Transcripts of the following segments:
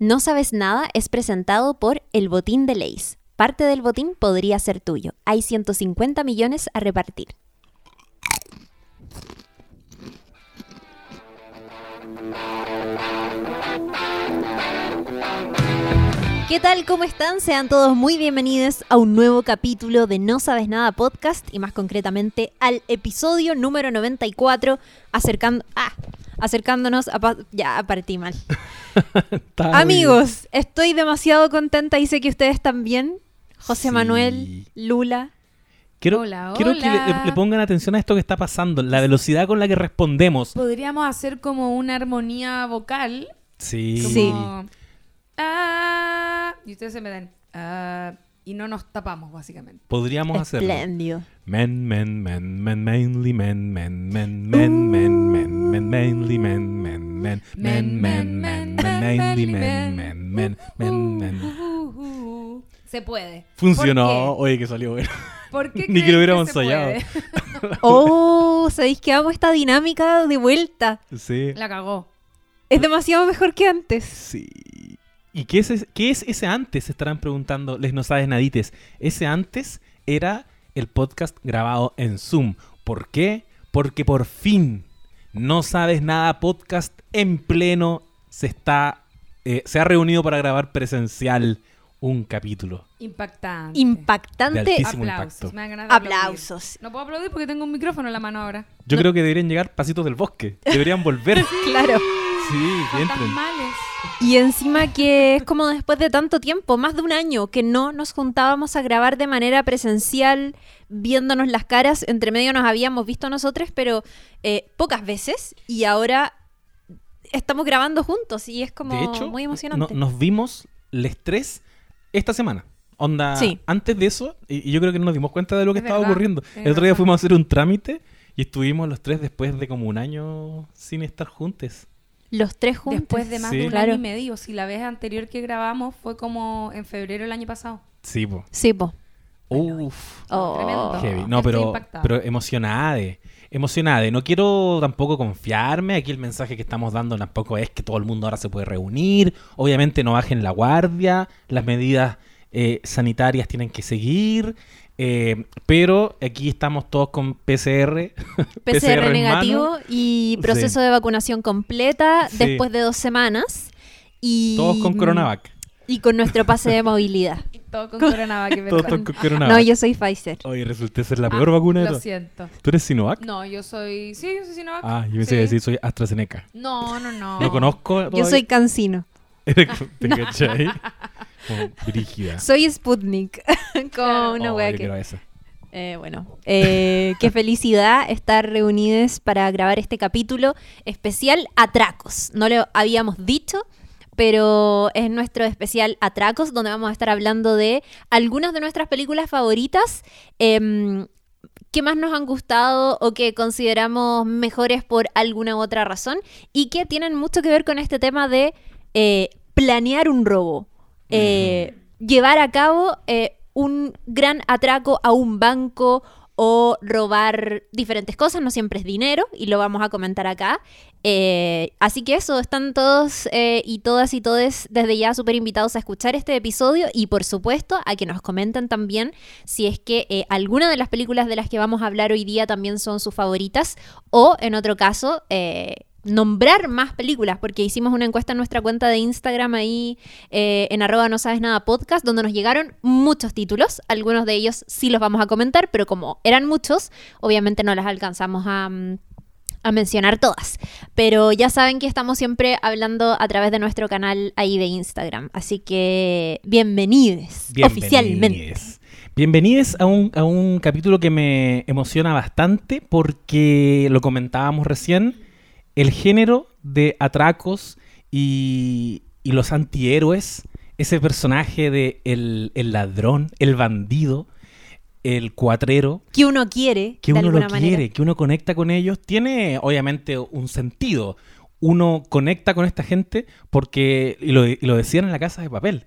No sabes nada es presentado por El Botín de Leis. Parte del botín podría ser tuyo. Hay 150 millones a repartir. ¿Qué tal? ¿Cómo están? Sean todos muy bienvenidos a un nuevo capítulo de No Sabes Nada Podcast y más concretamente al episodio número 94 acercando, ah, acercándonos a... pa- Ya, partí mal. Amigos, estoy demasiado contenta y sé que ustedes también. José Sí. Manuel, Lula. Quiero, Hola, quiero que le pongan atención a esto que está pasando, la velocidad con la que respondemos. Podríamos hacer como una armonía vocal. Sí. Como, Sí. "Ah", y ustedes se me dan. "Ah", y no nos tapamos, básicamente. Podríamos hacerlo. Espléndido. Men, men, men, men, mainly men, men, men, men, men, men, men, mainly men, men, men, men, men, men, men, mainly men, men, men, men, men. Uh, uh, uh. Se puede. Funcionó. ¿Por Oye, que salió bueno. ¿Por qué Ni que lo hubiéramos ensayado. Oh, ¿sabéis que amo esta dinámica de vuelta? Sí. La cagó. Es demasiado mejor que antes. Sí. ¿Y qué es, ese, qué es ese antes? Se estarán preguntando, les no sabes nadites. Ese antes era el podcast grabado en Zoom. ¿Por qué? Porque por fin No Sabes Nada podcast en pleno se está eh, se ha reunido para grabar presencial un capítulo. Impactante. De Impactante. Aplausos. Me de aplaudir. Aplausos. No puedo aplaudir porque tengo un micrófono en la mano ahora. Yo No- creo que deberían llegar pasitos del bosque. Deberían volver. Claro. Sí, que entren. Y encima que es como después de tanto tiempo, más de un año, que no nos juntábamos a grabar de manera presencial, viéndonos las caras. Entre medio nos habíamos visto nosotros, pero eh, pocas veces. Y ahora estamos grabando juntos y es como de hecho, muy no- emocionante. nos vimos los tres esta semana. Onda, Sí. antes de eso, y y yo creo que no nos dimos cuenta de lo que Es estaba verdad, ocurriendo. El otro día fuimos a hacer un trámite y estuvimos los tres después de como un año sin estar juntos. Los tres juntos. Después de más Sí. de un Claro. año y medio. Si la vez anterior que grabamos fue como en febrero del año pasado. Sí, po. Sí, po. Uf. Oh. Tremendo. Heavy. No, pero, pero emocionada. Emocionada. No quiero tampoco confiarme. Aquí el mensaje que estamos dando tampoco es que todo el mundo ahora se puede reunir. Obviamente no bajen la guardia. Las medidas eh, sanitarias tienen que seguir. Eh, pero aquí estamos todos con PCR. PCR, negativo mano. y proceso Sí. de vacunación completa Sí. después de dos semanas. Y, Todos con Coronavac. Y con nuestro pase de movilidad. Todo con Coronavac, es Todos con Coronavac. No, yo soy Pfizer. Oye, resulté ser la peor vacuna de Lo todas. siento. ¿Tú eres Sinovac? No, yo soy... Sí, yo soy Sinovac. Ah, yo pensé Sí. que decir soy AstraZeneca. No, no, no. No conozco. Yo soy Cancino. ¿Te cachai? Como brígida. Soy Sputnik. con una Oh, wea yo que... quiero esa. Eh, bueno, eh, qué felicidad estar reunidos para grabar este capítulo especial Atracos. No lo habíamos dicho, pero es nuestro especial Atracos, donde vamos a estar hablando de algunas de nuestras películas favoritas. em, que más nos han gustado o que consideramos mejores por alguna u otra razón y que tienen mucho que ver con este tema de eh, planear un robo, eh, llevar a cabo eh, un gran atraco a un banco o robar diferentes cosas, no siempre es dinero y lo vamos a comentar acá. Eh, así que eso, están todos eh, y todas y todes desde ya súper invitados a escuchar este episodio y por supuesto a que nos comenten también si es que eh, alguna de las películas de las que vamos a hablar hoy día también son sus favoritas o en otro caso nombrar más películas porque hicimos una encuesta en nuestra cuenta de Instagram ahí eh, en arroba no sabes nada podcast donde nos llegaron muchos títulos algunos de ellos sí los vamos a comentar pero como eran muchos obviamente no las alcanzamos a... mm, a mencionar todas. Pero ya saben que estamos siempre hablando a través de nuestro canal ahí de Instagram. Así que bienvenidos oficialmente. Bienvenidos a un, a un capítulo que me emociona bastante porque lo comentábamos recién, el género de atracos y, y los antihéroes, ese personaje de el, el ladrón, el bandido, el cuatrero, Que uno quiere, que de uno lo manera. quiere, que uno conecta con ellos, tiene obviamente un sentido. Uno conecta con esta gente porque, y lo, y lo decían en la casa de papel,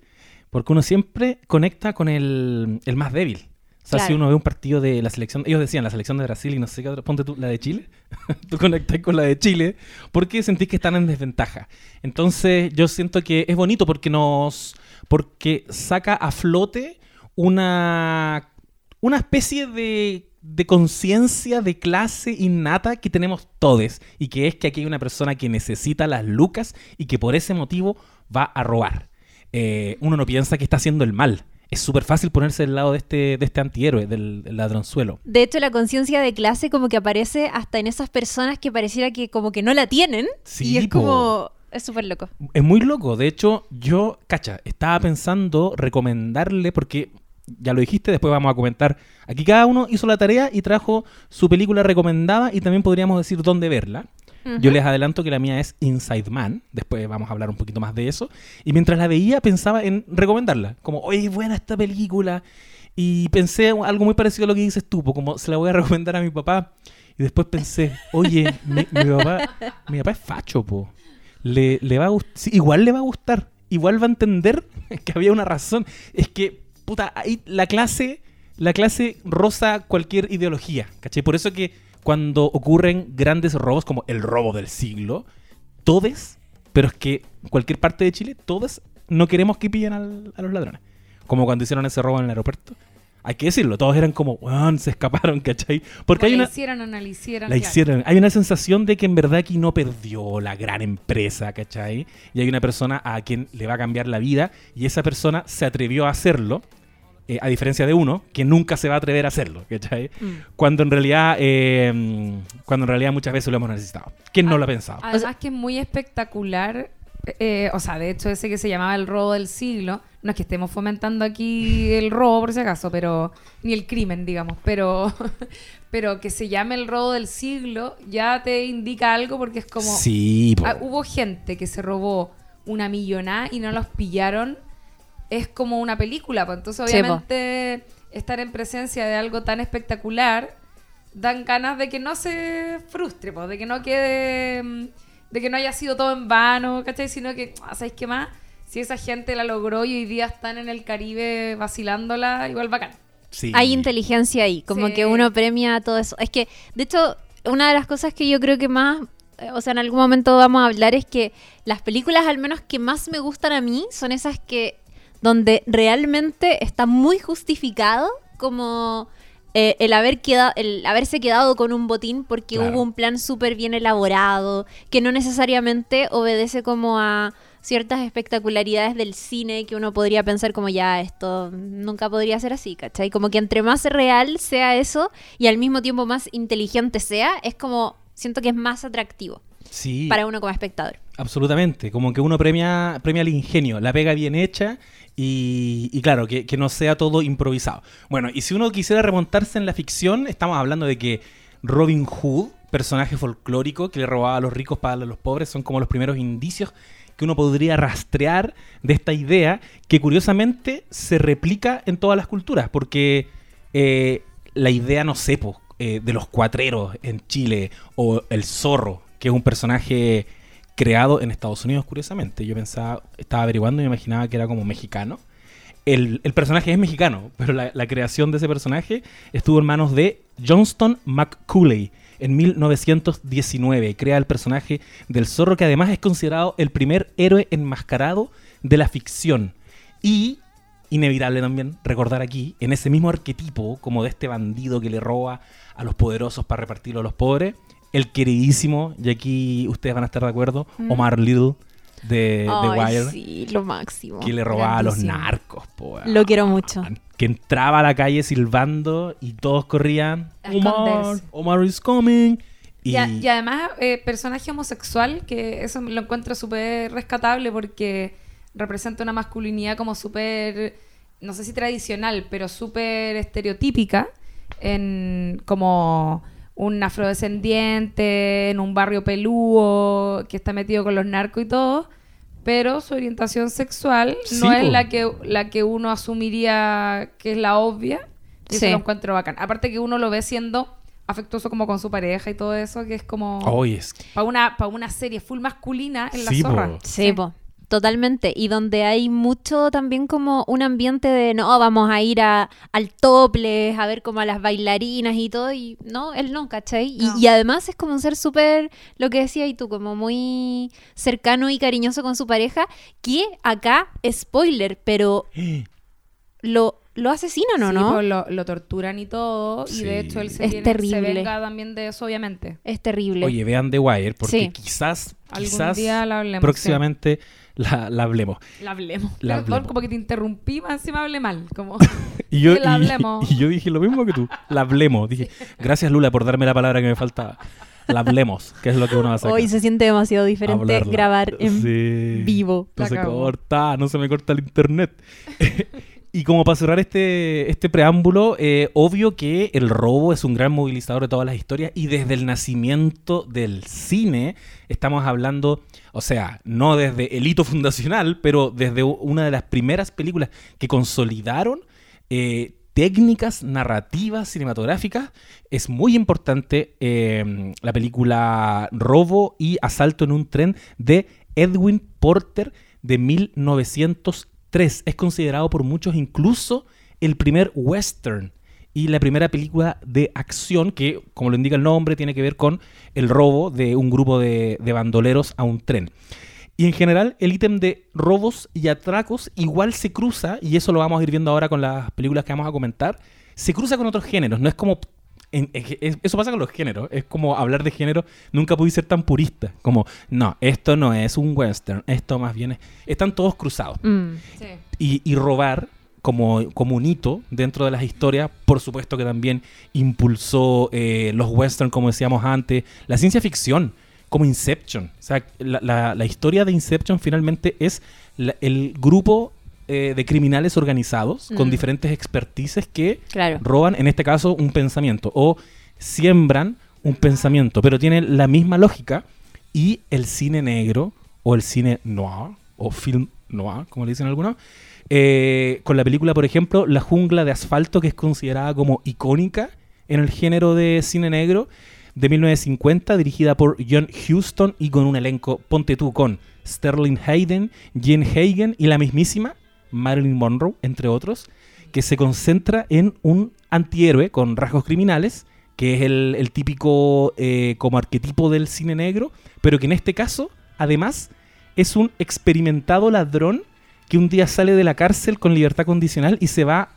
porque uno siempre conecta con el, el más débil. O sea, si uno ve un partido de la selección, ellos decían la selección de Brasil y no sé qué otra, ponte tú la de Chile, tú conectás con la de Chile porque sentís que están en desventaja. Entonces, yo siento que es bonito porque nos porque saca a flote una una especie de, de conciencia de clase innata que tenemos todos y que es que aquí hay una persona que necesita las lucas y que por ese motivo va a robar. Eh, uno no piensa que está haciendo el mal. Es súper fácil ponerse del lado de este, de este antihéroe, del, del ladronzuelo. De hecho, la conciencia de clase como que aparece hasta en esas personas que pareciera que como que no la tienen. Sí, y es po. como... Es súper loco. Es muy loco. De hecho, yo, cacha, estaba pensando recomendarle, porque ya lo dijiste, después vamos a comentar. Aquí cada uno hizo la tarea y trajo su película recomendada y también podríamos decir dónde verla. Yo les adelanto que la mía es Inside Man. Después vamos a hablar un poquito más de eso. Y mientras la veía, pensaba en recomendarla. Como, oye, buena esta película. Y pensé algo muy parecido a lo que dices tú, como se la voy a recomendar a mi papá. Y después pensé, oye, mi, mi papá, mi papá es facho, po. Le, le va a sí, igual le va a gustar. Igual va a entender que había una razón. Es que, puta, ahí la clase, la clase rosa cualquier ideología, ¿cachai? Por eso que cuando ocurren grandes robos como el robo del siglo, todos, pero es que en cualquier parte de Chile, todos no queremos que pillen al- a los ladrones. Como cuando hicieron ese robo en el aeropuerto. Hay que decirlo, todos eran como, weón, se escaparon, ¿cachai? Porque hay la una... hicieron o no la hicieron. La claro. hicieron. Hay una sensación de que en verdad aquí no perdió la gran empresa, ¿cachai? Y hay una persona a quien le va a cambiar la vida y esa persona se atrevió a hacerlo, eh, a diferencia de uno que nunca se va a atrever a hacerlo, ¿cachai? Mm. Cuando en realidad, eh, cuando en realidad muchas veces lo hemos necesitado. ¿Quién no Ah, lo ha pensado? Además que es muy espectacular. eh, o sea, de hecho, ese que se llamaba el robo del siglo. No es que estemos fomentando aquí el robo, por si acaso, pero. Ni el crimen, digamos. Pero. Pero que se llame el robo del siglo ya te indica algo porque es como. sí. Ah, hubo gente que se robó una millonada y no los pillaron. Es como una película, pues entonces Sí, obviamente estar en presencia de algo tan espectacular dan ganas de que no se frustre, pues, de que no quede, mm, de que no haya sido todo en vano, ¿cachai? Sino que, ah, ¿sabéis qué más? Si esa gente la logró y hoy día están en el Caribe vacilándola, igual bacán. Sí. Hay inteligencia ahí, como Sí. que uno premia todo eso. Es que, de hecho, una de las cosas que yo creo que más, eh, o sea, en algún momento vamos a hablar es que las películas al menos que más me gustan a mí son esas que donde realmente está muy justificado como eh, el haber quedado, el haberse quedado con un botín porque Claro. hubo un plan súper bien elaborado, que no necesariamente obedece como a ciertas espectacularidades del cine que uno podría pensar como ya esto nunca podría ser así, ¿cachai? Como que entre más real sea eso y al mismo tiempo más inteligente sea, es como siento que es más atractivo Sí. para uno como espectador. Absolutamente, como que uno premia, premia el ingenio, la pega bien hecha y, y claro, que, no sea todo improvisado. Bueno, y si uno quisiera remontarse en la ficción, estamos hablando de que Robin Hood, personaje folclórico que le robaba a los ricos para los pobres, son como los primeros indicios que uno podría rastrear de esta idea que curiosamente se replica en todas las culturas, porque eh, la idea, no sé, eh, de los cuatreros en Chile o el zorro, que es un personaje creado en Estados Unidos, curiosamente. Yo pensaba, estaba averiguando y me imaginaba que era como mexicano. El, el personaje es mexicano, pero la, la creación de ese personaje estuvo en manos de Johnston McCulley en 1919. Crea el personaje del zorro que además es considerado el primer héroe enmascarado de la ficción. Y, inevitable también recordar aquí, en ese mismo arquetipo, como de este bandido que le roba a los poderosos para repartirlo a los pobres, el queridísimo, y aquí ustedes van a estar de acuerdo, Mm. Omar Little de The Ay, Wire, sí, lo máximo. que le robaba a los narcos, po. Lo quiero mucho. Que entraba a la calle silbando y todos corrían. Omar. Omar is coming. Y, Y, a- y además, eh, personaje homosexual, que eso lo encuentro súper rescatable porque representa una masculinidad como súper, no sé si tradicional, pero súper estereotípica, en como un afrodescendiente, en un barrio pelúo, que está metido con los narcos y todo, pero su orientación sexual Sí, no es la que, la que uno asumiría que es la obvia. Y eso Sí. lo encuentro bacán. Aparte que uno lo ve siendo afectuoso como con su pareja y todo eso, que es como para una, pa' una serie full masculina en la Sí, zorra. po. Sí, po. Totalmente, y donde hay mucho también como un ambiente de no, vamos a ir a, al topless, a ver como a las bailarinas y todo, y no, él no, ¿cachai? Y, No. y además es como un ser súper, lo que decía y tú, como muy cercano y cariñoso con su pareja, que acá, spoiler, pero lo, lo asesinan o Sí, no? pues, lo, lo torturan y todo. Y de hecho él se, Es viene- terrible. se venga también de eso, obviamente. Es terrible. Oye, vean The Wire, porque Sí. quizás, Algún quizás día la hablemos. próximamente la, la hablemos. La hablemos. La Perdón, hablemos. como que te interrumpí, más encima hablé mal. Como... Y yo, la y- hablemos. y yo dije lo mismo que tú, la hablemos. Dije, gracias Lula por darme la palabra que me faltaba. La hablemos, que es lo que uno va a hacer. Hoy se siente demasiado diferente grabar en Sí. vivo. No se corta, no se me corta el internet. y como para cerrar este, este preámbulo, eh, obvio que el robo es un gran movilizador de todas las historias y desde el nacimiento del cine estamos hablando, o sea, no desde el hito fundacional, pero desde una de las primeras películas que consolidaron eh, técnicas narrativas cinematográficas. Es muy importante eh, la película Robo y Asalto en un tren de Edwin Porter de 1903. Es considerado por muchos incluso el primer western y la primera película de acción que, como lo indica el nombre, tiene que ver con el robo de un grupo de, de bandoleros a un tren. Y en general, el ítem de robos y atracos igual se cruza, y eso lo vamos a ir viendo ahora con las películas que vamos a comentar, se cruza con otros géneros. No es como. en- es- es- eso pasa con los géneros. Es como hablar de género. Nunca pude ser tan purista. Como, no, esto no es un western. Esto más bien es. Están todos cruzados. Mm. Sí. Y, y robar como, como un hito dentro de las historias, por supuesto que también impulsó eh, los western, como decíamos antes, la ciencia ficción, como Inception. O sea, la, la- la historia de Inception finalmente es la- el grupo eh, de criminales organizados con Mm. diferentes expertices que Claro. roban, en este caso, un pensamiento o siembran un pensamiento, pero tienen la misma lógica y el cine negro o el cine noir o film noir, como le dicen algunos, eh, con la película, por ejemplo, La jungla de asfalto, que es considerada como icónica en el género de cine negro, de 1950, dirigida por John Huston y con un elenco, ponte tú, con Sterling Hayden, Jane Hagen y la mismísima Marilyn Monroe, entre otros, que se concentra en un antihéroe con rasgos criminales, que es el, el típico eh, como arquetipo del cine negro, pero que en este caso, además, es un experimentado ladrón que un día sale de la cárcel con libertad condicional y se va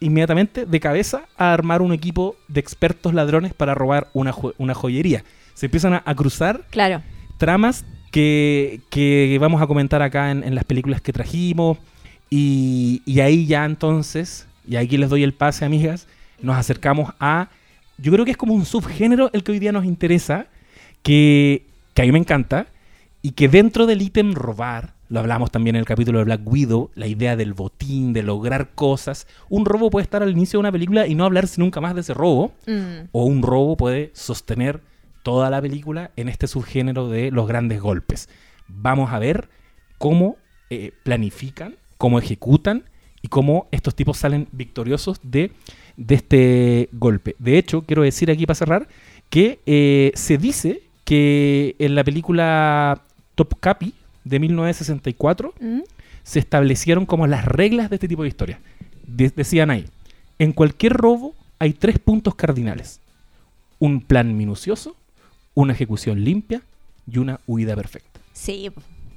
inmediatamente de cabeza a armar un equipo de expertos ladrones para robar una, jo- una joyería. Se empiezan a, a cruzar Claro. tramas que, que vamos a comentar acá en, en las películas que trajimos. Y, y ahí ya entonces, y aquí les doy el pase, amigas, nos acercamos a. Yo creo que es como un subgénero el que hoy día nos interesa, que, que a mí me encanta, y que dentro del ítem robar, lo hablamos también en el capítulo de Black Widow, la idea del botín, de lograr cosas. Un robo puede estar al inicio de una película y no hablarse nunca más de ese robo Mm. o un robo puede sostener toda la película en este subgénero de los grandes golpes. Vamos a ver cómo eh, planifican, cómo ejecutan y cómo estos tipos salen victoriosos de, de este golpe. De hecho, quiero decir aquí para cerrar que eh, se dice que en la película Top Capi de 1964 Mm. se establecieron como las reglas de este tipo de historias. De- decían ahí, en cualquier robo hay tres puntos cardinales. Un plan minucioso, una ejecución limpia y una huida perfecta. Sí.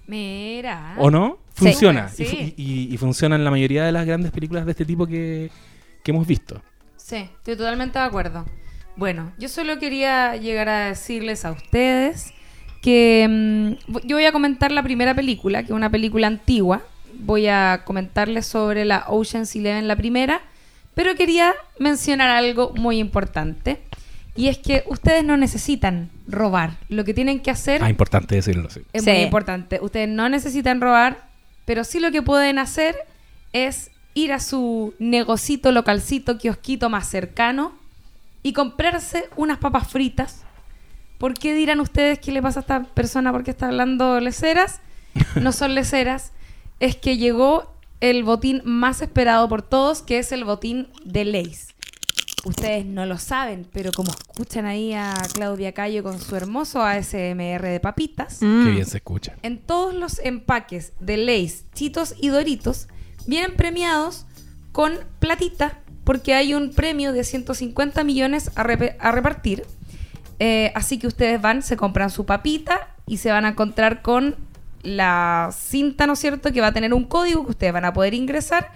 Mira. ¿O no? Funciona. Sí. Y, fu- y- y funciona en la mayoría de las grandes películas de este tipo que, que hemos visto. Sí, estoy totalmente de acuerdo. Bueno, yo solo quería llegar a decirles a ustedes que mm, yo voy a comentar la primera película, que es una película antigua. Voy a comentarles sobre la Ocean's Eleven, la primera, pero quería mencionar algo muy importante. Y es que ustedes no necesitan robar. Lo que tienen que hacer Ah, importante decirlo, sí. es Sí. muy importante. Ustedes no necesitan robar, pero sí lo que pueden hacer es ir a su negocito, localcito, kiosquito más cercano y comprarse unas papas fritas. ¿Por qué dirán ustedes qué le pasa a esta persona porque está hablando leceras? No son leceras. Es que llegó el botín más esperado por todos, que es el botín de Lays. ustedes no lo saben, pero como escuchan ahí a Claudia Cayo con su hermoso ASMR de papitas, Mm. Qué bien se escucha. en todos los empaques de Lay's, Chitos y Doritos vienen premiados con platita porque hay un premio de 150 millones a, a repartir. Eh, así que ustedes van, se compran su papita y se van a encontrar con la cinta, ¿no es cierto? Que va a tener un código que ustedes van a poder ingresar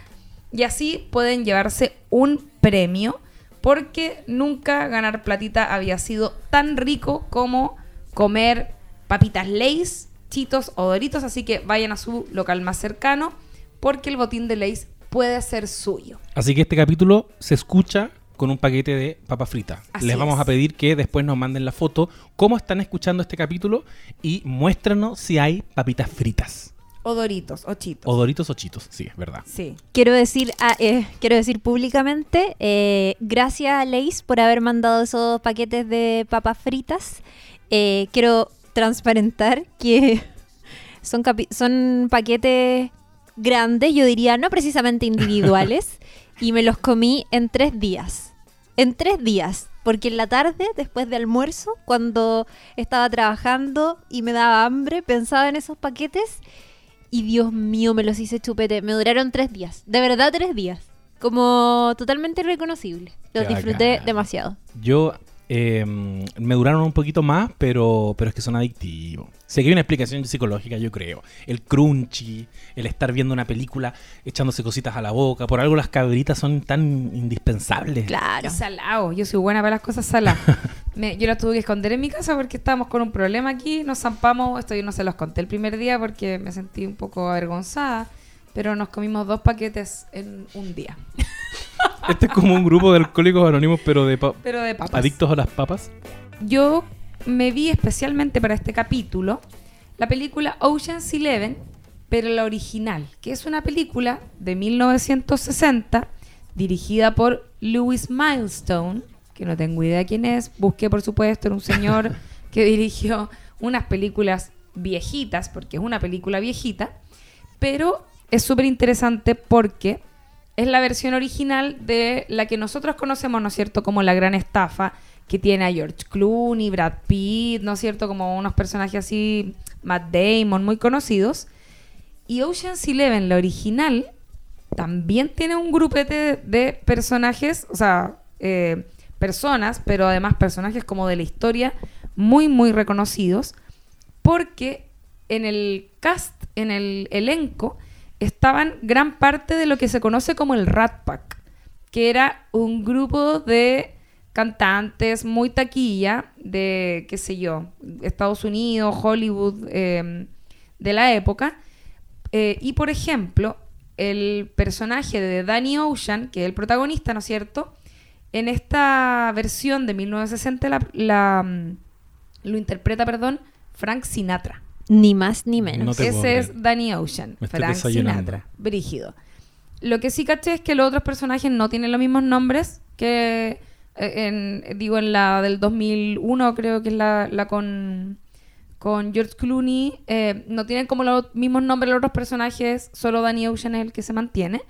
y así pueden llevarse un premio porque nunca ganar platita había sido tan rico como comer papitas Lay's, chitos o doritos, así que vayan a su local más cercano porque el botín de Lay's puede ser suyo. Así que este capítulo se escucha con un paquete de papa frita. Así Les vamos es. a pedir que después nos manden la foto, cómo están escuchando este capítulo y muéstranos si hay papitas fritas. O doritos o chitos. O doritos o chitos, sí, es verdad. Sí. Quiero decir, ah, eh, quiero decir públicamente, eh, gracias a Leis por haber mandado esos paquetes de papas fritas. Eh, quiero transparentar que son paquetes grandes, yo diría, no precisamente individuales, y me los comí en tres días. En tres días, porque en la tarde, después de almuerzo, cuando estaba trabajando y me daba hambre, pensaba en esos paquetes y Dios mío, me los hice chupete. Me duraron tres días. De verdad, tres días. Como totalmente irreconocible. Los Qué disfruté demasiado. Yo eh, me duraron un poquito más, pero, pero es que son adictivos. Sé que hay una explicación psicológica, yo creo. El crunchy, el estar viendo una película echándose cositas a la boca. Por algo las cabritas son tan indispensables. Claro. Salado. Yo soy buena para las cosas saladas. Me- yo las tuve que esconder en mi casa porque estábamos con un problema aquí. Nos zampamos. Esto yo no se los conté el primer día porque me sentí un poco avergonzada. Pero nos comimos dos paquetes en un día. Este es como un grupo de alcohólicos anónimos, pero de pa- Pero de papas. adictos a las papas. Yo me vi especialmente para este capítulo la película Ocean's Eleven, pero la original, que es una película de 1960 dirigida por Lewis Milestone, que no tengo idea quién es. Busqué, por supuesto, era un señor que dirigió unas películas viejitas, porque es una película viejita, pero es súper interesante porque es la versión original de la que nosotros conocemos, ¿no es cierto?, como la gran estafa, que tiene a George Clooney, Brad Pitt, ¿no es cierto?, como unos personajes así, Matt Damon, muy conocidos. Y Ocean's Eleven, la original, también tiene un grupete de, personajes, o sea, eh, personas, pero además personajes como de la historia, muy, muy reconocidos, porque en el cast, en el elenco, estaban gran parte de lo que se conoce como el Rat Pack, que era un grupo de cantantes muy taquilla de, qué sé yo, Estados Unidos, Hollywood, eh, de la época. Eh, y por ejemplo, el personaje de Danny Ocean, que es el protagonista, ¿no es cierto? En esta versión de 1960 la, la, mm, lo interpreta, perdón, Frank Sinatra. Ni más ni menos. No Ese es. Danny Ocean, Me Frank. Sinatra, brígido. Lo que sí caché es que los otros personajes no tienen los mismos nombres que eh, en, digo en la del 2001 creo que es la, la con con George Clooney eh, no tienen como los mismos nombres los otros personajes solo Danny Ocean es el que se mantiene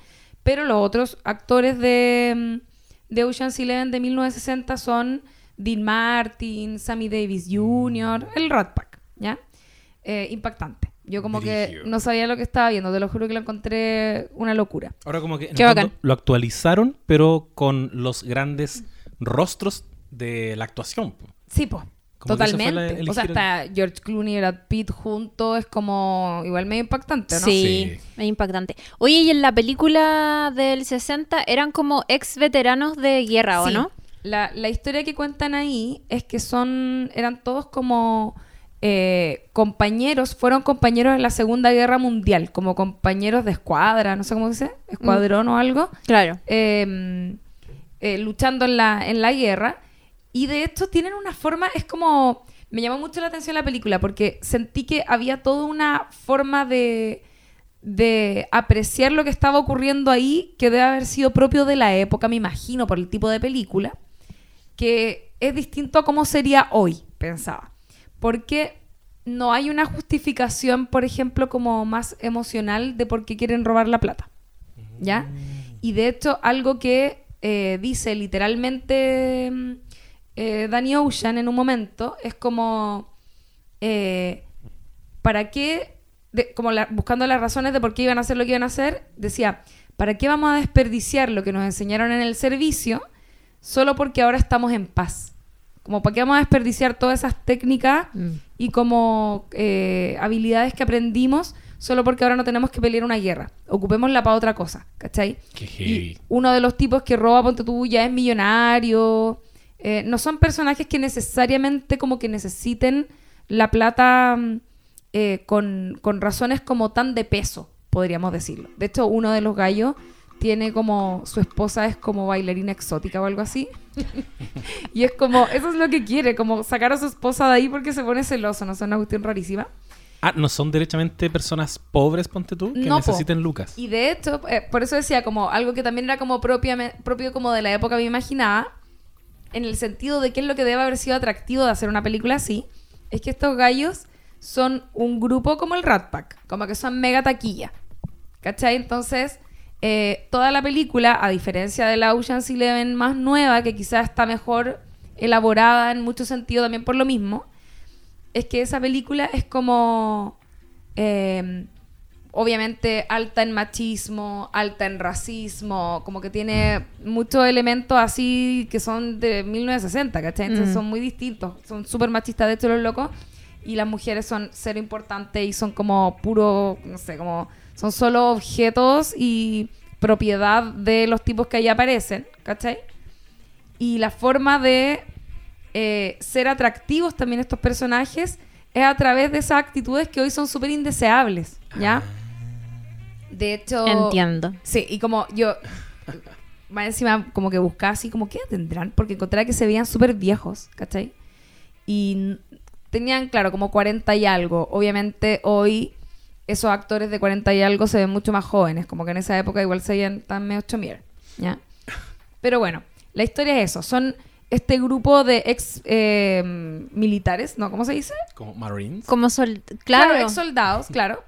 pero los otros actores de mm, de Ocean's Eleven de 1960 son Dean Martin, Sammy Davis Jr., el Rat Pack, ¿ya? Eh, impactante. Yo como que no sabía lo que estaba viendo, te lo juro que lo encontré una locura. Ahora como que en Qué el fondo bacán. lo actualizaron, pero con los grandes rostros de la actuación. Sí, la- Totalmente. O sea, hasta George Clooney y Brad Pitt juntos es como igual medio impactante, ¿no? Sí, Sí. es impactante. Oye, y en la película del 60 eran como ex veteranos de guerra, ¿o Sí. no? La, la historia que cuentan ahí es que son eran todos como eh, compañeros, fueron compañeros en la Segunda Guerra Mundial, como compañeros de escuadra, no sé cómo se dice, escuadrón o algo, Claro. eh, eh, luchando en la, en la guerra. Y de hecho tienen una forma, es como, me llamó mucho la atención la película, porque sentí que había toda una forma de, de apreciar lo que estaba ocurriendo ahí, que debe haber sido propio de la época, me imagino, por el tipo de película, que es distinto a cómo sería hoy, pensaba. Porque no hay una justificación, por ejemplo, como más emocional de por qué quieren robar la plata. ¿Ya? Y de hecho, algo que eh, dice literalmente mm, eh, Danny Ocean en un momento, es como, eh, ¿para qué? de- como la- buscando las razones de por qué iban a hacer lo que iban a hacer, decía, ¿para qué vamos a desperdiciar lo que nos enseñaron en el servicio solo porque ahora estamos en paz? Como, ¿para qué vamos a desperdiciar todas esas técnicas Mm. y como eh, habilidades que aprendimos solo porque ahora no tenemos que pelear una guerra? Ocupémosla para otra cosa, ¿cachai? Qué Y uno de los tipos que roba, ponte tú, ya es millonario. Eh, no son personajes que necesariamente como que necesiten la plata mm, eh, con, con razones como tan de peso, podríamos decirlo. De hecho, uno de los gallos tiene como, su esposa es como bailarina exótica o algo así. y es como, eso es lo que quiere, como sacar a su esposa de ahí porque se pone celoso, no es una cuestión rarísima. Ah, ¿no son derechamente personas pobres, ponte tú? Que No, po. necesiten lucas. Y de hecho, eh, por eso decía como algo que también era como propia, propio como de la época me imaginaba, en el sentido de qué es lo que debe haber sido atractivo de hacer una película así, es que estos gallos son un grupo como el Rat Pack, como que son mega taquilla. ¿Cachai? Entonces, eh, toda la película, a diferencia de la Ocean's Eleven más nueva, que quizás está mejor elaborada en mucho sentido también por lo mismo, es que esa película es como... eh, obviamente alta en machismo, alta en racismo, como que tiene muchos elementos así que son de 1960, ¿cachai? Entonces Mm. son muy distintos, son súper machistas de hecho los locos, y las mujeres son cero importantes y son como puro, no sé, como son solo objetos y propiedad de los tipos que ahí aparecen, ¿cachai? Y la forma de eh, ser atractivos también estos personajes es a través de esas actitudes que hoy son súper indeseables, ¿ya? De hecho... Entiendo. Sí, y como yo... Más encima como que buscaba así como, ¿qué tendrán? Porque encontré que se veían súper viejos, ¿cachai? Y tenían, claro, como 40 y algo. Obviamente hoy esos actores de 40 y algo se ven mucho más jóvenes. Como que en esa época igual se veían tan medio chomier, ¿ya? Pero bueno, la historia es eso. Son este grupo de ex eh, militares, ¿no? ¿Cómo se dice? Como Marines. Como sol... Claro. ex soldados, claro.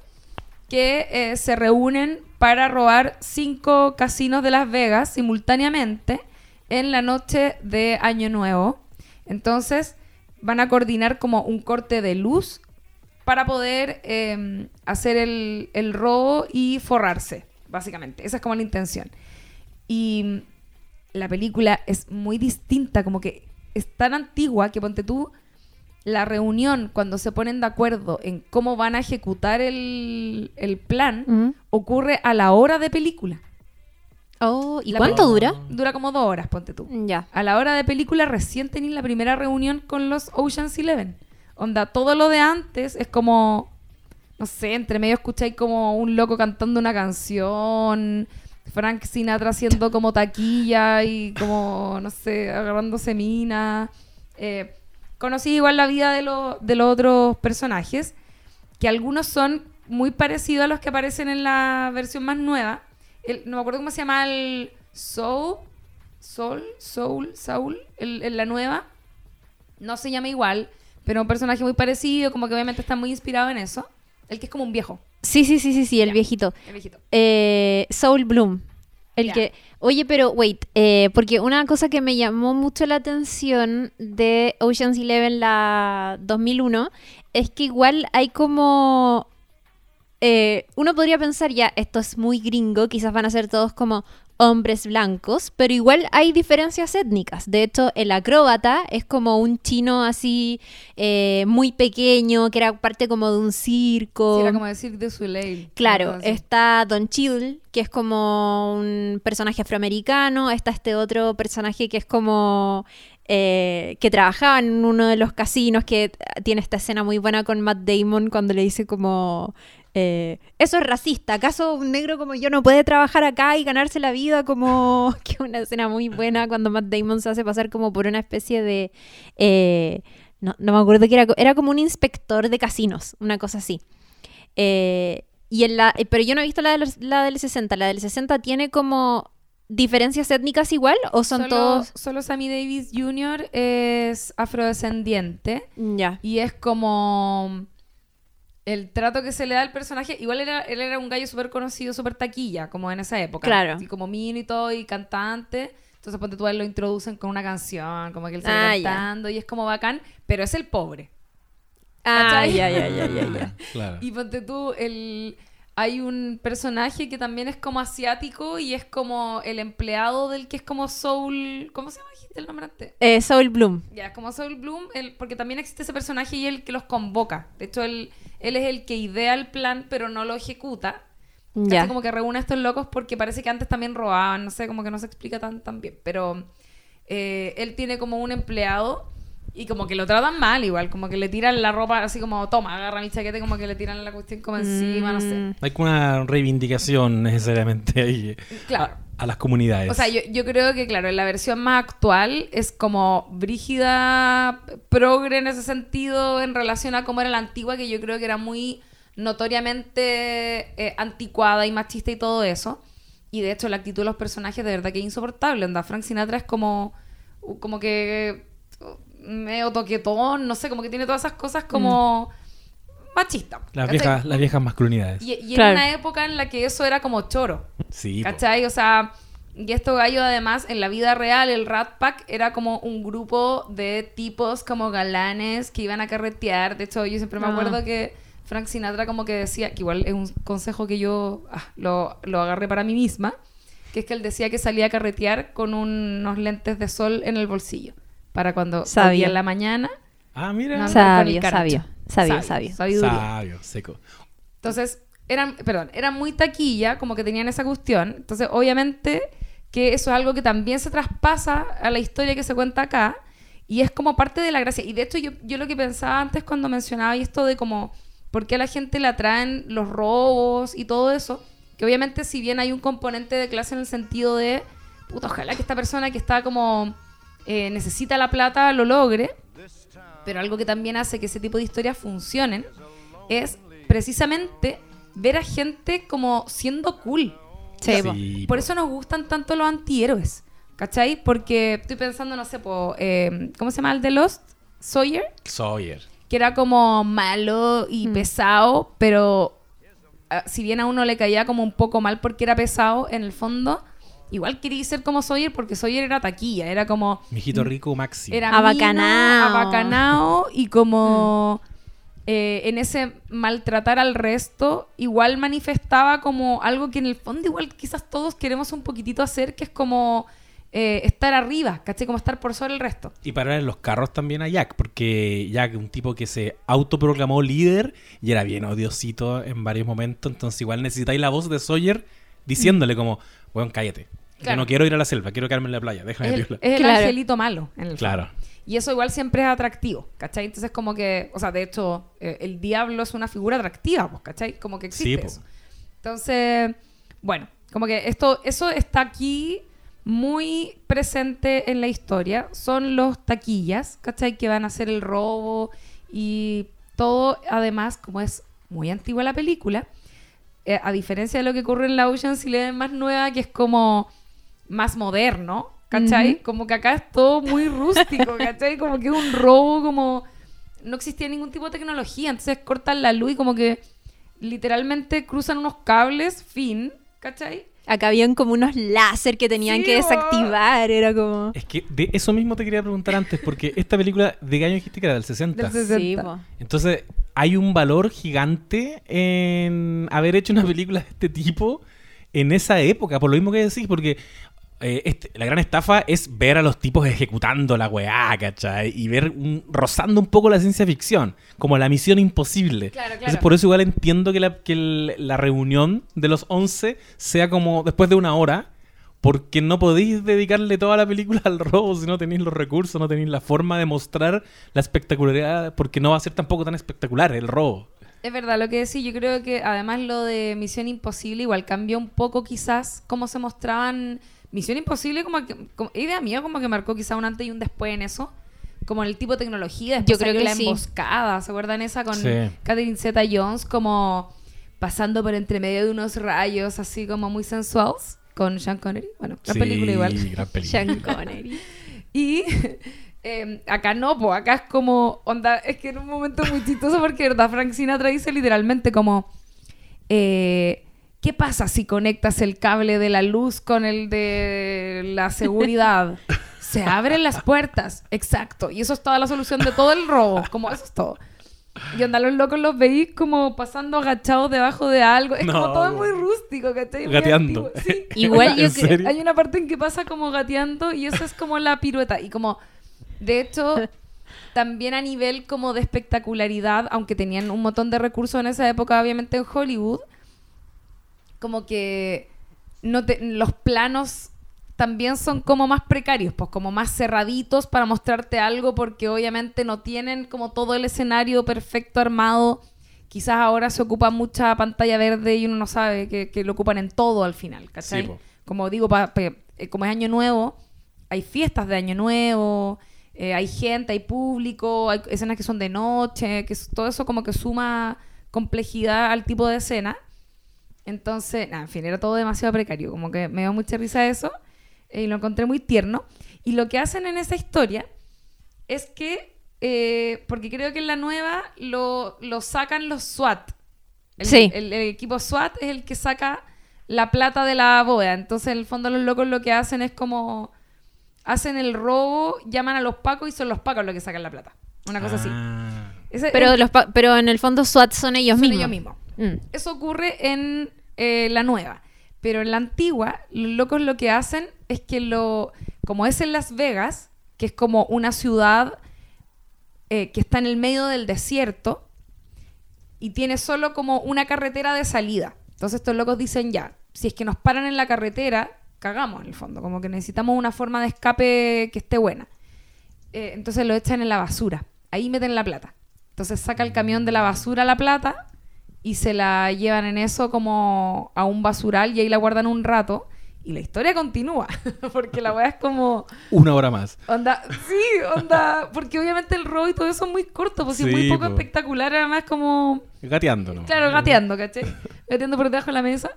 Que eh, se reúnen para robar cinco casinos de Las Vegas simultáneamente en la noche de Año Nuevo. Entonces van a coordinar como un corte de luz para poder eh, hacer el, el robo y forrarse, básicamente. Esa es como la intención. Y la película es muy distinta, como que es tan antigua que ponte tú la reunión cuando se ponen de acuerdo en cómo van a ejecutar el, el plan ocurre a la hora de película. Oh, ¿y La cuánto dura? Dura como dos horas, ponte tú. Ya. A la hora de película recién tenéis la primera reunión con los Ocean's Eleven. Onda, todo lo de antes es como, no sé, entre medio escucháis como un loco cantando una canción, Frank Sinatra haciendo como taquilla y como, no sé, agarrándose mina. Eh, conocí igual la vida de, lo- de los otros personajes, que algunos son muy parecidos a los que aparecen en la versión más nueva. El- no me acuerdo cómo se llama el Soul, Soul, Soul, Saul, el- en la nueva. No se llama igual, pero un personaje muy parecido, como que obviamente está muy inspirado en eso. El que es como un viejo, Sí, sí, sí, sí, sí, el viejito. el viejito. Eh, Soul Bloom. El que. Oye, pero wait, eh, porque una cosa que me llamó mucho la atención de Ocean's Eleven, la 2001, es que igual hay como. eh, uno podría pensar ya, esto es muy gringo, quizás van a ser todos como hombres blancos, pero igual hay diferencias étnicas. De hecho, el acróbata es como un chino así eh, muy pequeño, que era parte como de un circo. Sí, era como decir de Soleil. Claro, está Don Cheadle, que es como un personaje afroamericano, está este otro personaje que es como eh, que trabajaba en uno de los casinos, que tiene esta escena muy buena con Matt Damon cuando le dice como... eh, eso es racista, ¿acaso un negro como yo no puede trabajar acá y ganarse la vida como... que una escena muy buena cuando Matt Damon se hace pasar como por una especie de... eh, no, no me acuerdo que era, era como un inspector de casinos, una cosa así. Eh, y en la, pero yo no he visto la, de los- la del 60. ¿La del 60 tiene como diferencias étnicas igual o son solo, todos...? Solo Sammy Davis Jr. es afrodescendiente Ya. y es como el trato que se le da al personaje. Igual era, él era un gallo súper conocido, súper taquilla, como en esa época. Claro. Así como mino y todo, y cantante. Entonces, ponte tú, a él lo introducen con una canción, como que él sale Ah, cantando y es como bacán, pero es el pobre. Ah, ya, ya, ya, ya, ya. Claro. Y ponte tú, el... hay un personaje que también es como asiático y es como el empleado del que es como Soul... ¿Cómo se llama? El nombre antes. Eh, Soul Bloom. Ya, es como Soul Bloom, el- porque también existe ese personaje y él que los convoca. De hecho, él, él es el que idea el plan, pero no lo ejecuta. Ya. ¿Cachai? Como que reúne a estos locos porque parece que antes también robaban, no sé, como que no se explica tan, tan bien. Pero eh, él tiene como un empleado y como que lo tratan mal igual, como que le tiran la ropa así como, toma, agarra mi chaqueta como que le tiran la cuestión como encima, no sé. Mm. Hay como una reivindicación necesariamente ahí Claro. a, a las comunidades. O sea, yo, yo creo que, claro, en la versión más actual es como brígida, progre en ese sentido en relación a cómo era la antigua, que yo creo que era muy notoriamente eh, anticuada y machista y todo eso. Y de hecho, la actitud de los personajes de verdad que es insoportable. Onda, Frank Sinatra es como, como que medio toquetón, no sé, como que tiene todas esas cosas como machista. las, viejas, las viejas masculinidades. Y, y Claro. en una época en la que eso era como choro. sí, po. ¿Cachai? O sea, y esto gallo además en la vida real, el Rat Pack era como un grupo de tipos como galanes que iban a carretear. De hecho, yo siempre me Ah. acuerdo que Frank Sinatra como que decía, que igual es un consejo que yo ah, lo, lo agarré para mí misma, que es que él decía que salía a carretear con unos lentes de sol en el bolsillo. Para cuando Sabio. volvía en la mañana. Ah, mira. no Sabio, sabio, sabio, sabio. Sabiduría. Sabio, seco. Entonces, eran, perdón, eran muy taquilla, como que tenían esa cuestión. Entonces, obviamente que eso es algo que también se traspasa a la historia que se cuenta acá y es como parte de la gracia. Y de hecho, yo, yo lo que pensaba antes cuando mencionaba esto de como por qué a la gente le atraen los robos y todo eso, que obviamente si bien hay un componente de clase en el sentido de, puta, ojalá que esta persona que está como eh, necesita la plata lo logre, pero algo que también hace que ese tipo de historias funcionen es precisamente ver a gente como siendo cool. Sí, po. Sí, Por po. eso nos gustan tanto los antihéroes, ¿cachai? Porque estoy pensando, no sé, po, eh, ¿cómo se llama el de Lost? Sawyer, Sawyer. que era como malo y Mm. pesado, pero ah, si bien a uno le caía como un poco mal porque era pesado, en el fondo, igual quería ser como Sawyer porque Sawyer era taquilla, era como... Mijito rico máximo. Era Abacanao. mino, abacanao y como eh, en ese maltratar al resto, igual manifestaba como algo que en el fondo igual quizás todos queremos un poquitito hacer, que es como eh, estar arriba, ¿cachai? Como estar por sobre el resto. Y parar en los carros también a Jack, porque Jack, un tipo que se autoproclamó líder y era bien odiosito en varios momentos, entonces igual necesitáis la voz de Sawyer diciéndole como, weón, cállate. Yo no quiero ir a la selva, quiero quedarme en la playa, Es déjame el, es el Claro. angelito malo, en el Claro. fondo. Y eso igual siempre es atractivo, ¿cachai? Entonces como que, o sea, de hecho, eh, el diablo es una figura atractiva, pues, ¿cachai? Como que existe Sí, eso. Entonces, bueno, como que esto, eso está aquí muy presente en la historia. Son los taquillas, ¿cachai? Que van a hacer el robo y todo, además, como es muy antigua la película, eh, a diferencia de lo que ocurre en la Ocean's Eleven más nueva, que es como más moderno, ¿cachai? Como que acá es todo muy rústico, ¿cachai? Como que es un robo, como no existía ningún tipo de tecnología, entonces cortan la luz y como que literalmente cruzan unos cables, fin, ¿cachai? Acá habían como unos láser que tenían Sí, que desactivar, era como... Es que de eso mismo te quería preguntar antes, porque esta película, ¿de qué año dijiste que era? Del 60. Del 60. Sí, po. Entonces, hay un valor gigante en haber hecho una película de este tipo en esa época, por lo mismo que decís, porque eh, este- la gran estafa es ver a los tipos ejecutando la weá, ¿cachai? Y ver un- rozando un poco la ciencia ficción, como la misión imposible. Claro, Entonces, claro. por eso igual entiendo que, la, que el- la reunión de los 11 sea como después de una hora, porque no podéis dedicarle toda la película al robo si no tenéis los recursos, no tenéis la forma de mostrar la espectacularidad, porque no va a ser tampoco tan espectacular el robo. Es verdad lo que decís, yo creo que además lo de Misión Imposible igual cambió un poco quizás cómo se mostraban Misión Imposible como que como- idea mía como que marcó quizás un antes y un después en eso, como en el tipo de tecnología, después Yo creo que la sí. emboscada, ¿se acuerdan esa con Sí. Catherine Zeta Jones como pasando por entre medio de unos rayos así como muy sensuales con Sean Connery? Bueno, la Sí, película igual. gran película. Sean Connery. Y eh, acá no, pues acá es como, onda, es que en un momento muy chistoso porque, ¿verdad? Frank Sinatra dice literalmente como, eh, ¿qué pasa si conectas el cable de la luz con el de la seguridad? Se abren las puertas, exacto. Y eso es toda la solución de todo el robo, como eso es todo. Y onda, los locos los veis como pasando agachados debajo de algo. Es No, como todo muy rústico, ¿cachai? Gateando. sí. Igual yo. Hay una parte en que pasa como gateando y esa es como la pirueta. Y como, de hecho, también a nivel como de espectacularidad, aunque tenían un montón de recursos en esa época, obviamente en Hollywood, como que no te- los planos también son como más precarios, pues como más cerraditos para mostrarte algo porque obviamente no tienen como todo el escenario perfecto armado. Quizás ahora se ocupa mucha pantalla verde y uno no sabe que, que lo ocupan en todo al final, ¿cachai? Sí, como digo, pa- eh, como es año nuevo, hay fiestas de año nuevo, eh, hay gente, hay público, hay escenas que son de noche, que todo eso como que suma complejidad al tipo de escena. Entonces, nada, en fin, era todo demasiado precario, como que me dio mucha risa eso eh, y lo encontré muy tierno. Y lo que hacen en esa historia es que, eh, porque creo que en la nueva lo, lo sacan los SWAT. El, Sí. el- el equipo SWAT es el que saca la plata de la bóveda. Entonces, en el fondo, los locos lo que hacen es como. Hacen el robo, llaman a los pacos y son los pacos los que sacan la plata. Una cosa así. Ah. Ese- Pero, los pa- pero en el fondo SWAT son ellos son mismos. ellos mismos. Mm. Eso ocurre en eh, la nueva. Pero en la antigua, los locos lo que hacen es que lo. Como es en Las Vegas, que es como una ciudad eh, que está en el medio del desierto y tiene solo como una carretera de salida. Entonces estos locos dicen ya, si es que nos paran en la carretera, cagamos en el fondo, como que necesitamos una forma de escape que esté buena. Eh, entonces lo echan en la basura, ahí meten la plata. Entonces saca el camión de la basura la plata y se la llevan en eso como a un basural y ahí la guardan un rato y la historia continúa, porque la weá es como... Una hora más. Onda, sí, onda, porque obviamente el robo y todo eso es muy corto, pues sí, muy poco po. espectacular, además como, Gateando, ¿no? claro, gateando, ¿cachai? Gateando por debajo de la mesa.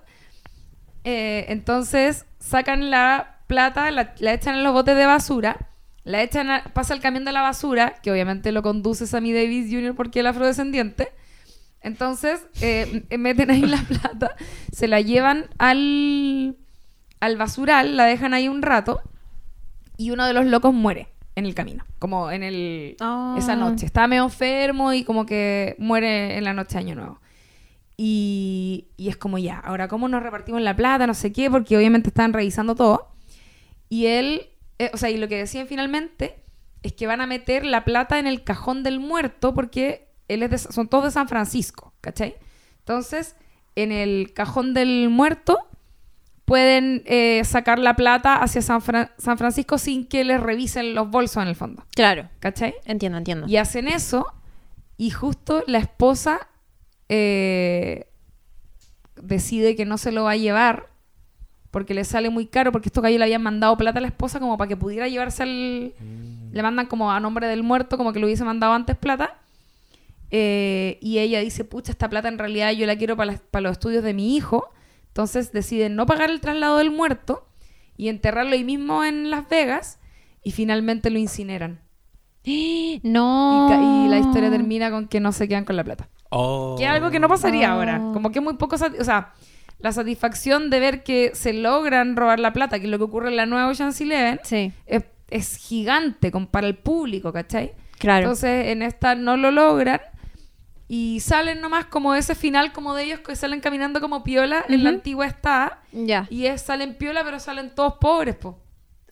Eh, entonces sacan la plata, la, la echan en los botes de basura, la echan, a- pasa el camión de la basura, que obviamente lo conduce Sammy Davis Jr. porque es el afrodescendiente. Entonces eh, m- meten ahí la plata, se la llevan al, al basural, la dejan ahí un rato y uno de los locos muere en el camino, como en el Ah. esa noche. Estaba medio enfermo y como que muere en la noche de Año Nuevo. Y, y es como ya, ahora cómo nos repartimos la plata, no sé qué, porque obviamente estaban revisando todo. Y él, eh, o sea, y lo que decían finalmente es que van a meter la plata en el cajón del muerto porque él es de- son todos de San Francisco, ¿cachai? Entonces, en el cajón del muerto pueden eh, sacar la plata hacia San, Fra- San Francisco sin que les revisen los bolsos en el fondo, Claro, ¿cachai? entiendo, entiendo. Y hacen eso y justo la esposa eh, decide que no se lo va a llevar porque le sale muy caro, porque estos gallos le habían mandado plata a la esposa como para que pudiera llevarse al... Le mandan como a nombre del muerto, como que le hubiese mandado antes plata. Eh, y ella dice, pucha, esta plata en realidad yo la quiero para, para los estudios de mi hijo. Entonces deciden no pagar el traslado del muerto y enterrarlo ahí mismo en Las Vegas y finalmente lo incineran. Y, No. y la historia termina con que no se quedan con la plata. Oh. Que es algo que no pasaría Oh. ahora. Como que muy poco... O sea, la satisfacción de ver que se logran robar la plata, que es lo que ocurre en la nueva Ocean's Eleven, Sí, es, es gigante para el público, ¿cachai? claro. Entonces, en esta no lo logran y salen nomás como ese final como de ellos que salen caminando como piola. En la antigua está. ya. Y es, salen piola, pero salen todos pobres, po.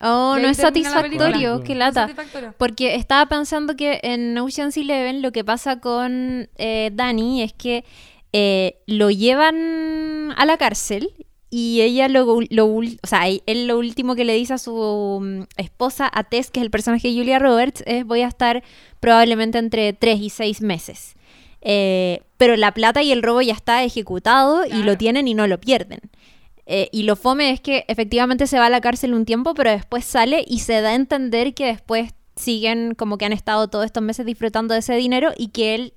Oh, no es termina la satisfactorio, qué lata. Satisfactorio. Porque estaba pensando que en Ocean's Eleven lo que pasa con eh, Danny es que eh, lo llevan a la cárcel y ella lo, lo o sea, él lo último que le dice a su mm, esposa, a Tess, que es el personaje de Julia Roberts, es voy a estar probablemente entre 3 y 6 meses. Eh, pero la plata y el robo ya está ejecutado y lo tienen y no lo pierden. Eh, y lo fome es que efectivamente se va a la cárcel un tiempo, pero después sale y se da a entender que después siguen como que han estado todos estos meses disfrutando de ese dinero y que él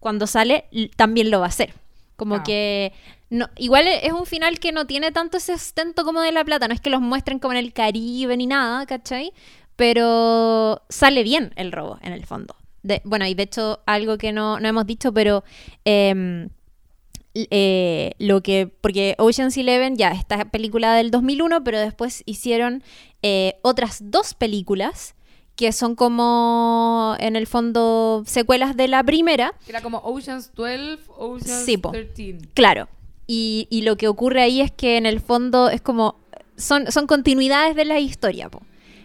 cuando sale también lo va a hacer. Como Ah. que no, igual e- es un final que no tiene tanto ese sustento como de la plata, no es que los muestren como en el Caribe ni nada, ¿cachai? Pero sale bien el robo en el fondo. De, bueno, y de hecho algo que no, no hemos dicho, pero em, eh, lo que, porque Ocean's Eleven ya, esta película del 2001, pero después hicieron eh, otras dos películas que son como, en el fondo, secuelas de la primera. Era como Ocean's 12, Ocean's Sí, po. 13. Claro. Y, y lo que ocurre ahí es que en el fondo es como. Son, son continuidades de la historia. po.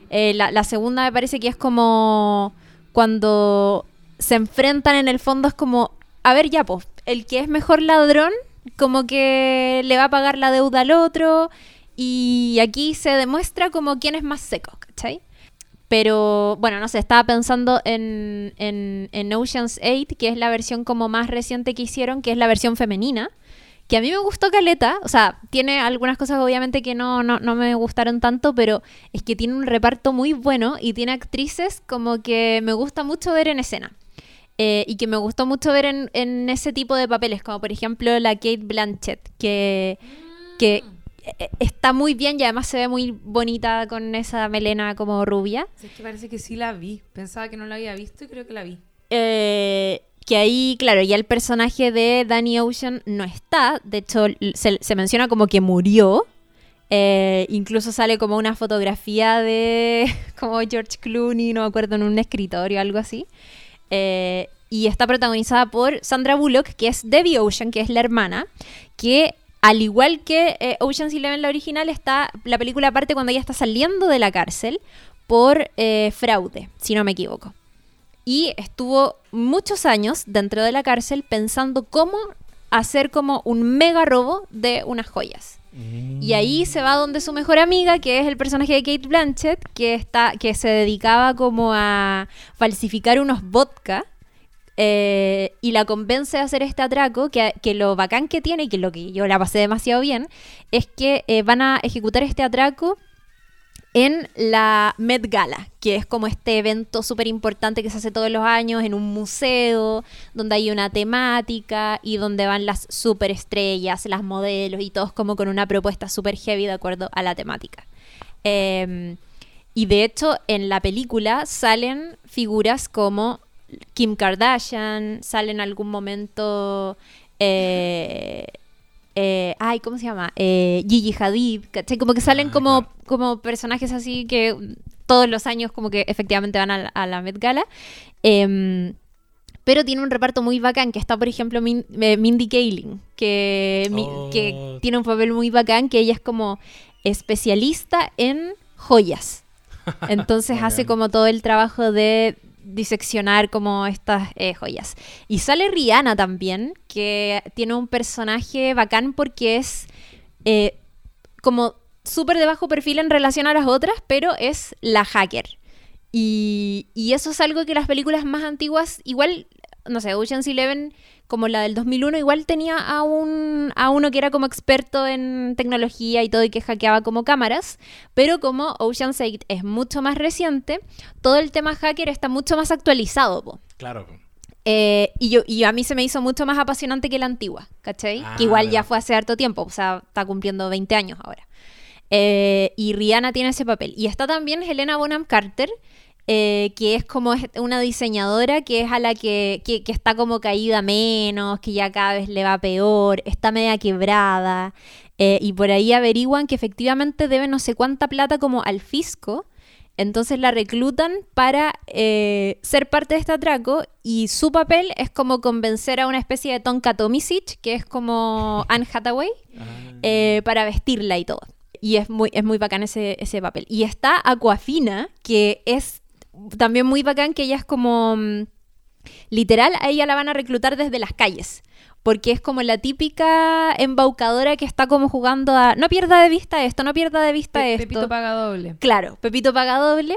Eh, la, la segunda me parece que es como. Cuando se enfrentan en el fondo es como. A ver, ya, pues. El que es mejor ladrón, como que le va a pagar la deuda al otro. Y aquí se demuestra como quién es más seco, ¿cachai? Pero bueno, no sé, estaba pensando en, en, en Ocean's 8, que es la versión como más reciente que hicieron, que es la versión femenina, que a mí me gustó Caleta, o sea, tiene algunas cosas obviamente que no, no, no me gustaron tanto, pero es que tiene un reparto muy bueno y tiene actrices como que me gusta mucho ver en escena. Eh, y que me gustó mucho ver en, en ese tipo de papeles, como por ejemplo la Kate Blanchett, que, que eh, está muy bien y además se ve muy bonita con esa melena como rubia. Sí, es que parece que sí la vi. Pensaba que no la había visto y creo que la vi. Eh, que ahí, claro, ya el personaje de Danny Ocean no está. De hecho, se, menciona como que murió. Eh, incluso sale como una fotografía de como George Clooney, no me acuerdo, en un escritorio algo así. Eh, y está protagonizada por Sandra Bullock, que es Debbie Ocean, que es la hermana, que al igual que eh, Ocean's Eleven, la original, está la película aparte cuando ella está saliendo de la cárcel por eh, fraude, si no me equivoco y estuvo muchos años dentro de la cárcel pensando cómo hacer como un mega robo de unas joyas. Y ahí se va donde su mejor amiga, que es el personaje de Kate Blanchett, que está, que se dedicaba como a falsificar unos vodka. eh, y la convence de hacer este atraco, que, que lo bacán que tiene, y que lo que yo la pasé demasiado bien, es que eh, van a ejecutar este atraco en la Met Gala, que es como este evento súper importante que se hace todos los años en un museo, donde hay una temática y donde van las superestrellas, las modelos y todos como con una propuesta súper heavy de acuerdo a la temática. Eh, y de hecho, en la película salen figuras como Kim Kardashian, sale en algún momento... eh, eh, ay, ¿cómo se llama? Eh, Gigi Hadid, ¿cachai? Como que salen Ah, como, claro. como personajes así que todos los años como que efectivamente van a, la- a la Met Gala. Em, pero tiene un reparto muy bacán, que está, por ejemplo, Min- eh, Mindy Kaling, que, mi- Oh. que tiene un papel muy bacán, que ella es como especialista en joyas. Entonces hace como todo el trabajo de diseccionar como estas eh, joyas. Y sale Rihanna también, que tiene un personaje bacán porque es eh, como súper de bajo perfil en relación a las otras, pero es la hacker. Y, y eso es algo que las películas más antiguas, igual, no sé, Ocean's Eleven, como la del 2001, igual tenía a, un, a uno que era como experto en tecnología y todo y que hackeaba como cámaras, pero como Ocean's 8 es mucho más reciente, todo el tema hacker está mucho más actualizado, po. Claro. Eh, y, yo, y a mí se me hizo mucho más apasionante que la antigua, ¿cachai? Ah, que igual ya fue hace harto tiempo, o sea, está cumpliendo 20 años ahora. Eh, y Rihanna tiene ese papel. Y está también Helena Bonham Carter, eh, que es como una diseñadora que es a la que, que, que está como caída menos, que ya cada vez le va peor, está media quebrada. eh, y por ahí averiguan que efectivamente debe no sé cuánta plata como al fisco. Entonces la reclutan para eh, ser parte de este atraco y su papel es como convencer a una especie de Tonka Tomisic, que es como Anne Hathaway, eh, para vestirla y todo. Y es muy, es muy bacán ese, ese papel. Y está Aquafina, que es también muy bacán, que ella es como... mm, Literal, a ella la van a reclutar desde las calles. Porque es como la típica embaucadora que está como jugando a... No pierda de vista esto, no pierda de vista Pe- esto. Pepito paga doble. Claro, Pepito paga doble.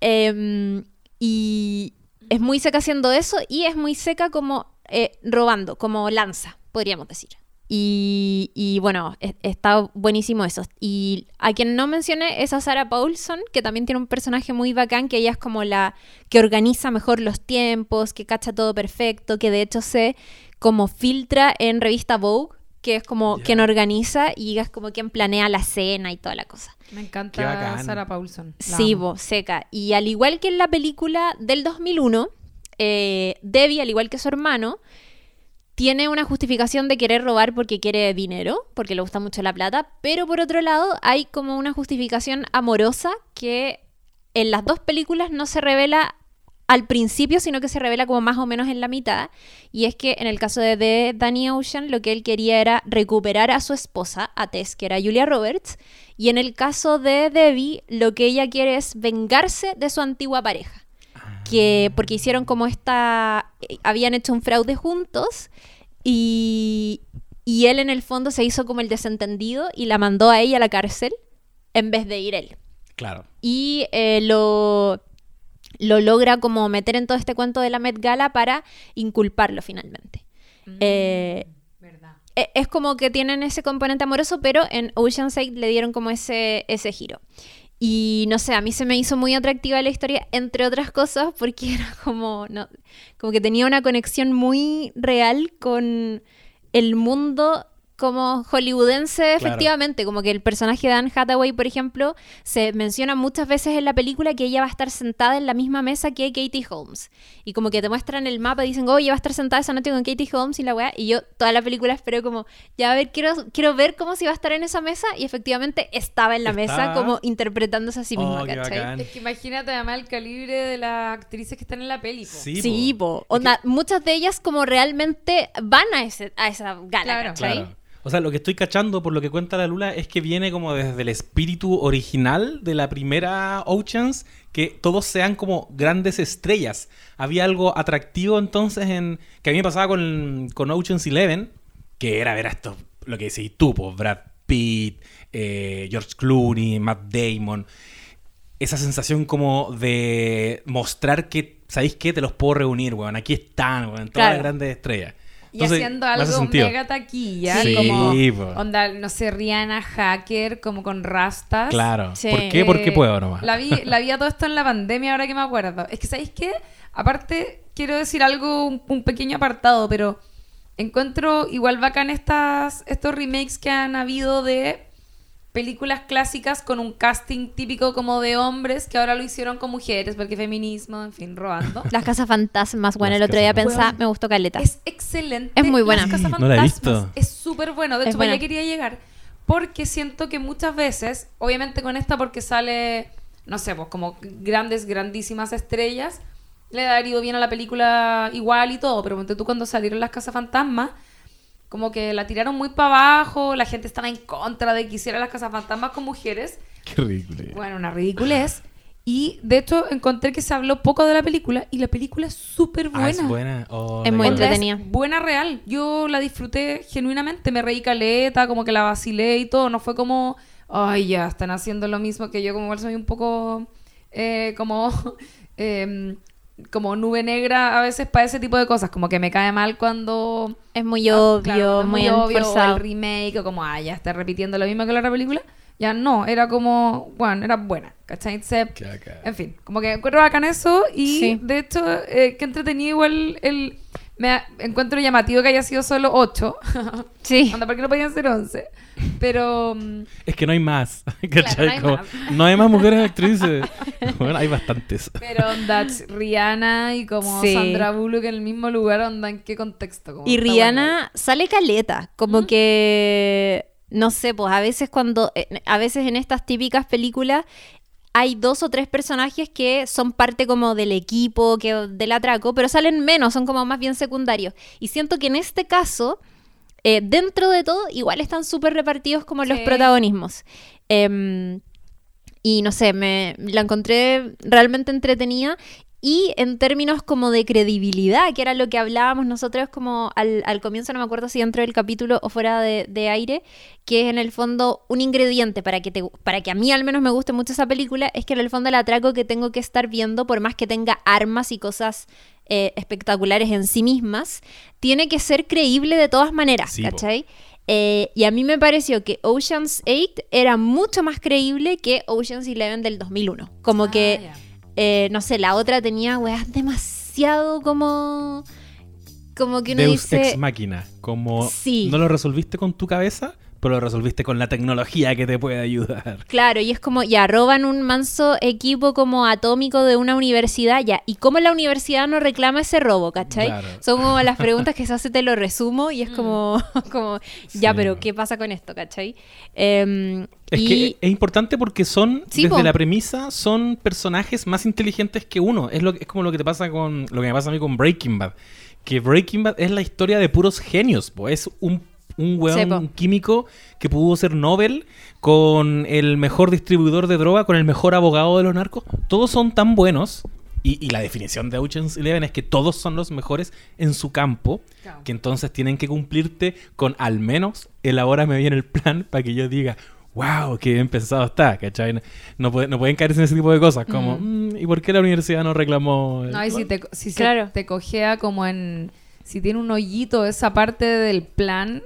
em, y es muy seca haciendo eso y es muy seca como eh, robando, como lanza, podríamos decir. Y, y bueno, e- está buenísimo eso. Y a quien no mencioné es a Sarah Paulson, que también tiene un personaje muy bacán, que ella es como la que organiza mejor los tiempos, que cacha todo perfecto, que de hecho se como filtra en revista Vogue, que es como quien organiza y es como quien planea la cena y toda la cosa. Me encanta. Sarah Paulson. La Sí, bo, seca. Y al igual que en la película del 2001, eh, Debbie, al igual que su hermano, tiene una justificación de querer robar porque quiere dinero, porque le gusta mucho la plata, pero por otro lado hay como una justificación amorosa que en las dos películas no se revela al principio, sino que se revela como más o menos en la mitad. Y es que en el caso de, Danny Ocean, lo que él quería era recuperar a su esposa, a Tess, que era Julia Roberts. Y en el caso de Debbie, lo que ella quiere es vengarse de su antigua pareja. Que porque hicieron como esta. eh, Habían hecho un fraude juntos. Y, y él en el fondo se hizo como el desentendido y la mandó a ella a la cárcel en vez de ir él Claro. y eh, lo, lo logra como meter en todo este cuento de la Met Gala para inculparlo finalmente. Eh, ¿Verdad? e- es como que tienen ese componente amoroso, pero en Ocean's 8 le dieron como ese, ese giro. Y no sé, a mí se me hizo muy atractiva la historia, entre otras cosas, porque era como, no, como que tenía una conexión muy real con el mundo como hollywoodense, Claro. efectivamente. Como que el personaje de Anne Hathaway, por ejemplo, se menciona muchas veces en la película que ella va a estar sentada en la misma mesa que Katie Holmes. Y como que te muestran el mapa y dicen, oye, va a estar sentada esa noche con Katie Holmes y la weá. Y yo toda la película espero como, ya a ver, quiero, quiero ver cómo se va a estar en esa mesa. Y efectivamente estaba en la mesa como interpretándose a sí misma, Oh, qué ¿cachai? bacán. Es que imagínate además el calibre de las actrices que están en la peli. po. Sí, Sí, po. Onda, muchas de ellas como realmente van a, ese, a esa gala, Claro. ¿cachai? Claro. O sea, lo que estoy cachando por lo que cuenta la Lula es que viene como desde el espíritu original de la primera Oceans, que todos sean como grandes estrellas. Había algo atractivo entonces en que a mí me pasaba con, con Oceans Eleven, que era ver a estos, lo que decís tú, pues, Brad Pitt, eh, George Clooney, Matt Damon. Esa sensación como de mostrar que, ¿sabéis qué? Te los puedo reunir, weón. Aquí están, weón, todas Claro. las grandes estrellas. Y Entonces, haciendo algo mega taquilla, Sí, como po. onda, no sé, Rihanna Hacker, como con rastas. Claro. Sí. ¿Por qué? Porque puedo nomás. La vi, la vi a todo esto en la pandemia, ahora que me acuerdo. Es que, ¿sabéis qué? Aparte, quiero decir algo, un, un pequeño apartado, pero encuentro igual bacán estas, estos remakes que han habido de películas clásicas con un casting típico como de hombres que ahora lo hicieron con mujeres, porque feminismo, en fin, robando. Las casas fantasmas, bueno, Las el otro día Casas pensaba, Fantasmas. me gustó Caleta. Es excelente. Es muy buena. Las No Cazafantasmas la he visto. Es súper bueno. De Es hecho, para buena. allá quería llegar. Porque siento que muchas veces, obviamente con esta porque sale, no sé, pues como grandes, grandísimas estrellas, le ha ido bien a la película igual y todo. Pero tú cuando salieron las Cazafantasmas, como que la tiraron muy para abajo, la gente estaba en contra de que hiciera las Cazafantasmas con mujeres. Qué ridículo. Bueno, una ridiculez. Y de hecho encontré que se habló poco de la película y la película es súper buena. Ah, es buena. Oh, Es muy entretenida. es buena real. Yo la disfruté genuinamente. Me reí caleta, como que la vacilé y todo. No fue como, ay, ya, están haciendo lo mismo que yo, como igual soy un poco eh, como, em, como nube negra a veces para ese tipo de cosas. Como que me cae mal cuando... Es muy ah, obvio, claro, es muy, obvio, o forzado. el remake, o como, ah, ya está repitiendo lo mismo que la otra película. Ya no, era como, bueno, era buena, ¿cachai? Bacán. en fin, como que encuentro bacán eso y Sí. de hecho, eh, que entretenido igual el... Me ha- encuentro llamativo que haya sido solo 8. Sí. Anda, ¿por qué no podían ser 11? Pero... mm, Es que no hay más. ¿cachai? no hay Como, más. no hay más mujeres actrices. bueno, hay bastantes. Pero onda Rihanna y como Sí. Sandra Bullock en el mismo lugar, onda, ¿en qué contexto? Como Y Rihanna sale caleta, como que, no sé, pues a veces cuando, eh, a veces en estas típicas películas hay dos o tres personajes que son parte como del equipo, que del atraco, pero salen menos, son como más bien secundarios. Y siento que en este caso, eh, dentro de todo, igual están súper repartidos como los protagonismos. Em, y no sé, me la encontré realmente entretenida. Y en términos como de credibilidad, que era lo que hablábamos nosotros como al, al comienzo, no me acuerdo si dentro del capítulo o fuera de, de aire, que es en el fondo un ingrediente para que, te, para que a mí al menos me guste mucho esa película, es que en el fondo el atraco que tengo que estar viendo, por más que tenga armas y cosas eh, espectaculares en sí mismas, tiene que ser creíble de todas maneras, Sí. ¿cachai? Eh, y a mí me pareció que Ocean's 8 era mucho más creíble que Ocean's 11 del 2001. Como Ah, que, ya. Eh, no sé, la otra tenía weas demasiado como... Como que uno Deus dice... ex máquina. Como Sí. no lo resolviste con tu cabeza, pero lo resolviste con la tecnología que te puede ayudar. Claro, y es como, ya, roban un manso equipo como atómico de una universidad, ya. ¿Y cómo la universidad no reclama ese robo, cachai? Claro. Son como las preguntas que se hace, te lo resumo, y es como, como ya, Sí. pero ¿qué pasa con esto, cachai? Em, Es y que es importante porque son, Sí, desde po. la premisa, son personajes más inteligentes que uno. Es, lo, que- es como lo que te pasa con, lo que me pasa a mí con Breaking Bad. Que Breaking Bad es la historia de puros genios, po. Es un, un weón Sí, po. un químico que pudo ser Nobel con el mejor distribuidor de droga, con el mejor abogado de los narcos. Todos son tan buenos. Y, y la definición de Ocean's Eleven es que todos son los mejores en su campo, Claro. que entonces tienen que cumplirte con al menos elabórame bien el plan para que yo diga, wow, qué bien pensado está, ¿cachai? No, no, puede- no pueden caerse en ese tipo de cosas, como, "Mm, ¿y por qué la universidad no reclamó? el-?" No, y si te, si se Claro. te cojea como en... Si tiene un hoyito esa parte del plan,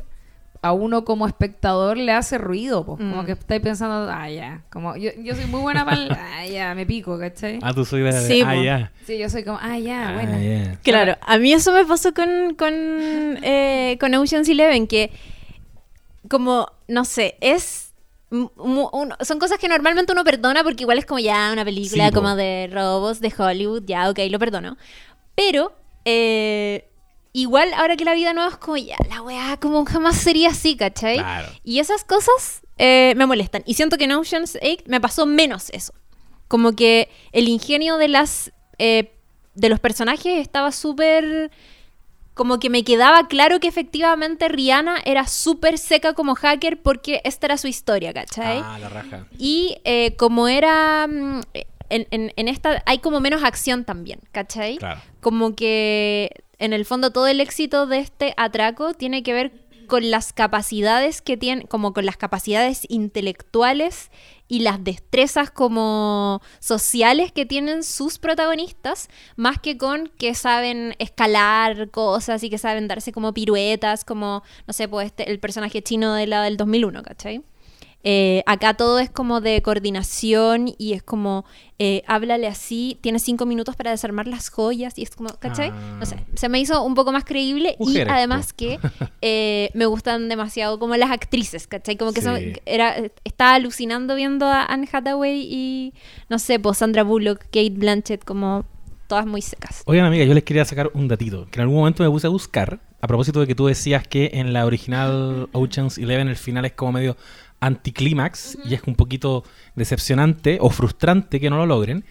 a uno como espectador le hace ruido, pues. Como Mm. que estáis pensando, ah, ya. Como, yo, yo soy muy buena para el... Ah, ya, me pico, ¿cachai? Ah, tú soy de... Sí, ah, ya. Sí, yo soy como, ah, ya, Ah, bueno. Claro, a mí eso me pasó con, con, eh, con Ocean's Eleven, que como, no sé, es... son cosas que normalmente uno perdona porque igual es como ya una película Sí, po. como de robos de Hollywood, ya, ok, lo perdono. Pero, eh, igual ahora que la vida no es como ya, la weá como jamás sería así, ¿cachai? Claro. Y esas cosas eh, me molestan. Y siento que en Ocean's 8 me pasó menos eso. Como que el ingenio de las eh, de los personajes estaba súper como que me quedaba claro que efectivamente Rihanna era súper seca como hacker porque esta era su historia, ¿cachai? Ah, la raja. Y eh, como era mm, en, en- en esta hay como menos acción también, ¿cachai? Claro. como que en el fondo todo el éxito de este atraco tiene que ver con las capacidades que tienen, como con las capacidades intelectuales y las destrezas como sociales que tienen sus protagonistas, más que con que saben escalar cosas y que saben darse como piruetas, como, no sé, pues este, el personaje chino de la del 2001, ¿cachai? Eh, acá todo es como de coordinación y es como, eh, háblale así, tienes cinco minutos para desarmar las joyas y es como, ¿cachai? Ah. No sé, se me hizo un poco más creíble y además po. que eh, me gustan demasiado como las actrices, ¿cachai? Como que son- era, estaba alucinando viendo a Anne Hathaway y, no sé, pues Sandra Bullock, Kate Blanchett, como todas muy secas. Oigan, amiga, yo les quería sacar un datito. Que en algún momento me puse a buscar. A propósito de que tú decías que en la original Ocean's Eleven el final es como medio anticlímax y es un poquito decepcionante o frustrante que no lo logren.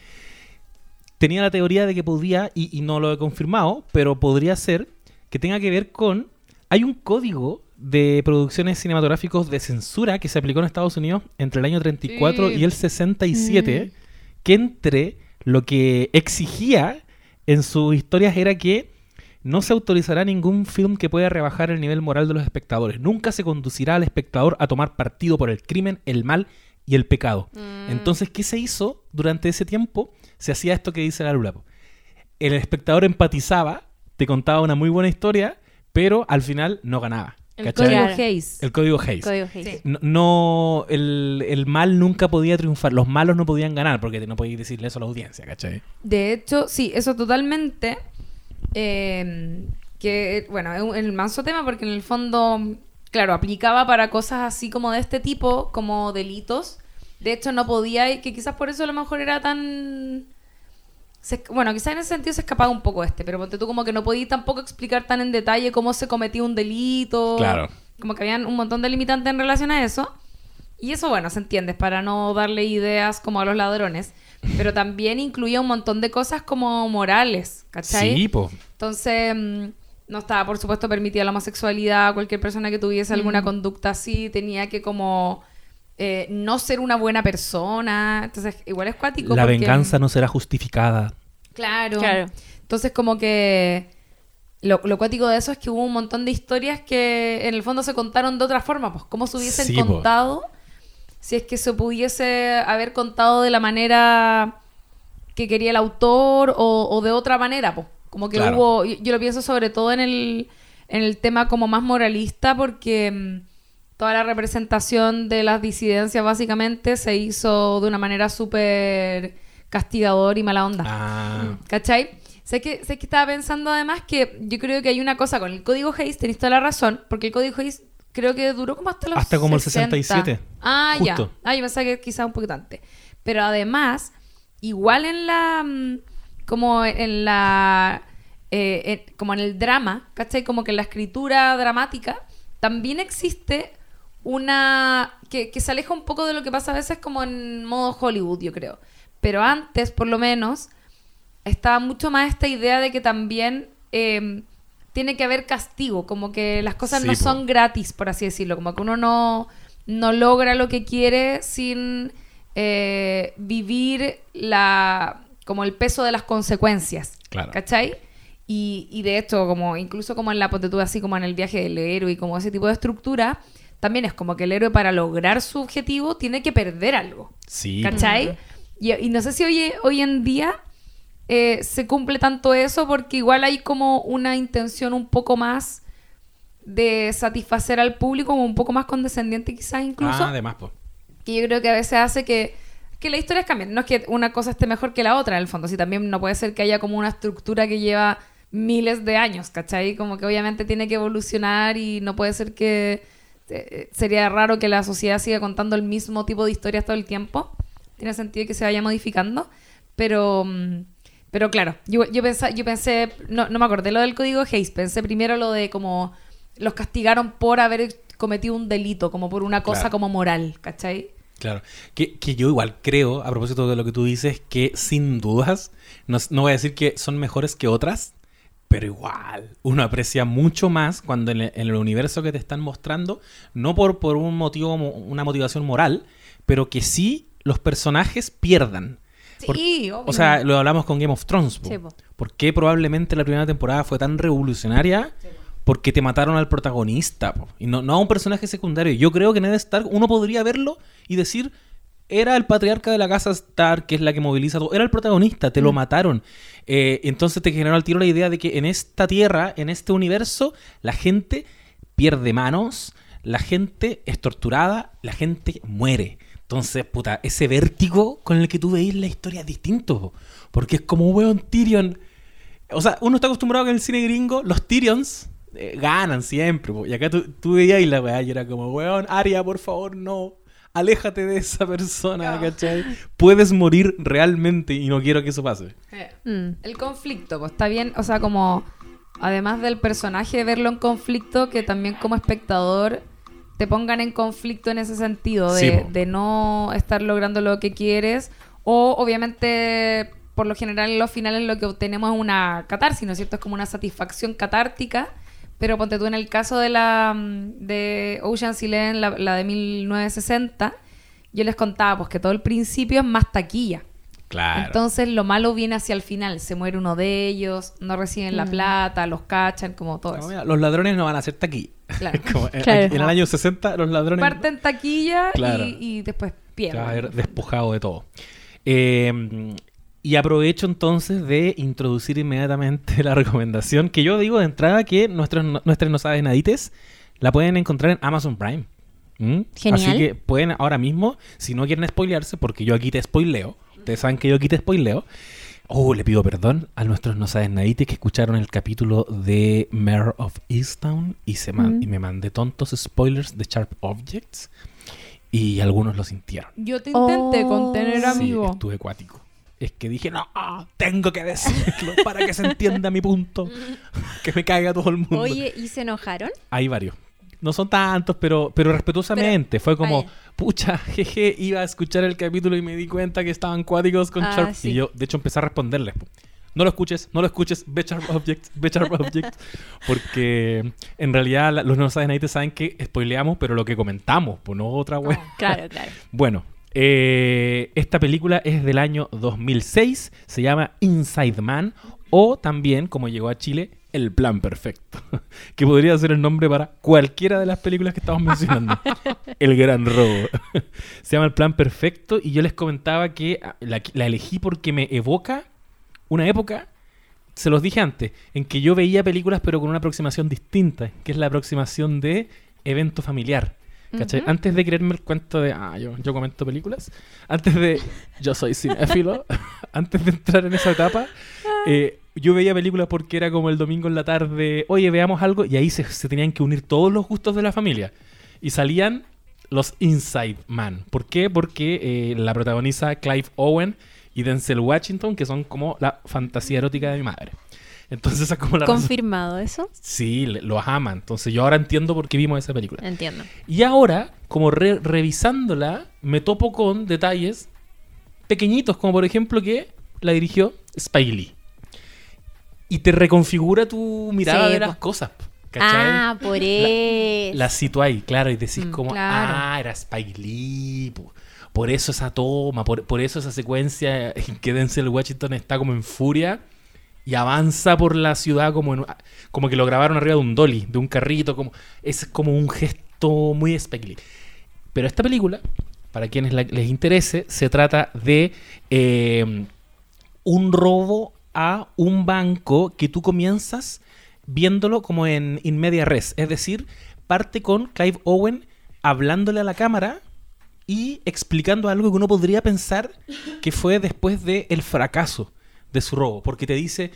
Tenía la teoría de que podía, y, y no lo he confirmado, pero podría ser que tenga que ver con. Hay un código de producciones cinematográficos de censura que se aplicó en Estados Unidos entre el año 34 Sí. y el 67 que entre lo que exigía en sus historias era que no se autorizará ningún film que pueda rebajar el nivel moral de los espectadores. Nunca se conducirá al espectador a tomar partido por el crimen, el mal y el pecado. Entonces, ¿qué se hizo durante ese tiempo? Se hacía esto que dice la Lula. El espectador empatizaba, te contaba una muy buena historia, pero al final no ganaba. El código. Hayes. El código Hayes. Código Hayes. Sí. No, no- el, el mal nunca podía triunfar, los malos no podían ganar, porque no podías decirle eso a la audiencia, ¿cachai? De hecho, sí, eso totalmente. Eh, que, bueno, es un- el manso tema porque en el fondo, claro, aplicaba para cosas así como de este tipo, como delitos. De hecho, no podía, y que quizás por eso a lo mejor era tan... se- bueno, quizás en ese sentido se escapaba un poco este, pero ponte tú como que no podías tampoco explicar tan en detalle cómo se cometía un delito. Claro. Como que habían un montón de limitantes en relación a eso. Y eso, bueno, se entiende, para no darle ideas como a los ladrones. Pero también incluía un montón de cosas como morales, ¿cachai? Sí, po. Entonces, mm, no estaba, por supuesto, permitida la homosexualidad. Cualquier persona que tuviese alguna conducta así tenía que como eh, no ser una buena persona. Entonces, igual es cuático. La porque- venganza no será justificada. Claro. Claro. Entonces, como que lo, lo cuático de eso es que hubo un montón de historias que en el fondo se contaron de otra forma. Pues, cómo se hubiesen Sí, po. Si es que se pudiese haber contado de la manera que quería el autor o, o de otra manera. Pues. Como que Claro. hubo. Yo, yo lo pienso sobre todo en el, en el tema como más moralista, porque. mm, Toda la representación de las disidencias básicamente se hizo de una manera súper castigador y mala onda. Ah, ¿Cachai? Sé que, sé que estaba pensando además que yo creo que hay una cosa con el código Hayes, tenéis toda la razón, porque el código Hayes creo que duró como hasta los Hasta como el 60. 67. Ah, Justo. ya. Ah, yo pensaba que quizás un poquito antes. Pero además, igual en la. mm, Como en la. eh, en- como en el drama, ¿cachai? Como que en la escritura dramática también existe una. Que, que se aleja un poco de lo que pasa a veces como en modo Hollywood, yo creo. Pero antes, por lo menos, estaba mucho más esta idea de que también eh, tiene que haber castigo, como que las cosas Sí, no po. son gratis, por así decirlo, como que uno no, no logra lo que quiere sin eh, vivir la como el peso de las consecuencias, Claro. ¿cachai? Y, y de esto, como incluso como en la ponte así como en el viaje del héroe y como ese tipo de estructura, también es como que el héroe para lograr su objetivo tiene que perder algo. Sí. ¿Cachai? Y, y no sé si hoy, hoy en día eh, se cumple tanto eso porque igual hay como una intención un poco más de satisfacer al público, como un poco más condescendiente quizás incluso, Ah, además, pues. que yo creo que a veces hace que, que las historias cambien. No es que una cosa esté mejor que la otra, en el fondo, si también no puede ser que haya como una estructura que lleva miles de años, ¿cachai? Como que obviamente tiene que evolucionar y no puede ser que... eh, sería raro que la sociedad siga contando el mismo tipo de historias todo el tiempo. Tiene sentido que se vaya modificando, pero... mm, Pero claro, yo, yo, pensé, yo pensé, no, no me acordé lo del código Hayes, pensé primero lo de como los castigaron por haber cometido un delito, como por una cosa Claro. como moral, ¿cachai? Claro, que, que yo igual creo, a propósito de lo que tú dices, que sin dudas, no, no voy a decir que son mejores que otras, pero igual, uno aprecia mucho más cuando en el, en el universo que te están mostrando, no por, por un motivo, mo- una motivación moral, pero que sí los personajes pierdan. Por- Sí, obvio. O sea, lo hablamos con Game of Thrones. po. Sí, po. ¿Por qué probablemente la primera temporada fue tan revolucionaria? Porque te mataron al protagonista, po. y no, no a un personaje secundario. Yo creo que Ned Stark, uno podría verlo y decir, era el patriarca de la casa Stark, que es la que moviliza todo. Era el protagonista, te lo mataron. Eh, entonces te generó al tiro la idea de que en esta tierra, en este universo, la gente pierde manos, la gente es torturada, la gente muere. Entonces, puta, ese vértigo con el que tú veis la historia es distinto. po. Porque es como, weón, Tyrion. O sea, uno está acostumbrado que en el cine gringo los Tyrions eh, ganan siempre. po. Y acá tú, tú veías y la weá y era como, weón, Aria, por favor, no. Aléjate de esa persona, ¿cachai? Puedes morir realmente y no quiero que eso pase. Eh, Mm. El conflicto, pues está bien, o sea, como además del personaje verlo en conflicto, que también como espectador te pongan en conflicto en ese sentido, de, Sí, po. de no estar logrando lo que quieres, o obviamente por lo general en los finales lo que obtenemos es una catarsis, ¿no es cierto? Es como una satisfacción catártica, pero ponte tú en el caso de la mm, de Ocean's Eleven, la, la de 1960, yo les contaba pues que todo el principio es más taquilla. Claro. Entonces lo malo viene hacia el final. Se muere uno de ellos, no reciben la plata, los cachan, como todo No, eso. mira, los ladrones no van a hacer taquilla. Claro. Como, Claro. En el año 60 los ladrones Parten taquilla Claro. y, y después pierden. ver despojado de todo. Eh, y aprovecho entonces de introducir inmediatamente la recomendación que yo digo de entrada que nuestros, no- nuestras no sabes nadites la pueden encontrar en Amazon Prime. ¿Mm? Genial. Así que pueden ahora mismo, si no quieren spoilearse, porque yo aquí te spoileo, ustedes saben que yo aquí te spoileo. Oh, le pido perdón a nuestros no sabes nadites que escucharon el capítulo de Mayor of Easttown y, se man- Mm. y me mandé tontos spoilers de Sharp Objects y algunos lo sintieron. Yo te intenté Oh. contener, Era Sí, amigo. estuve acuático. Es que dije, no, tengo que decirlo para que se entienda mi punto. que me caiga todo el mundo. Oye, ¿y se enojaron? Hay varios. No son tantos, pero, pero respetuosamente. Fue como, pucha, jeje, iba a escuchar el capítulo y me di cuenta que estaban cuáticos con Ah, Sharp. sí. Y yo, de hecho, empecé a responderles. po. No lo escuches, no lo escuches, ve Sharp Objects, ve Sharp Objects. Porque en realidad la- los no saben nadie saben que spoileamos, pero lo que comentamos, pues no otra web. Claro, claro. Bueno, eh, esta película es del año 2006, se llama Inside Man o también, como llegó a Chile, El Plan Perfecto, que podría ser el nombre para cualquiera de las películas que estamos mencionando. el Gran Robo. se llama El Plan Perfecto y yo les comentaba que ah, la, la elegí porque me evoca una época, se los dije antes, en que yo veía películas pero con una aproximación distinta, que es la aproximación de evento familiar. ¿Cachai? Antes de creerme el cuento de, ah, yo, yo comento películas, antes de, yo soy cinéfilo, antes de entrar en esa etapa, eh, yo veía películas porque era como el domingo en la tarde, oye, veamos algo, y ahí se, se tenían que unir todos los gustos de la familia. Y salían los Inside Man. ¿Por qué? Porque eh, la protagoniza Clive Owen y Denzel Washington, que son como la fantasía erótica de mi madre. Entonces esa es como la razón- ¿Confirmado eso? Sí, le- los aman. Entonces yo ahora entiendo por qué vimos esa película. Entiendo. Y ahora, como re- revisándola, me topo con detalles pequeñitos, como por ejemplo que la dirigió Spike Lee. Y te reconfigura tu mirada Sí, de po. las cosas. ¿Cachai? Ah, por eso. La cito ahí, claro, y decís Mm, como, claro. ah, era Spike Lee, po. por eso esa toma, por, por eso esa secuencia en que Denzel Washington está como en furia y avanza por la ciudad como, en- como que lo grabaron arriba de un dolly, de un carrito, como es como un gesto muy Spike Lee. Pero esta película, para quienes la- les interese, se trata de eh, un robo a un banco que tú comienzas viéndolo como en in media res. Es decir, parte con Clive Owen hablándole a la cámara y explicando algo que uno podría pensar que fue después del fracaso de su robo. Porque te dice,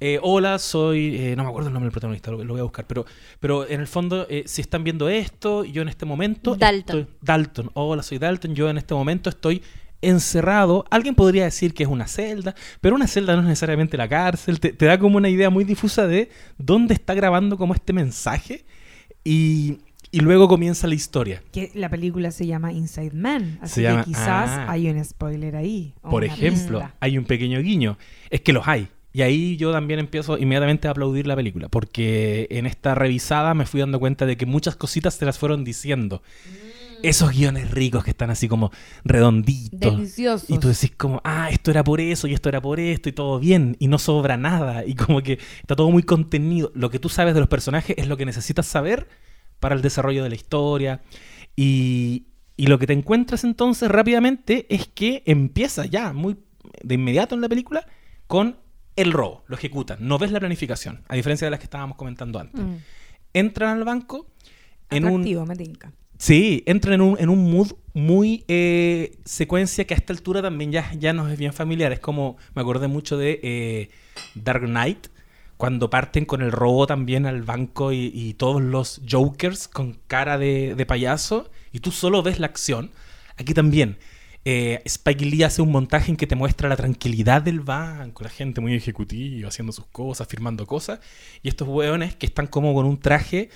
eh, hola, soy... eh, no me acuerdo el nombre del protagonista, lo, lo voy a buscar. Pero, pero en el fondo, eh, si están viendo esto, yo en este momento... Dalton. estoy- Dalton. Hola, soy Dalton. Yo en este momento estoy encerrado. Alguien podría decir que es una celda, pero una celda no es necesariamente la cárcel. Te, te da como una idea muy difusa de dónde está grabando como este mensaje. Y, y luego comienza la historia. Que la película se llama Inside Man. Así Se que llama- quizás ah. hay un spoiler ahí. Por ejemplo, pista. hay un pequeño guiño. Es que los hay. Y ahí yo también empiezo inmediatamente a aplaudir la película. Porque en esta revisada me fui dando cuenta de que muchas cositas se las fueron diciendo. Esos guiones ricos que están así como redonditos. Deliciosos. Y tú decís como, ah, esto era por eso y esto era por esto y todo bien y no sobra nada y como que está todo muy contenido. Lo que tú sabes de los personajes es lo que necesitas saber para el desarrollo de la historia y, y lo que te encuentras entonces rápidamente es que empieza ya muy de inmediato en la película con el robo, lo ejecutan, no ves la planificación, a diferencia de las que estábamos comentando antes. Mm. Entran al banco en un, Atractivo, me tinca. Sí, entran en un, en un mood muy eh, secuencia que a esta altura también ya, ya nos es bien familiar. Es como, me acordé mucho de eh, Dark Knight, cuando parten con el robo también al banco y, y todos los Jokers con cara de, de payaso y tú solo ves la acción. Aquí también. Eh, Spike Lee hace un montaje en que te muestra la tranquilidad del banco, la gente muy ejecutiva, haciendo sus cosas, firmando cosas, y estos hueones que están como con un traje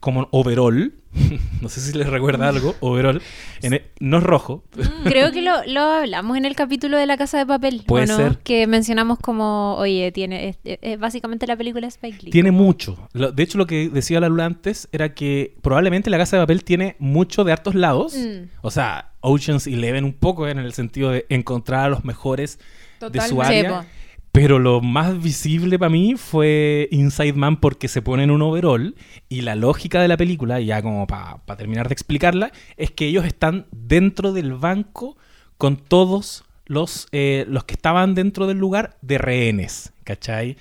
como overall, no sé si les recuerda algo, overall, en no es rojo, Creo que lo, lo hablamos en el capítulo de La Casa de Papel. Puede ¿o no? ser. Que mencionamos como, oye, tiene es, básicamente la película Spike Lee. tiene mucho. Lo- De hecho, lo que decía la Lula antes era que probablemente la casa de papel tiene mucho de hartos lados. Mm. O sea, Oceans Eleven un poco en el sentido de encontrar a los mejores de su área. Pero lo más visible para mí fue Inside Man porque se pone en un overall y la lógica de la película, ya como para terminar de explicarla, es que ellos están dentro del banco con todos los, eh, los que estaban dentro del lugar de rehenes, ¿cachai?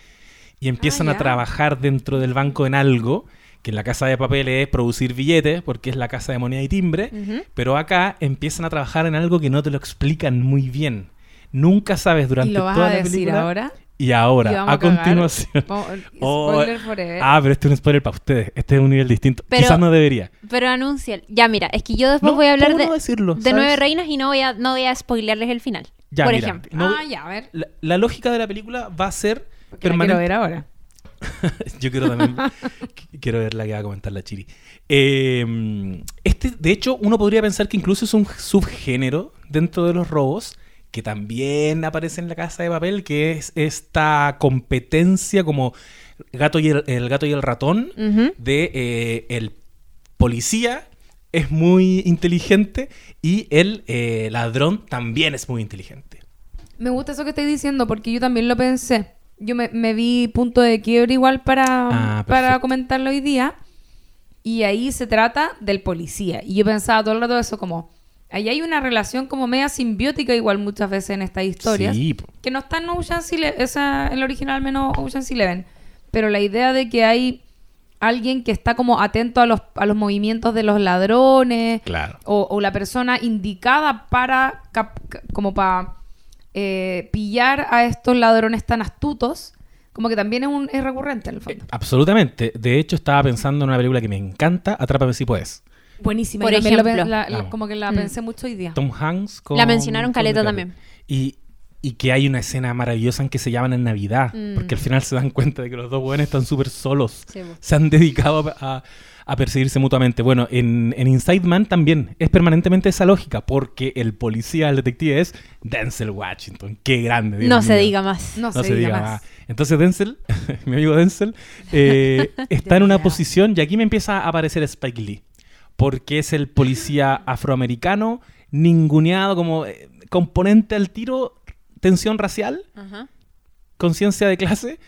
Y empiezan Ah, a trabajar dentro del banco en algo, que en la casa de papel es producir billetes, porque es la casa de moneda y timbre, pero acá empiezan a trabajar en algo que no te lo explican muy bien. Nunca sabes durante ¿Y lo vas toda a la decir película. ahora? Y ahora, Y a, continuación. Oh, ah, pero este es un spoiler para ustedes. Este es un nivel distinto. Pero- Quizás no debería. Pero anuncia. Ya, mira, es que yo después No, voy a hablar ¿cómo de, no decirlo? de. Nueve Reinas y no voy a, no voy a spoilearles el final. Ya, por mira, ejemplo. no- ah, ya, a ver. La, la lógica de la película va a ser Porque la quiero permanente. ver ahora. Yo quiero también. qu- quiero ver la que va a comentar la Chiri. Eh, este, de hecho, uno podría pensar que incluso es un subgénero dentro de los robos que también aparece en la casa de papel, que es esta competencia como gato y el, el gato y el ratón de eh, el policía es muy inteligente y el eh, ladrón también es muy inteligente. Me gusta eso que estoy diciendo porque yo también lo pensé. Yo me, me vi punto de quiebre igual para, Ah, para comentarlo hoy día. Y ahí se trata del policía. Y yo pensaba todo el rato eso como... Ahí hay una relación como media simbiótica igual muchas veces en estas historias. Sí. Que no está en Ocean's Eleven, esa, en el original al menos Ocean's Eleven. Pero la idea de que hay alguien que está como atento a los, a los movimientos de los ladrones claro. o, o la persona indicada para cap- ca- como para eh, pillar a estos ladrones tan astutos Como que también es, un, es recurrente en el fondo. Eh, absolutamente. De hecho, estaba pensando en una película que me encanta, Atrápame si puedes. Buenísima. Por ejemplo. la- la- como que la Mm. pensé mucho hoy día. Tom Hanks con... La mencionaron con caleta también. Y, y que hay una escena maravillosa en que se llaman en Navidad. Mm. Porque al final se dan cuenta de que los dos buenos están súper solos. Sí. Se han dedicado a, a perseguirse mutuamente. Bueno, en, en Inside Man también es permanentemente esa lógica. Porque el policía, el detective es Denzel Washington. Qué grande. Dios No se diga más. No, No se, diga, más. más. Entonces Denzel, mi amigo Denzel, eh, está en una posición y aquí me empieza a aparecer Spike Lee. Porque es el policía afroamericano, ninguneado como eh, componente al tiro, tensión racial, conciencia de clase,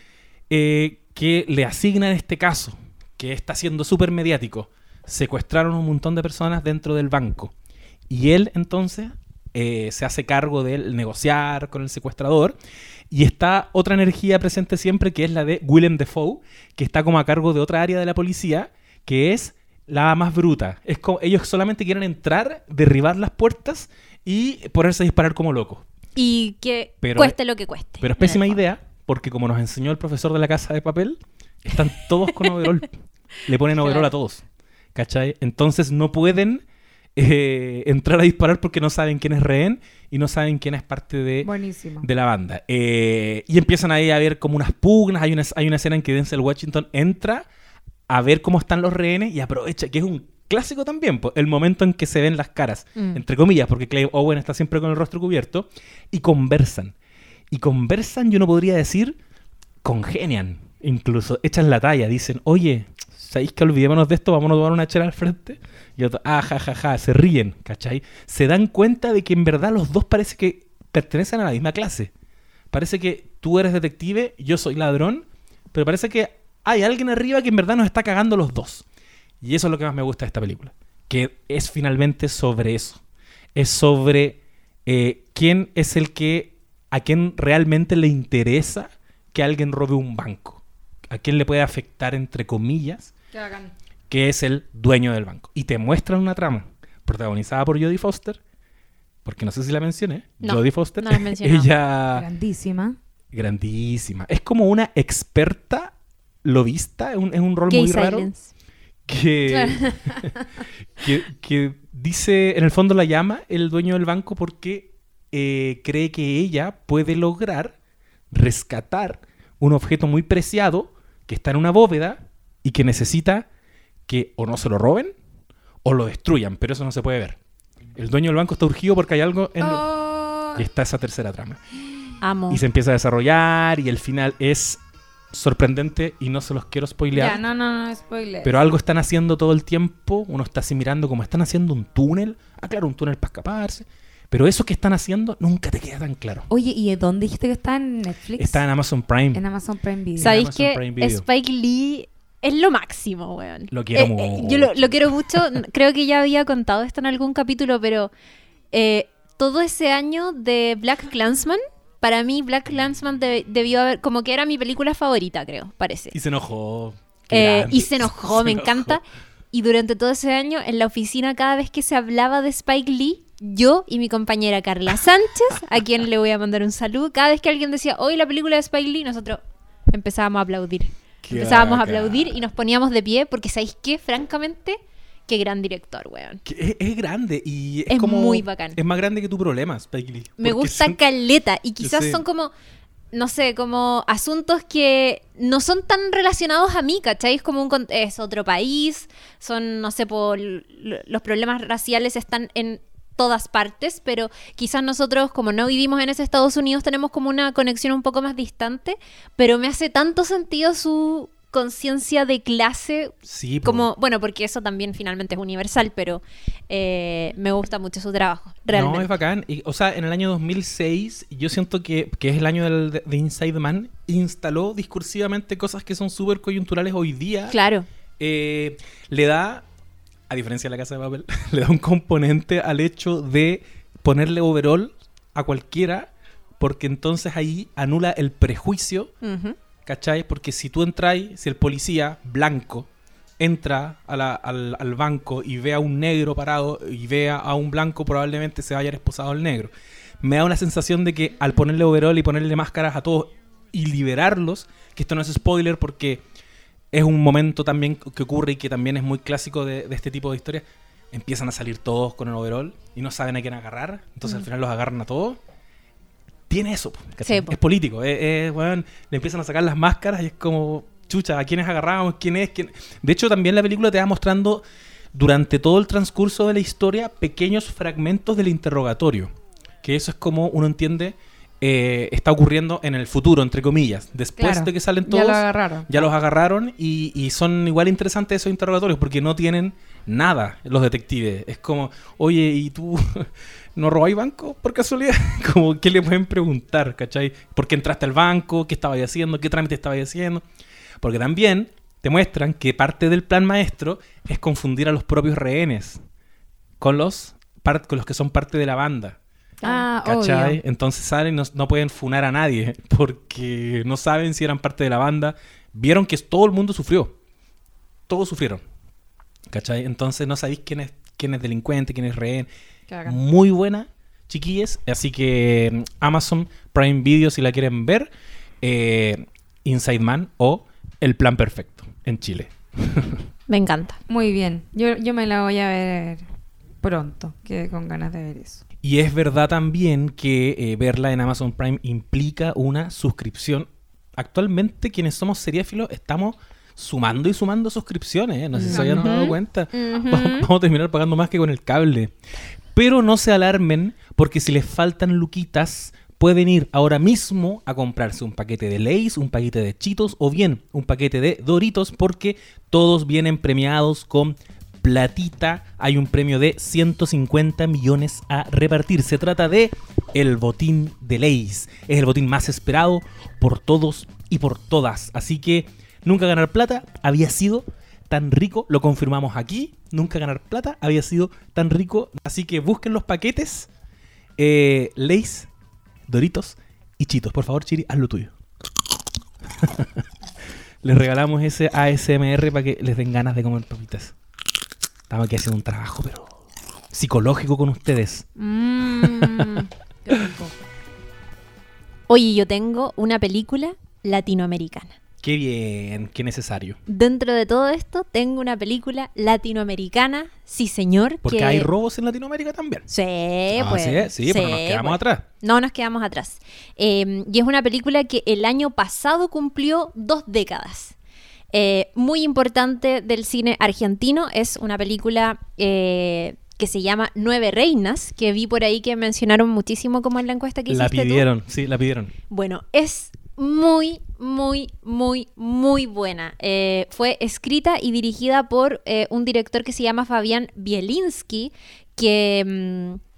eh, que le asignan este caso, que está siendo súper mediático. Secuestraron un montón de personas dentro del banco. Y él entonces eh, se hace cargo de negociar con el secuestrador. Y está otra energía presente siempre, que es la de Willem Dafoe, que está como a cargo de otra área de la policía, que es la más bruta. Es como, ellos solamente quieren entrar, derribar las puertas y ponerse a disparar como locos. Y que Pero- cueste lo que cueste. Pero es pésima idea, porque como nos enseñó el profesor de la casa de papel, están todos con overall. Le ponen overall Claro. a todos. ¿Cachai? Entonces no pueden eh, entrar a disparar porque no saben quién es rehén y no saben quién es parte de, Buenísimo. de la banda. Eh, y empiezan ahí a ver como unas pugnas. Hay una, hay una escena en que Denzel Washington entra a ver cómo están los rehenes y aprovecha, que es un clásico también, po, el momento en que se ven las caras, Mm. entre comillas, porque Clay Owen está siempre con el rostro cubierto, y conversan. Y conversan, yo no podría decir, congenian, incluso echan la talla, dicen, oye, ¿sabéis que olvidémonos de esto? Vamos a tomar una chela al frente. Y otro, ah, ja, ja, ja, se ríen, ¿cachai? Se dan cuenta de que en verdad los dos parece que pertenecen a la misma clase. Parece que tú eres detective, yo soy ladrón, pero parece que hay alguien arriba que en verdad nos está cagando los dos. Y eso es lo que más me gusta de esta película. Que es finalmente sobre eso. Es sobre eh, quién es el que, a quién realmente le interesa que alguien robe un banco. A quién le puede afectar, entre comillas, que es el dueño del banco. Y te muestran una trama protagonizada por Jodie Foster. Porque no sé si la mencioné. No, Jodie Foster. no la. Ella Grandísima. grandísima. Es como una experta lobista, es un, es un rol Gay muy raro. Que, que, que dice, en el fondo la llama el dueño del banco porque eh, cree que ella puede lograr rescatar un objeto muy preciado que está en una bóveda y que necesita que o no se lo roben o lo destruyan, pero eso no se puede ver. El dueño del banco está urgido porque hay algo en... Oh, Y está esa tercera trama. Amo. Y se empieza a desarrollar y el final es sorprendente y no se los quiero spoilear. ya, no, no, no, spoiler. Pero algo están haciendo todo el tiempo. Uno está así mirando como están haciendo un túnel. Ah, claro, un túnel para escaparse. Pero eso que están haciendo nunca te queda tan claro. Oye, ¿y dónde dijiste que está en Netflix? Está en Amazon Prime. En Amazon Prime Video. ¿Sabéis Amazon que Prime Video. Spike Lee es lo máximo, weón? Lo quiero Eh, eh, mucho. yo lo, lo quiero mucho. Creo que ya había contado esto en algún capítulo, pero eh, todo ese año de Black Clansman, para mí Black Clansman de- debió haber, como que era mi película favorita, creo, parece. Y se enojó. Eh, y se enojó, Se me enojó. encanta. Y durante todo ese año, en la oficina, cada vez que se hablaba de Spike Lee, yo y mi compañera Carla Sánchez, a quien le voy a mandar un saludo, cada vez que alguien decía, hoy la película de Spike Lee, nosotros empezábamos a aplaudir. Qué empezábamos a aplaudir y nos poníamos de pie, porque ¿sabéis qué? Francamente, qué gran director, weón. Es, es grande y es, Es como. muy bacán. Es más grande que tu problema, Spike Lee. Me gusta son- caleta y quizás son como, no sé, como asuntos que no son tan relacionados a mí, ¿cachai? Es como un, es otro país, son, no sé, por los problemas raciales están en todas partes, pero quizás nosotros como no vivimos en ese Estados Unidos tenemos como una conexión un poco más distante, pero me hace tanto sentido su conciencia de clase Sí, como, bueno, porque eso también finalmente es universal, pero eh, me gusta mucho su trabajo, realmente. No, es bacán. Y, o sea, en el año 2006, yo siento que, que es el año del, de, de Inside Man, instaló discursivamente cosas que son súper coyunturales hoy día. Claro. Eh, le da, a diferencia de la casa de papel, le da un componente al hecho de ponerle overall a cualquiera, porque entonces ahí anula el prejuicio, Ujú. ¿cachai? Porque si tú entras, si el policía blanco entra a la- al, al banco y ve a un negro parado y ve a, a un blanco, probablemente se vaya esposado al negro. Me da una sensación de que al ponerle overall y ponerle máscaras a todos y liberarlos, que esto no es spoiler porque es un momento también que ocurre y que también es muy clásico de, de este tipo de historias. Empiezan a salir todos con el overall y no saben a quién agarrar, entonces al final los agarran a todos. Tiene eso. Sí, po. es político, es, es, weón, le empiezan a sacar las máscaras y es como, chucha, ¿a quiénes agarramos? ¿Quién es? ¿Quién? De hecho, también la película te va mostrando durante todo el transcurso de la historia pequeños fragmentos del interrogatorio. Que eso es como uno entiende, eh, está ocurriendo en el futuro, entre comillas. Después Claro, de que salen ya todos, lo agarraron. ya los agarraron y, y son igual interesantes esos interrogatorios porque no tienen nada los detectives. Es como, oye, ¿y tú no robáis banco por casualidad? como, ¿qué le pueden preguntar, cachai? ¿Por qué entraste al banco? ¿Qué estabas haciendo? ¿Qué trámite estabas haciendo? Porque también te muestran que parte del plan maestro es confundir a los propios rehenes con los, con los que son parte de la banda. Ah, ¿Cachai? obvio. Entonces salen y no, no pueden funar a nadie porque no saben si eran parte de la banda. Vieron que todo el mundo sufrió. Todos sufrieron. ¿Cachai? Entonces no sabéis quién es, quién es delincuente, quién es rehén. Muy buena, chiquilles. Así que mm, Amazon Prime Video, si la quieren ver, eh, Inside Man o El Plan Perfecto en Chile. Me encanta. Muy bien. Yo, yo me la voy a ver pronto, que con ganas de ver eso. Y es verdad también que eh, verla en Amazon Prime implica una suscripción. Actualmente quienes somos seriéfilos estamos sumando y sumando suscripciones. ¿eh? No sé si se habían Ujú. dado cuenta. Vamos a terminar pagando más que con el cable. Pero no se alarmen porque si les faltan luquitas pueden ir ahora mismo a comprarse un paquete de Lay's, un paquete de Chitos o bien un paquete de Doritos porque todos vienen premiados con platita. Hay un premio de 150 millones a repartir. Se trata de el botín de Lay's. Es el botín más esperado por todos y por todas. Así que nunca ganar plata había sido tan rico, lo confirmamos aquí. Nunca ganar plata había sido tan rico. Así que busquen los paquetes. Eh, Lay's, Doritos y Chitos. Por favor, Chiri, haz lo tuyo. les regalamos ese ASMR para que les den ganas de comer papitas. Estamos aquí haciendo un trabajo, pero psicológico con ustedes. Mm. Qué rico. Oye, yo tengo una película latinoamericana. Qué bien, qué necesario. Dentro de todo esto, tengo una película latinoamericana, sí señor. Porque que... hay robos en Latinoamérica también. Sí, Ah, pues. sí, sí, pero nos quedamos pues. atrás. No nos quedamos atrás. Eh, y es una película que el año pasado cumplió dos décadas. Eh, muy importante del cine argentino. Es una película eh, que se llama Nueve Reinas, que vi por ahí que mencionaron muchísimo como en la encuesta que La hiciste tú. pidieron, sí, la pidieron. Bueno, es muy, muy, muy, muy buena. Eh, fue escrita y dirigida por un director que se llama Fabián Bielinski, que mm,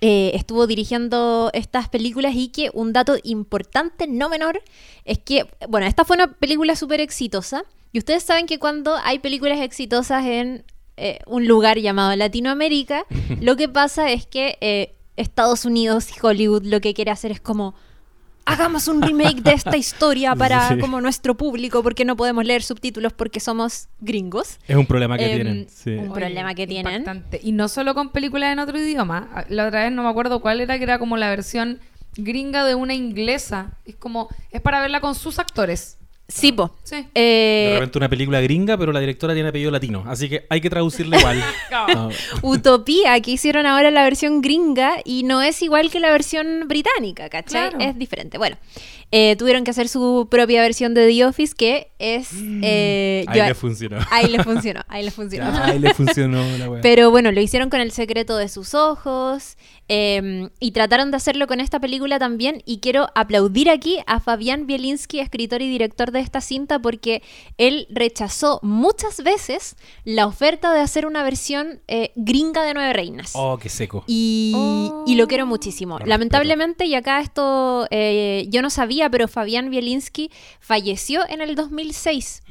eh, estuvo dirigiendo estas películas y que un dato importante, no menor, es que, bueno, esta fue una película súper exitosa. Y ustedes saben que cuando hay películas exitosas en eh, un lugar llamado Latinoamérica, lo que pasa es que eh, Estados Unidos y Hollywood lo que quiere hacer es como hagamos un remake de esta historia para Sí. como nuestro público porque no podemos leer subtítulos porque somos gringos. Es un problema que Em, tienen. sí. un problema que tienen. impactante. Y no solo con películas en otro idioma. La otra vez no me acuerdo cuál era, que era como la versión gringa de una inglesa. Es como, es para verla con sus actores. Sí, po. Sí. De Eh, repente una película gringa, pero la directora tiene apellido latino. Así que hay que traducirla igual. No. Utopía, que hicieron ahora la versión gringa y no es igual que la versión británica, ¿cachai? Claro. Es diferente. Bueno, eh, tuvieron que hacer su propia versión de The Office que es... eh, Ahí yo- le funcionó. ahí le funcionó, ahí le funcionó. Ya, ahí le funcionó la wea. Pero bueno, lo hicieron con El secreto de sus ojos eh, y trataron de hacerlo con esta película también y quiero aplaudir aquí a Fabián Bielinski, escritor y director de esta cinta, porque él rechazó muchas veces la oferta de hacer una versión eh, gringa de Nueve Reinas. Oh, qué seco. Y, Oh. y lo quiero muchísimo. Lo Lamentablemente, y acá esto eh, yo no sabía, pero Fabián Bielinski falleció en el 2006.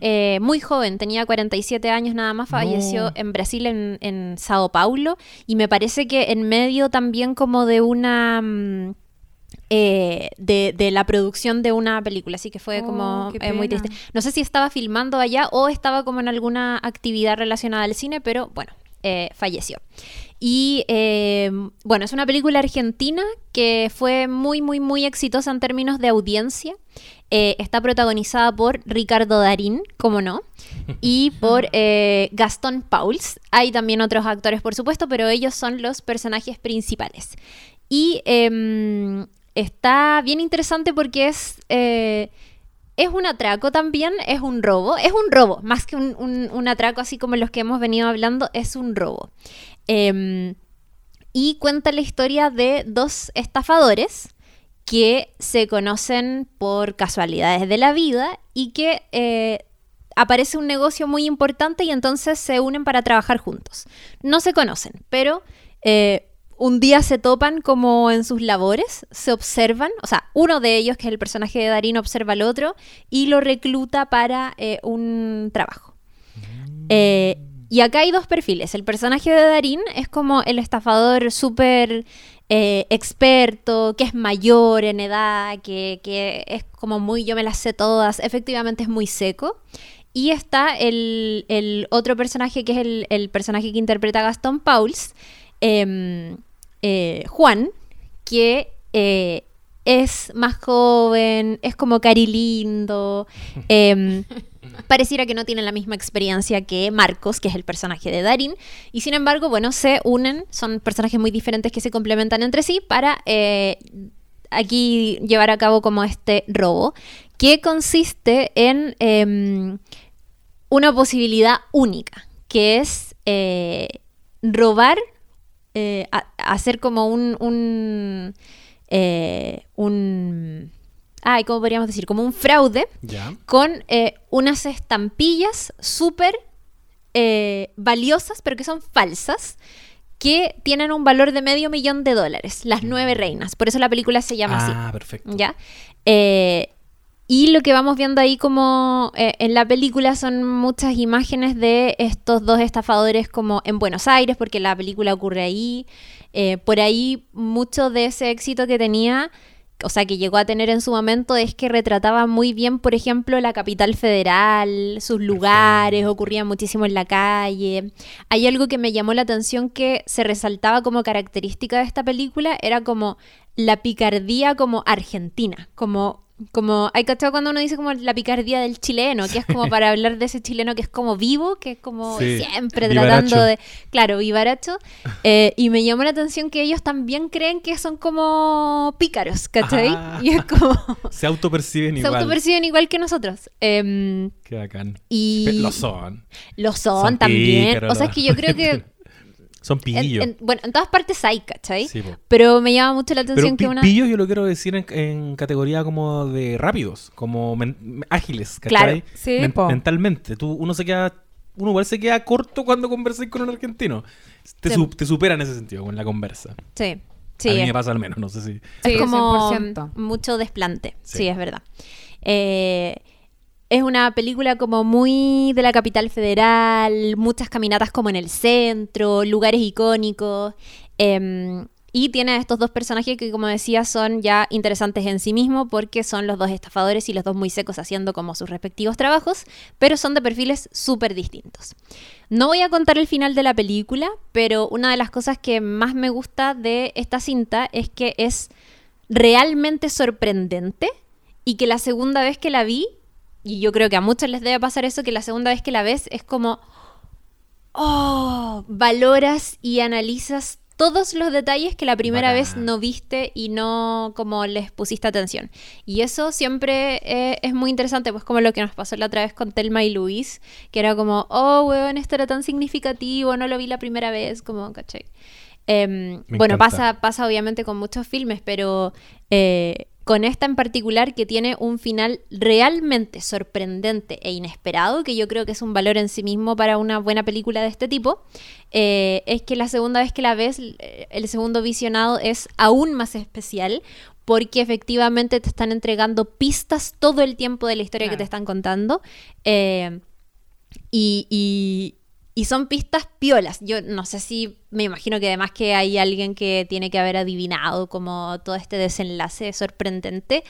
Eh, muy joven, tenía 47 años nada más, falleció No. en Brasil, en, en Sao Paulo, y me parece que en medio también como de una... mm, eh, de, de la producción de una película, así que fue Oh, como eh, muy triste. No sé si estaba filmando allá o estaba como en alguna actividad relacionada al cine, pero bueno, eh, falleció. Y eh, bueno, es una película argentina que fue muy, muy, muy exitosa en términos de audiencia. Eh, está protagonizada por Ricardo Darín, como no, y por eh, Gastón Pauls. Hay también otros actores, por supuesto, pero ellos son los personajes principales. Y em, está bien interesante porque es... es un atraco también, es un robo, es un robo, más que un, un- un atraco así como los que hemos venido hablando, es un robo. Em, y cuenta la historia de dos estafadores que se conocen por casualidades de la vida y que eh, aparece un negocio muy importante y entonces se unen para trabajar juntos. No se conocen, pero eh, un día se topan como en sus labores, se observan, o sea, uno de ellos, que es el personaje de Darín, observa al otro y lo recluta para eh, un trabajo. Eh, y acá hay dos perfiles. El personaje de Darín es como el estafador súper eh, experto, que es mayor en edad, que, que es como muy yo me las sé todas, efectivamente es muy seco. Y está el, el otro personaje que es el, el personaje que interpreta Gastón Pauls, em, eh, Juan, que eh, es más joven, es como carilindo, em, pareciera que no tiene la misma experiencia que Marcos, que es el personaje de Darín, y sin embargo, bueno, se unen, son personajes muy diferentes que se complementan entre sí para eh, aquí llevar a cabo como este robo, que consiste en em, una posibilidad única, que es eh, robar, eh, a- hacer como un... un eh, un ay, ¿cómo podríamos decir? Como un fraude Ya. con eh, unas estampillas súper eh, valiosas, pero que son falsas, que tienen un valor de medio millón de dólares, las nueve reinas. Por eso la película se llama así. Ah, perfecto. ¿Ya? Eh, y lo que vamos viendo ahí como eh, en la película son muchas imágenes de estos dos estafadores como en Buenos Aires, porque la película ocurre ahí. Eh, por ahí mucho de ese éxito que tenía, o sea, que llegó a tener en su momento, es que retrataba muy bien, por ejemplo, la capital federal, sus lugares, ocurría muchísimo en la calle. Hay algo que me llamó la atención que se resaltaba como característica de esta película, era como la picardía como argentina, como como hay cachado cuando uno dice como la picardía del chileno, que es como para hablar de ese chileno que es como vivo, que es como Sí, siempre vivaracho. tratando de, claro, vivaracho. Eh, y me llamó la atención que ellos también creen que son como pícaros, ¿cachai? Ah. Y es como Se autoperciben se igual. autoperciben igual que nosotros. Em, Qué bacán. y Lo son. lo son, Son también. pícaros, o sea, es que yo creo que Son en- pillos. en- bueno, en todas partes hay, ¿cachai? Sí. Pero me llama mucho la Pero atención pi- que una pillos yo lo quiero decir en, en categoría como de rápidos, como men- ágiles, Claro. ¿cachai? Sí, Men- po. mentalmente. Tú, uno se queda, uno igual se queda corto cuando conversáis con un argentino. Te, Sí. su- te supera en ese sentido, con la conversa. Sí. Sí, a mí me pasa al menos, no sé si. Sí, es como 100%. mucho desplante. Sí, Sí. es verdad. Eh, es una película como muy de la capital federal, muchas caminatas como en el centro, lugares icónicos. em, y tiene a estos dos personajes que, como decía, son ya interesantes en sí mismos porque son los dos estafadores y los dos muy secos haciendo como sus respectivos trabajos, pero son de perfiles súper distintos. No voy a contar el final de la película, pero una de las cosas que más me gusta de esta cinta es que es realmente sorprendente y que la segunda vez que la vi, y yo creo que a muchos les debe pasar eso, que la segunda vez que la ves es como, oh, valoras y analizas todos los detalles que la primera vez no viste y no como les pusiste atención. Y eso siempre eh, es muy interesante, pues como lo que nos pasó la otra vez con Telma y Luis, que era como, oh, weón, esto era tan significativo, no lo vi la primera vez, como, ¿cachai? Em, bueno, encanta. pasa, pasa obviamente con muchos filmes, pero eh, con esta en particular que tiene un final realmente sorprendente e inesperado, que yo creo que es un valor en sí mismo para una buena película de este tipo, eh, es que la segunda vez que la ves, eh, el segundo visionado es aún más especial porque efectivamente te están entregando pistas todo el tiempo de la historia que te están contando. eh, y, y- Y son pistas piolas. Yo no sé si, me imagino que además que hay alguien que tiene que haber adivinado como todo este desenlace sorprendente,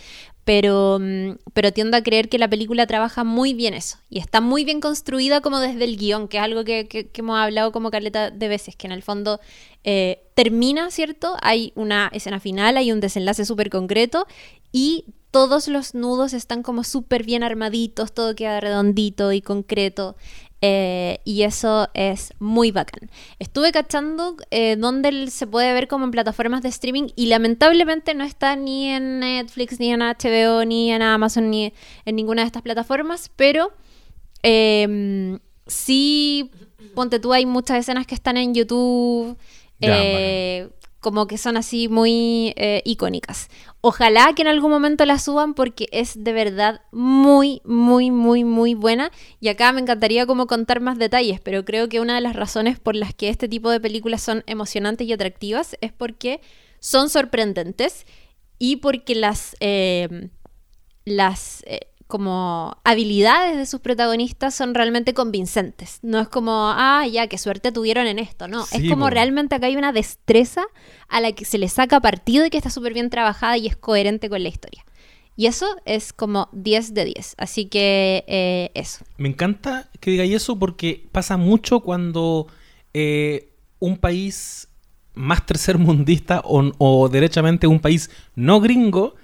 pero, mm, pero tiendo a creer que la película trabaja muy bien eso. Y está muy bien construida como desde el guion, que es algo que, que- hemos hablado como caleta de veces, que en el fondo eh, termina, ¿cierto? Hay una escena final, hay un desenlace súper concreto y todos los nudos están como súper bien armaditos, todo queda redondito y concreto. Eh, y eso es muy bacán. Estuve cachando eh, dónde se puede ver como en plataformas de streaming y lamentablemente no está ni en Netflix, ni en HBO, ni en Amazon, ni en ninguna de estas plataformas, pero eh, sí, ponte tú, hay muchas escenas que están en YouTube, Ya, eh, como que son así muy eh, icónicas. Ojalá que en algún momento la suban porque es de verdad muy, muy, muy, muy buena. Y acá me encantaría como contar más detalles, pero creo que una de las razones por las que este tipo de películas son emocionantes y atractivas es porque son sorprendentes y porque las, eh, las eh, como habilidades de sus protagonistas son realmente convincentes. No es como, ah, ya, qué suerte tuvieron en esto. No, Sí, es como realmente acá hay una destreza a la que se le saca partido y que está súper bien trabajada y es coherente con la historia. Y eso es como 10 de 10. Así que eh, eso. Me encanta que digáis eso porque pasa mucho cuando eh, un país más tercermundista o, o derechamente un país no gringo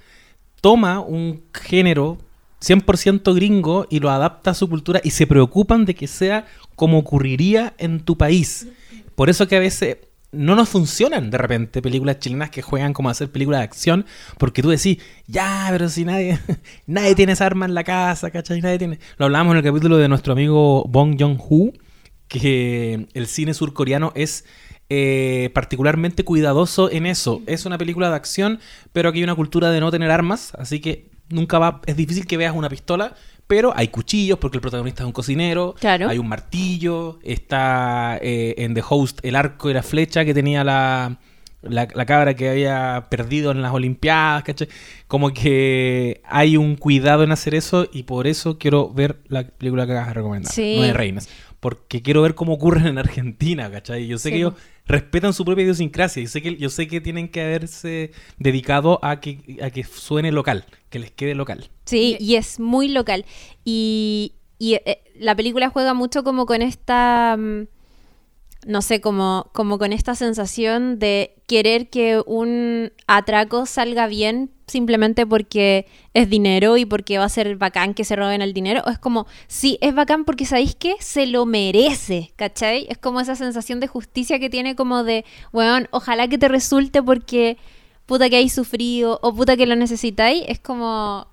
toma un género 100% gringo y lo adapta a su cultura y se preocupan de que sea como ocurriría en tu país. Por eso que a veces no nos funcionan de repente películas chilenas que juegan como a hacer películas de acción, porque tú decís, ya, pero si nadie, nadie tiene esa arma en la casa, ¿cachai? Nadie tiene... Lo hablábamos en el capítulo de nuestro amigo Bong Joon-ho, que el cine surcoreano es eh, particularmente cuidadoso en eso. Es una película de acción, pero aquí hay una cultura de no tener armas, así que nunca va... Es difícil que veas una pistola, pero hay cuchillos porque el protagonista es un cocinero, Claro. hay un martillo, está eh, en The Host el arco y la flecha que tenía la, la, la cabra que había perdido en las Olimpiadas, ¿cachai? Como que hay un cuidado en hacer eso y por eso quiero ver la película que acabas de recomendar, Sí. Nueve Reinas. Porque quiero ver cómo ocurren en Argentina, ¿cachai? Yo sé Sí, que ellos. Respetan su propia idiosincrasia. Yo sé que, yo sé que tienen que haberse dedicado a que, a que suene local, que les quede local. Sí, y es muy local. Y, y, eh, la película juega mucho como con esta, mm, no sé, como, como con esta sensación de querer que un atraco salga bien simplemente porque es dinero y porque va a ser bacán que se roben el dinero. O es como, sí, es bacán porque sabéis que se lo merece, ¿cachai? Es como esa sensación de justicia que tiene como de, weón, ojalá que te resulte porque puta que hay sufrido o puta que lo necesitáis. Es como,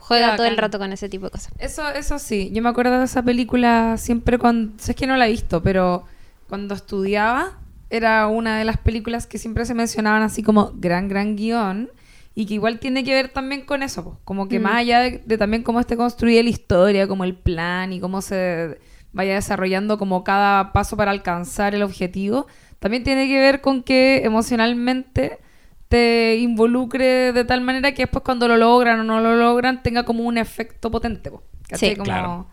juega todo el rato con ese tipo de cosas. Eso, eso sí, yo me acuerdo de esa película siempre cuando, sé que no la he visto, pero cuando estudiaba era una de las películas que siempre se mencionaban así como gran, gran guion y que igual tiene que ver también con eso, como que Mm. más allá de, de también cómo esté construida la historia, como el plan y cómo se vaya desarrollando como cada paso para alcanzar el objetivo, también tiene que ver con que emocionalmente te involucre de tal manera que después cuando lo logran o no lo logran tenga como un efecto potente. Sí. Como- Claro.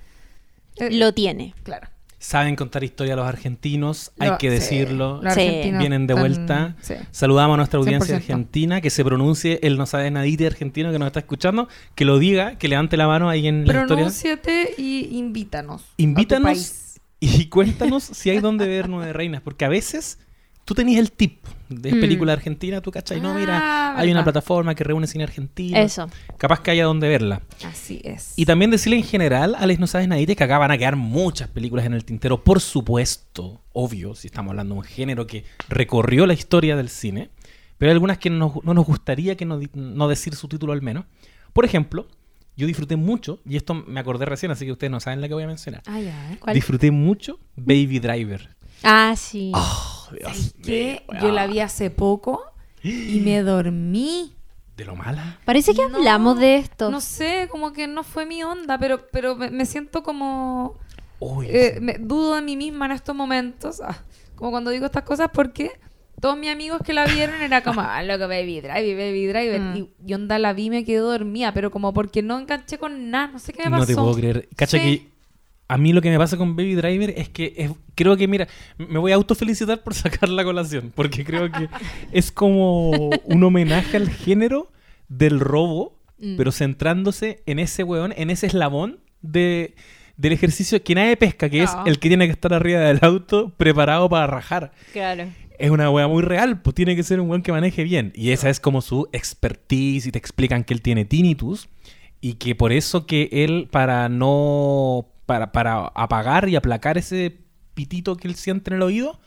Eh, Lo tiene. Claro. Saben contar historia los argentinos, hay Lo- que sí, decirlo. los Sí. argentinos Vienen de vuelta. sí. Saludamos a nuestra audiencia 100%. argentina, que se pronuncie el no sabe nadite argentino que nos está escuchando, que lo diga, que levante la mano ahí en la historia. Pronúnciate y invítanos. a tu Invítanos país. y cuéntanos si hay donde ver Nueve Reinas, porque a veces tú tenías el tip de Mm. película argentina, tú cachai, no, mira, Ah, hay una plataforma que reúne cine argentino. Eso. Capaz que haya donde verla. Así es. Y también decirle en general a Les No Sabes Nadie que acá van a quedar muchas películas en el tintero, por supuesto, obvio, si estamos hablando de un género que recorrió la historia del cine, pero hay algunas que no, no nos gustaría que no, no decir su título al menos. Por ejemplo, yo disfruté mucho, y esto me acordé recién, así que ustedes no saben la que voy a mencionar. Ah, ya, ¿eh? ¿Cuál? Disfruté mucho Baby Driver. Ah, sí. Oh, Dios Que mío, yo la vi hace poco y me dormí. ¿De lo mala? Parece que No, hablamos de esto. No sé, como que no fue mi onda, pero, pero me, me siento como... Uy, eh, me- dudo de mí misma en estos momentos. ah, como cuando digo estas cosas porque todos mis amigos que la vieron era como, ah, loco, Baby Driver, Baby Driver. Mm. Y, y onda la vi y me quedé dormida, pero como porque no enganché con nada. No sé qué me pasó. No te puedo creer. Cacha Sí. A mí lo que me pasa con Baby Driver es que es- creo que, mira, me voy a autofelicitar por sacar la colación, porque creo que es como un homenaje al género del robo, Mm. pero centrándose en ese weón, en ese eslabón de, del ejercicio que nadie pesca, que es No. el que tiene que estar arriba del auto preparado para rajar. Claro. Es una wea muy real, pues tiene que ser un weón que maneje bien. Y esa es como su expertise y te explican que él tiene tinnitus y que por eso que él para no para, para apagar y aplacar ese pitito que él siente en el oído,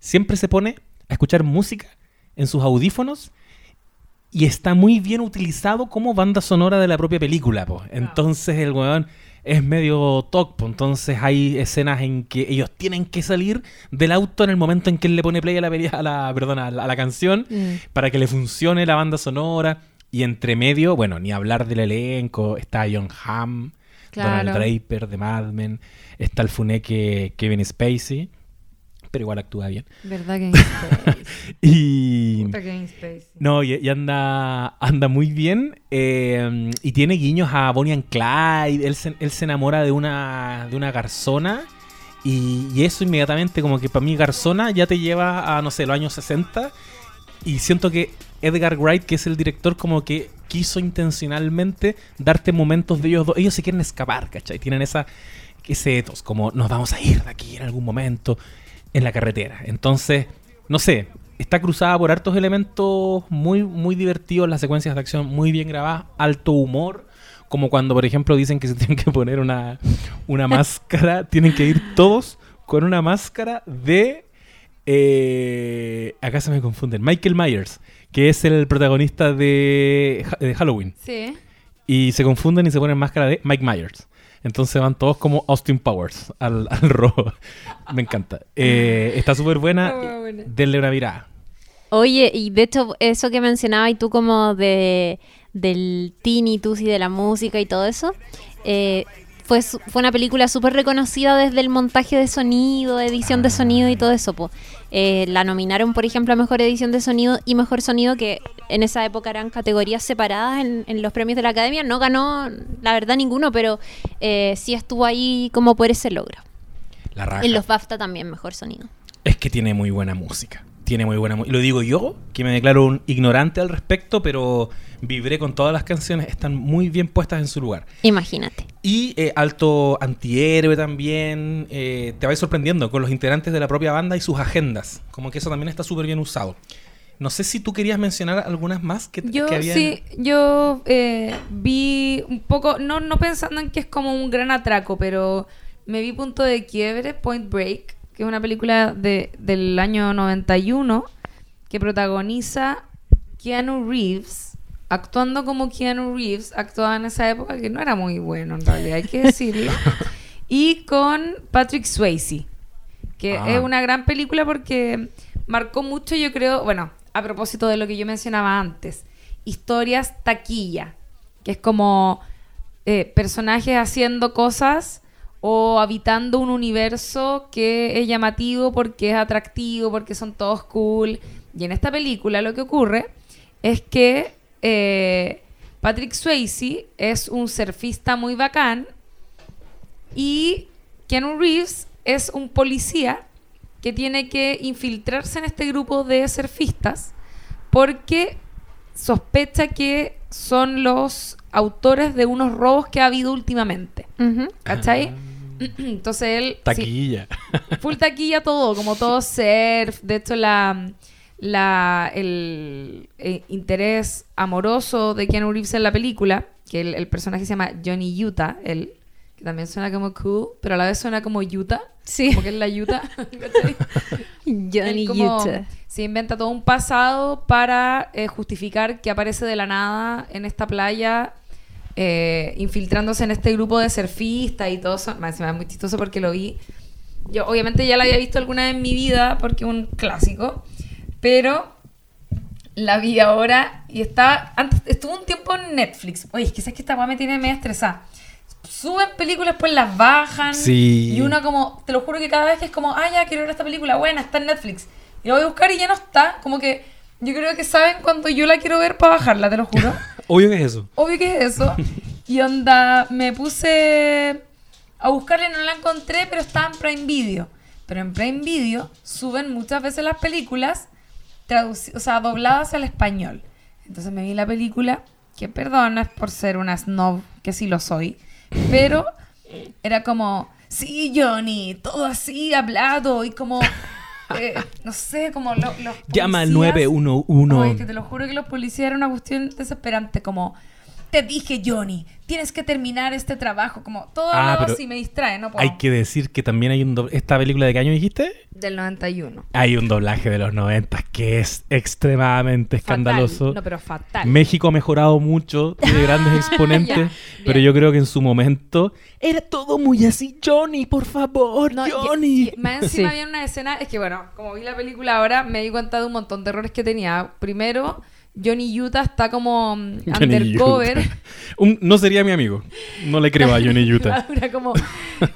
siempre se pone a escuchar música en sus audífonos y está muy bien utilizado como banda sonora de la propia película, po. Entonces el weón es medio toc, po. entonces hay escenas en que ellos tienen que salir del auto en el momento en que él le pone play a la, a la, perdona, a la, a la canción Mm. para que le funcione la banda sonora. Y entre medio, bueno, ni hablar del elenco, está John Hamm, Claro. Donald Draper de Mad Men, está el funeque Kevin Spacey, pero igual actúa bien. ¿Verdad que Spacey? Y... Puta Kevin Spacey. No, y, y anda, anda muy bien. eh, y tiene guiños a Bonnie and Clyde. Él se, él se enamora de una, de una garzona. Y, y eso inmediatamente, como que para mí, garzona ya te lleva a, no sé, los años 60. Y siento que Edgar Wright, que es el director, como que quiso intencionalmente darte momentos de ellos dos. Ellos se quieren escapar, ¿cachai? Tienen esa, ese ethos, como nos vamos a ir de aquí en algún momento en la carretera. Entonces, no sé, está cruzada por hartos elementos muy, muy divertidos, las secuencias de acción muy bien grabadas, alto humor. Como cuando, por ejemplo, dicen que se tienen que poner una, una máscara, tienen que ir todos con una máscara de. eh, acá se me confunden. Michael Myers, que es el protagonista de, Ha- de Halloween. Sí. Y se confunden y se ponen máscara de Mike Myers. Entonces van todos como Austin Powers al, al robo. Me encanta. Eh, está súper buena. Denle una mirada. Oye, y de hecho, eso que mencionabas y tú como de del tinnitus y de la música y todo eso, eh, fue, su- fue una película súper reconocida desde el montaje de sonido, edición de sonido y todo eso. po. Eh, la nominaron, por ejemplo, a Mejor Edición de Sonido y Mejor Sonido, que en esa época eran categorías separadas en, en los premios de la Academia. No ganó, la verdad, ninguno, pero eh, sí estuvo ahí como por ese logro. La raja. En los BAFTA también, Mejor Sonido. Es que tiene muy buena música. Tiene muy buena música. Lo digo yo, que me declaro un ignorante al respecto, pero vibré con todas las canciones. Están muy bien puestas en su lugar. Imagínate. Y eh, alto antihéroe también. eh, te vais sorprendiendo con los integrantes de la propia banda y sus agendas. Como que eso también está súper bien usado. No sé si tú querías mencionar algunas más que, Yo que habían- sí, yo eh, vi un poco, no, no pensando en que es como un gran atraco, pero me vi Punto de Quiebre, Point Break, que es una película de, del año 91 que protagoniza Keanu Reeves, actuando como Keanu Reeves actuaba en esa época, que no era muy bueno en realidad, hay que decirlo, y con Patrick Swayze que Ah. es una gran película porque marcó mucho, yo creo, bueno, a propósito de lo que yo mencionaba antes, historias taquilla, que es como eh, personajes haciendo cosas o habitando un universo que es llamativo porque es atractivo, porque son todos cool. Y en esta película lo que ocurre es que eh, Patrick Swayze es un surfista muy bacán y Keanu Reeves es un policía que tiene que infiltrarse en este grupo de surfistas porque sospecha que son los autores de unos robos que ha habido últimamente. ¿Cachai? Ah, Entonces él... sí, taquilla. full taquilla todo, como todo surf. De hecho, la, la, el, eh, interés amoroso de Keanu Reeves en la película, que el, el personaje se llama Johnny Utah, él, que también suena como cool, pero a la vez suena como Utah. Sí. Como que es la Utah. Johnny como Utah. Se inventa todo un pasado para eh, justificar que aparece de la nada en esta playa, eh, infiltrándose en este grupo de surfistas y todo eso. Más es muy chistoso porque lo vi. Yo obviamente ya la había visto alguna vez en mi vida porque es un clásico, pero la vi ahora y está antes estuvo un tiempo en Netflix. Oye, es que esta weá me tiene media estresada. Suben películas, pues las bajan. Sí. Y uno como, te lo juro que cada vez que es como, ah, ya quiero ver esta película, buena, está en Netflix. Y la voy a buscar y ya no está. Como que yo creo que saben cuando yo la quiero ver para bajarla, te lo juro. Obvio que es eso. Obvio que es eso. Y onda, me puse a buscarla y no la encontré, pero estaba en Prime Video. Pero en Prime Video suben muchas veces las películas traduci- o sea, dobladas al español. Entonces me vi la película, que perdón, no es por ser una snob, que sí lo soy, pero era como, sí, Johnny, todo así hablado y como, eh, no sé, como lo- los... Llama al policías- 911. Ay, que te lo juro que los policías era una cuestión desesperante, como, te dije, Johnny, tienes que terminar este trabajo, como, todo Ah, pero así me distrae, no puedo. Hay que decir que también hay un doble... ¿Esta película de qué año dijiste? Del 91. Hay un doblaje de los 90 que es extremadamente escandaloso. No, pero fatal. México ha mejorado mucho, tiene grandes exponentes, Ya, pero yo creo que en su momento era todo muy así, Johnny, por favor, No, y- Johnny. y más encima Sí. había una escena, es que bueno, como vi la película ahora, me di cuenta de un montón de errores que tenía. Primero, Johnny Utah está como mm, Johnny undercover. Utah. Un- no sería mi amigo. No le creo a Johnny Utah. Como,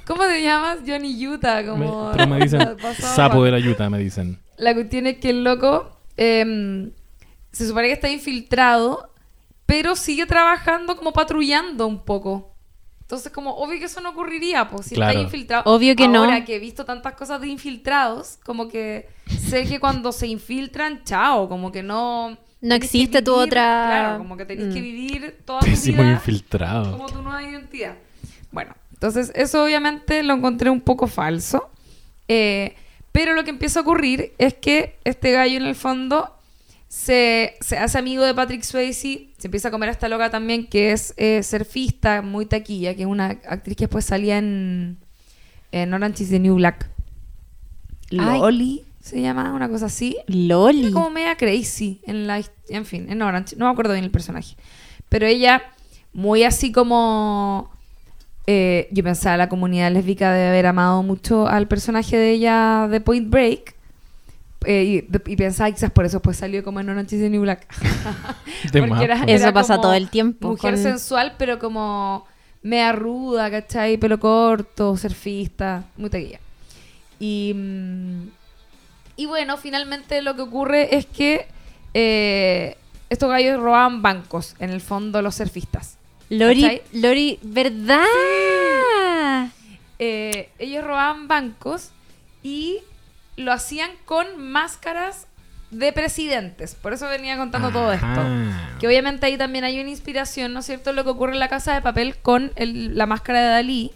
¿cómo te llamas? Johnny Utah. Como, Me- pero me dicen pasado sapo de la Utah, me dicen. La cuestión es que el loco em, se supone que está infiltrado, pero sigue trabajando como patrullando un poco. Entonces, como obvio que eso no ocurriría, pues si Claro. está infiltrado. Obvio que no. Ahora que he visto tantas cosas de infiltrados, como que sé que cuando se infiltran, chao, como que no. No existe tu vivir- otra- Claro, como que tenés Mm. que vivir toda tu Pésimo vida infiltrado. como tu nueva identidad. Bueno, entonces eso obviamente lo encontré un poco falso. Eh, pero lo que empieza a ocurrir es que este gallo en el fondo se, se hace amigo de Patrick Swayze, se empieza a comer a esta loca también que es eh, surfista, muy taquilla, que es una actriz que después salía en, en Orange is the New Black. Ay. Loli se llama, una cosa así. Loli. Era como media crazy en la en fin, en Orange, no me acuerdo bien el personaje. Pero ella, muy así como eh, yo pensaba la comunidad lésbica de haber amado mucho al personaje de ella de Point Break. eh, y, y pensaba quizás por eso pues salió como en Orange is the New Black. De Porque más, era-. Eso pasa todo el tiempo Mujer con- sensual, pero como mea ruda, ¿cachai? Pelo corto, surfista, muy taquilla. Y, mm, y bueno, finalmente lo que ocurre es que eh, estos gallos robaban bancos, en el fondo los surfistas. Lori, ¿Cachai? Lori, ¿verdad? Eh, ellos robaban bancos y lo hacían con máscaras de presidentes. Por eso venía contando todo esto. Ajá. Que obviamente ahí también hay una inspiración, ¿no es cierto? Lo que ocurre en la casa de papel con el- la máscara de Dalí,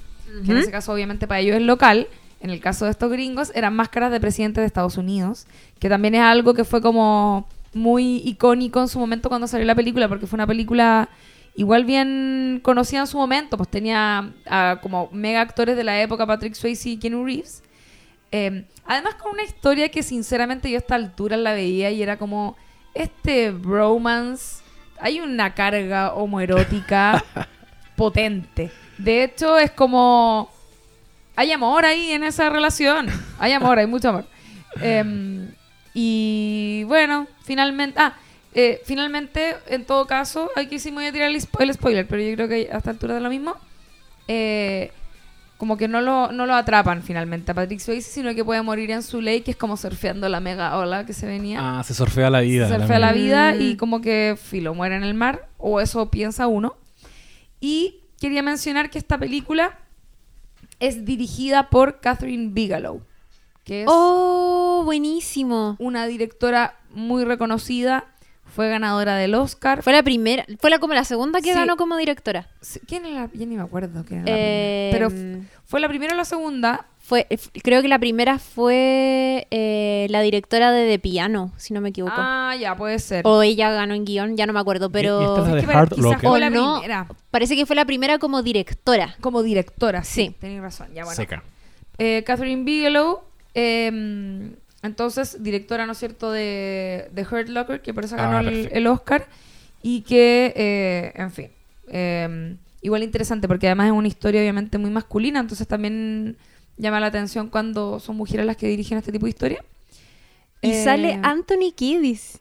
que en ese caso obviamente para ellos es local. En el caso de estos gringos eran máscaras de presidentes de Estados Unidos, que también es algo que fue como muy icónico en su momento cuando salió la película, porque fue una película igual bien conocida en su momento, pues tenía a como mega actores de la época, Patrick Swayze y Keanu Reeves. Eh, además con una historia que sinceramente yo a esta altura la veía y era como este bromance, hay una carga homoerótica potente. De hecho es como hay amor ahí en esa relación, hay amor, hay mucho amor. Em, y bueno, finalmente, ah, eh, finalmente, en todo caso, aquí sí me voy a tirar el, spo- el spoiler, pero yo creo que a esta altura de lo mismo. eh, como que no lo, no lo atrapan finalmente a Patrick Swayze, sino que puede morir en su ley, que es como surfeando la mega ola que se venía. Ah, se sorfea la vida. se surfea la vida Mm. y como que filo muere en el mar, o eso piensa uno. Y quería mencionar que esta película es dirigida por Catherine Bigelow, que es Oh, buenísimo. una directora muy reconocida, fue ganadora del Oscar. Fue la primera, fue la como la segunda que Sí. ganó como directora. Sí, ¿Quién era la? Ya ni me acuerdo quién era la Eh, primera. Pero f- fue la primera o la segunda. Fue, creo que la primera fue eh, la directora de The Piano, si no me equivoco. Ah, ya, puede ser. O ella ganó en guion, ya no me acuerdo, pero esta es la Es que la O no. primera. parece que fue la primera como directora. Como directora, sí. Sí. Tenéis razón. Ya, bueno. Seca. Eh, Catherine Bigelow, eh, entonces directora, ¿no es cierto?, de, de Hurt Locker, que por eso Ah, ganó el, perfecto. el Oscar. Y que, eh, en fin, eh, igual interesante, porque además es una historia obviamente muy masculina, entonces también llama la atención cuando son mujeres las que dirigen este tipo de historia. Y Eh, sale Anthony Kiddis.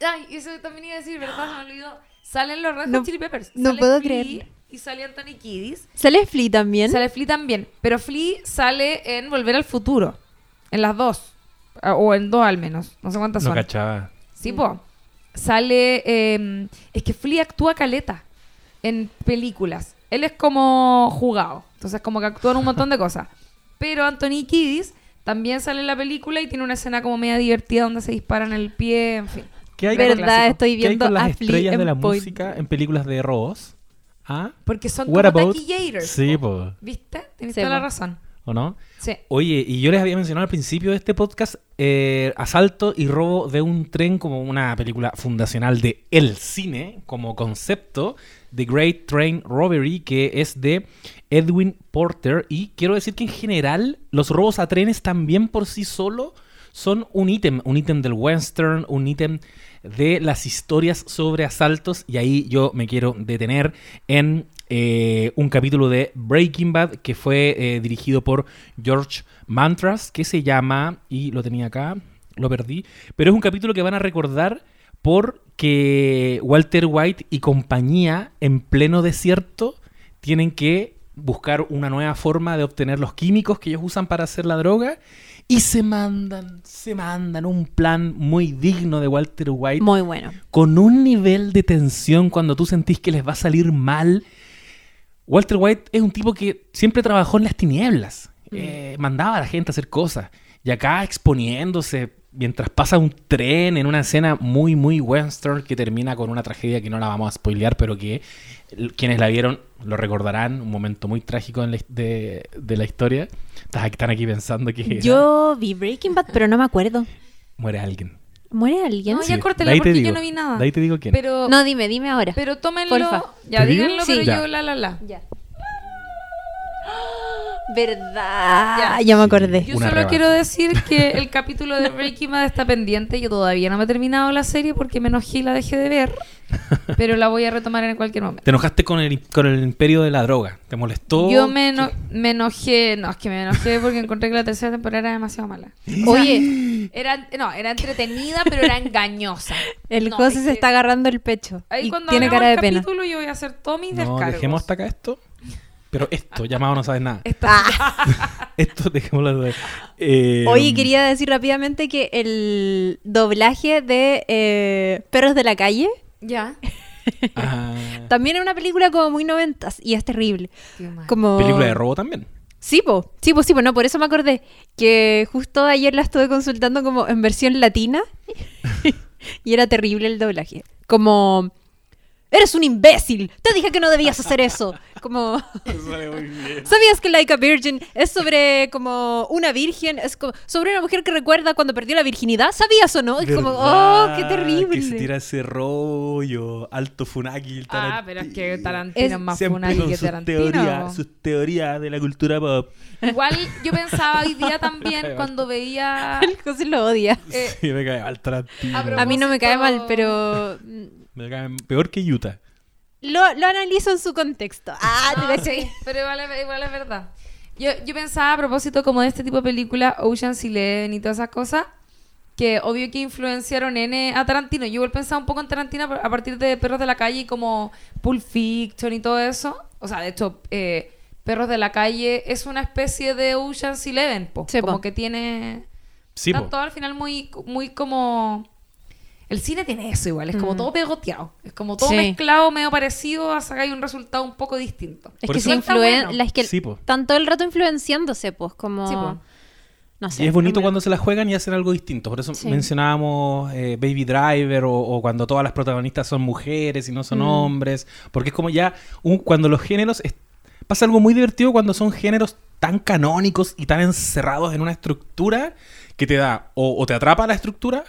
Ay, eso también iba a decir, ¿verdad? Se me olvidó. Salen los Red Hot No- Chili Peppers. no Sale puedo Flea creerlo. Y sale Anthony Kiddis. Sale Flea también. Sale Flea también. Pero Flea sale en Volver al Futuro. En las dos. O en dos al menos. No sé cuántas No son. cachaba. Sí, po. Sale. eh, es que Flea actúa caleta en películas. Él es como jugado. Entonces, como que actúa en un montón de cosas. Pero Anthony Kiddis también sale en la película y tiene una escena como media divertida donde se disparan el pie, en fin. ¿Qué hay, Verdad, clásico. estoy qué hay viendo con las estrellas de la Point. música en películas de robos? ¿Ah? Porque son What como taquillators. Sí, po. ¿Viste? Tienes Sí, toda la razón. ¿O no? Sí. Oye, y yo les había mencionado al principio de este podcast eh, Asalto y robo de un tren como una película fundacional de el cine como concepto, The Great Train Robbery, que es de Edwin Porter. Y quiero decir que en general los robos a trenes también por sí solo son un ítem, un ítem del western, un ítem de las historias sobre asaltos. Y ahí yo me quiero detener en eh, un capítulo de Breaking Bad que fue eh, dirigido por George Mantras, que se llama, y lo tenía acá, lo perdí, pero es un capítulo que van a recordar porque Walter White y compañía en pleno desierto tienen que buscar una nueva forma de obtener los químicos que ellos usan para hacer la droga y se mandan, se mandan un plan muy digno de Walter White Muy bueno. con un nivel de tensión cuando tú sentís que les va a salir mal. Walter White es un tipo que siempre trabajó en las tinieblas, eh, mandaba a la gente a hacer cosas y acá exponiéndose mientras pasa un tren en una escena muy, muy western que termina con una tragedia que no la vamos a spoilear, pero que quienes la vieron lo recordarán, un momento muy trágico en la de, de la historia. Estás aquí- Están aquí pensando que Yo vi Breaking Bad, pero no me acuerdo. muere alguien. ¿Muere alguien? No, Sí, ya córtela ahí te porque yo no vi nada. de ahí te digo quién. Pero, No, dime, dime ahora. pero tómenlo. Porfa. Ya, díganlo, Sí. pero Ya. yo la la la. Ya. ¿Verdad? Ya. Ya, me acordé. Yo Una solo quiero decir que el capítulo de Breaking Bad está pendiente. Yo todavía no me he terminado la serie porque me enojé y la dejé de ver. Pero la voy a retomar en cualquier momento. Te enojaste con el, con el imperio de la droga. ¿Te molestó? Yo me, eno- me enojé, no, es que me enojé porque encontré que la tercera temporada era demasiado mala. Oye, Era, no, era entretenida, pero era engañosa. el No, José es se que está agarrando el pecho. Ahí y cuando tiene cara de el pena. capítulo yo voy a hacer todos mis No, descargos. dejemos hasta acá esto. Pero esto, llamado no sabes nada. Esta- Esto dejémoslo de... Eh, Oye, quería decir rápidamente que el doblaje de eh, Perros de la Calle Ya. ah, también es una película como muy noventas y es terrible. Como... película de robo también. Sí, po, sí, po, sí, po, no, por eso me acordé que justo ayer la estuve consultando como en versión latina y era terrible el doblaje. Como, eres un imbécil, te dije que no debías hacer eso. Como, ¿sabías que Like a Virgin es sobre como una virgen? Es como sobre una mujer que recuerda cuando perdió la virginidad. ¿Sabías o no? Es como, oh, qué terrible. Que se tira ese rollo. Alto Funaki. el Ah, pero es que Tarantino Es- más funaki que sus Tarantino. teorías, sus teorías de la cultura pop. Igual yo pensaba hoy día también cuando veía... El José lo odia. eh, Sí, me cae mal Tarantino. A A mí no me cae mal, pero Me cae peor que Utah. lo, lo analizo en su contexto. Ah, te No, sí, pero igual, es- igual es verdad. Yo, yo pensaba a propósito como de este tipo de películas, Ocean's Eleven y todas esas cosas, que obvio que influenciaron N a Tarantino. Yo igual pensaba un poco en Tarantino a partir de Perros de la Calle y como Pulp Fiction y todo eso. O sea, de hecho, eh, Perros de la Calle es una especie de Ocean's Eleven, po. Sí, po. como que tiene... Sí, po. Todo al final muy, muy como... El cine tiene eso igual, es como Mm. todo pegoteado. Es como todo Sí. mezclado, medio parecido, a sacar un resultado un poco distinto. Es Por que se influen, bueno. que Sí, po. están todo el rato influenciándose, pues, como... Sí. No sé. Y es bonito cuando se la juegan y hacen algo distinto. Por eso Sí. mencionábamos eh, Baby Driver o, o cuando todas las protagonistas son mujeres y no son Mm. hombres. Porque es como ya un- cuando los géneros... es- pasa algo muy divertido cuando son géneros tan canónicos y tan encerrados en una estructura que te da o, o te atrapa la estructura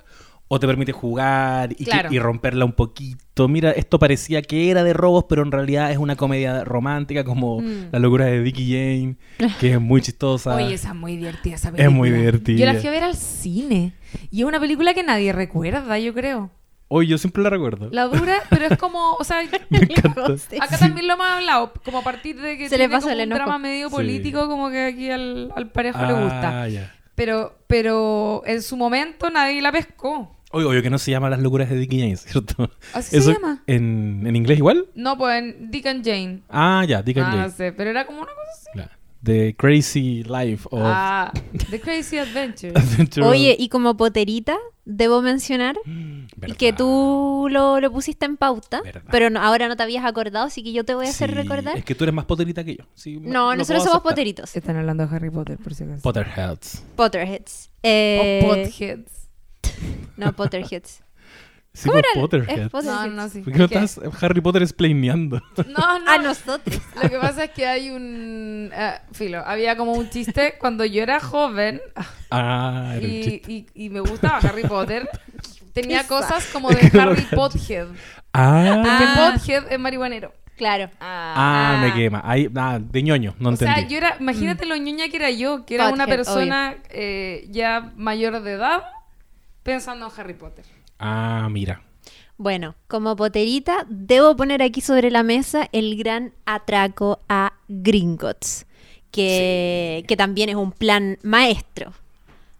o te permite jugar y, que- Claro. y romperla un poquito. Mira, esto parecía que era de robos, pero en realidad es una comedia romántica como Mm. La locura de Vicky Jane, que es muy chistosa. Oye, esa es muy divertida esa Es película. muy divertida. Yo la fui a ver al cine. Y es una película que nadie recuerda, yo creo. Hoy yo siempre la recuerdo. La dura, pero es como, o sea, Me encanta. José. acá también lo hemos hablado, como a partir de que Se le pasó como el un enojo. drama medio Sí. político, como que aquí al, al parejo le gusta. Ah, ya. Pero, pero en su momento nadie la pescó. Oye, obvio que no se llama Las locuras de Dickie Jane, ¿cierto? ¿Así Eso se llama? ¿En, en inglés igual? No, pues en Dick and Jane. Ah, ya, Dick and Ah, Jane. no sé, pero era como una cosa así. Claro. The Crazy Life of Ah, The Crazy Adventure. Adventure of- Oye, y como poterita, debo mencionar ¿Verdad? que tú lo, lo pusiste en pauta, Verdad. pero no- ahora no te habías acordado, así que yo te voy a hacer Sí, recordar. Es que tú eres más poterita que yo. Sí, No, nosotros somos poteritos. Están hablando de Harry Potter, por si acaso. Potterheads. Potterheads. Eh, o Potheads. No, Potterheads. Sí, ¿Cómo era? Potterheads. Es Potterheads. No, no, sí. ¿Por qué no Es que- estás Harry Potter explaineando? No, no. A nosotros. Lo que pasa es que hay un... eh, filo, había como un chiste cuando yo era joven ah, era un y, chiste. y, y me gustaba Harry Potter. Tenía cosas como de que Harry. Pothead. Ah, Porque Ah. Pothead es marihuanero. Claro. ah, me quema. Ahí, ah, de ñoño, no o entendí. sea, yo era, imagínate lo ñoña que era yo, que era una persona eh, ya mayor de edad pensando en Harry Potter. Ah, mira. Bueno, como poterita, debo poner aquí sobre la mesa el gran atraco a Gringotts, que, que también es un plan maestro.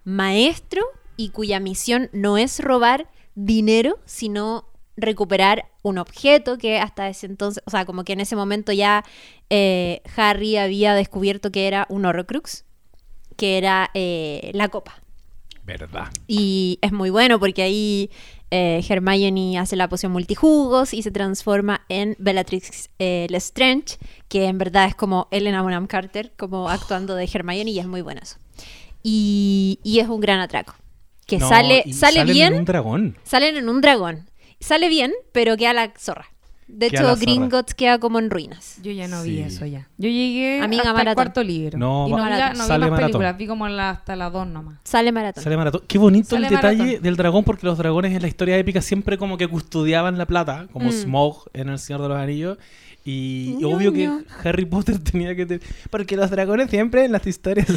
Maestro y cuya misión no es robar dinero, sino recuperar un objeto que hasta ese entonces, o sea, como que en ese momento ya eh, Harry había descubierto que era un Horrocrux, que era eh, la copa. Verdad. Y es muy bueno porque ahí eh, Hermione hace la poción multijugos y se transforma en Bellatrix eh, Lestrange, que en verdad es como Elena Bonham Carter, como actuando de Hermione y es muy bueno eso. Y, y es un gran atraco. Que No, sale, sale salen bien, en un dragón. salen en un dragón. Sale bien, pero queda la zorra. De hecho. Gringotts queda como en ruinas. Yo ya no Sí. vi eso ya. Yo llegué Amiga hasta maratón. el cuarto libro. No, y no, vi, la- no vi sale más maratón. películas, vi como la- hasta las dos nomás. Sale maratón. Sale maratón. Qué bonito Sale el detalle maratón. del dragón, porque los dragones en la historia épica siempre como que custodiaban la plata, como Mm. Smaug en El Señor de los Anillos. Y Ñoño. obvio que Harry Potter tenía que tener... Porque los dragones siempre en las historias...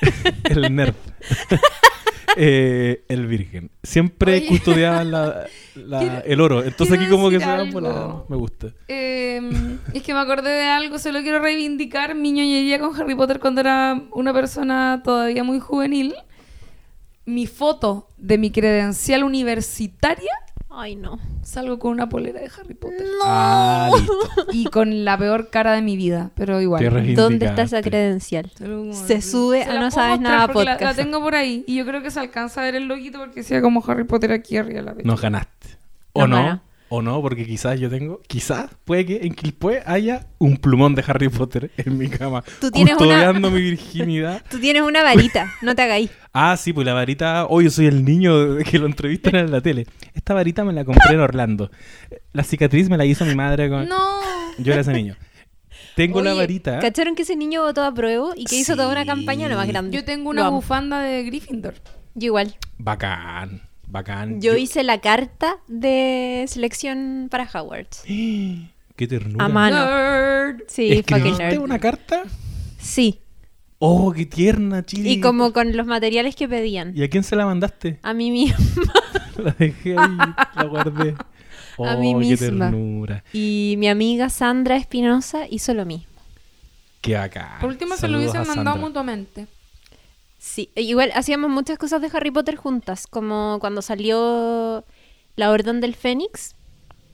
el nerd. Eh, el virgen. Siempre Oye. custodiaban la- el oro. Entonces aquí como que se van por la-. Me gusta. Eh, es que me acordé de algo, solo quiero reivindicar mi ñoñería con Harry Potter cuando era una persona todavía muy juvenil. Mi foto de mi credencial universitaria Ay, no. salgo con una polera de Harry Potter. Ah, listo. Y con la peor cara de mi vida, pero igual. ¿Dónde está esa credencial? Se sube Se a No Sabes Nada porque la- podcast. La, tengo por ahí y yo creo que se alcanza a ver el loguito porque sea como Harry Potter aquí arriba de la. Nos ganaste. O no. O no, porque quizás yo tengo, quizás puede que en Quilpue haya un plumón de Harry Potter en mi cama. Tú tienes una- custodiando mi virginidad. Tú tienes una varita, no te hagáis. Ah, sí, pues la varita. Hoy yo soy el niño que lo entrevistan en la tele. Esta varita me la compré en Orlando. La cicatriz me la hizo mi madre con. No. Yo era ese niño. Tengo la varita. ¿Cacharon que ese niño votó a prueba y que hizo toda una campaña lo más grande? Yo tengo Lo una amo. bufanda de Gryffindor. Yo igual. Bacán. Bacán. Yo hice la carta de selección para Hogwarts. Qué ternura. A mano. Nerd. Sí, fucking ¿Escribiste nerd. una carta? Sí. Oh, qué tierna, Chiri. Y como con los materiales que pedían. ¿Y a quién se la mandaste? A mí misma. La dejé ahí, la guardé. Oh, A mí qué misma. ternura. Y mi amiga Sandra Espinosa hizo lo mismo. Qué bacán. Por último, se lo hubiesen mandado mutuamente. Sí, e igual hacíamos muchas cosas de Harry Potter juntas, como cuando salió La Orden del Fénix,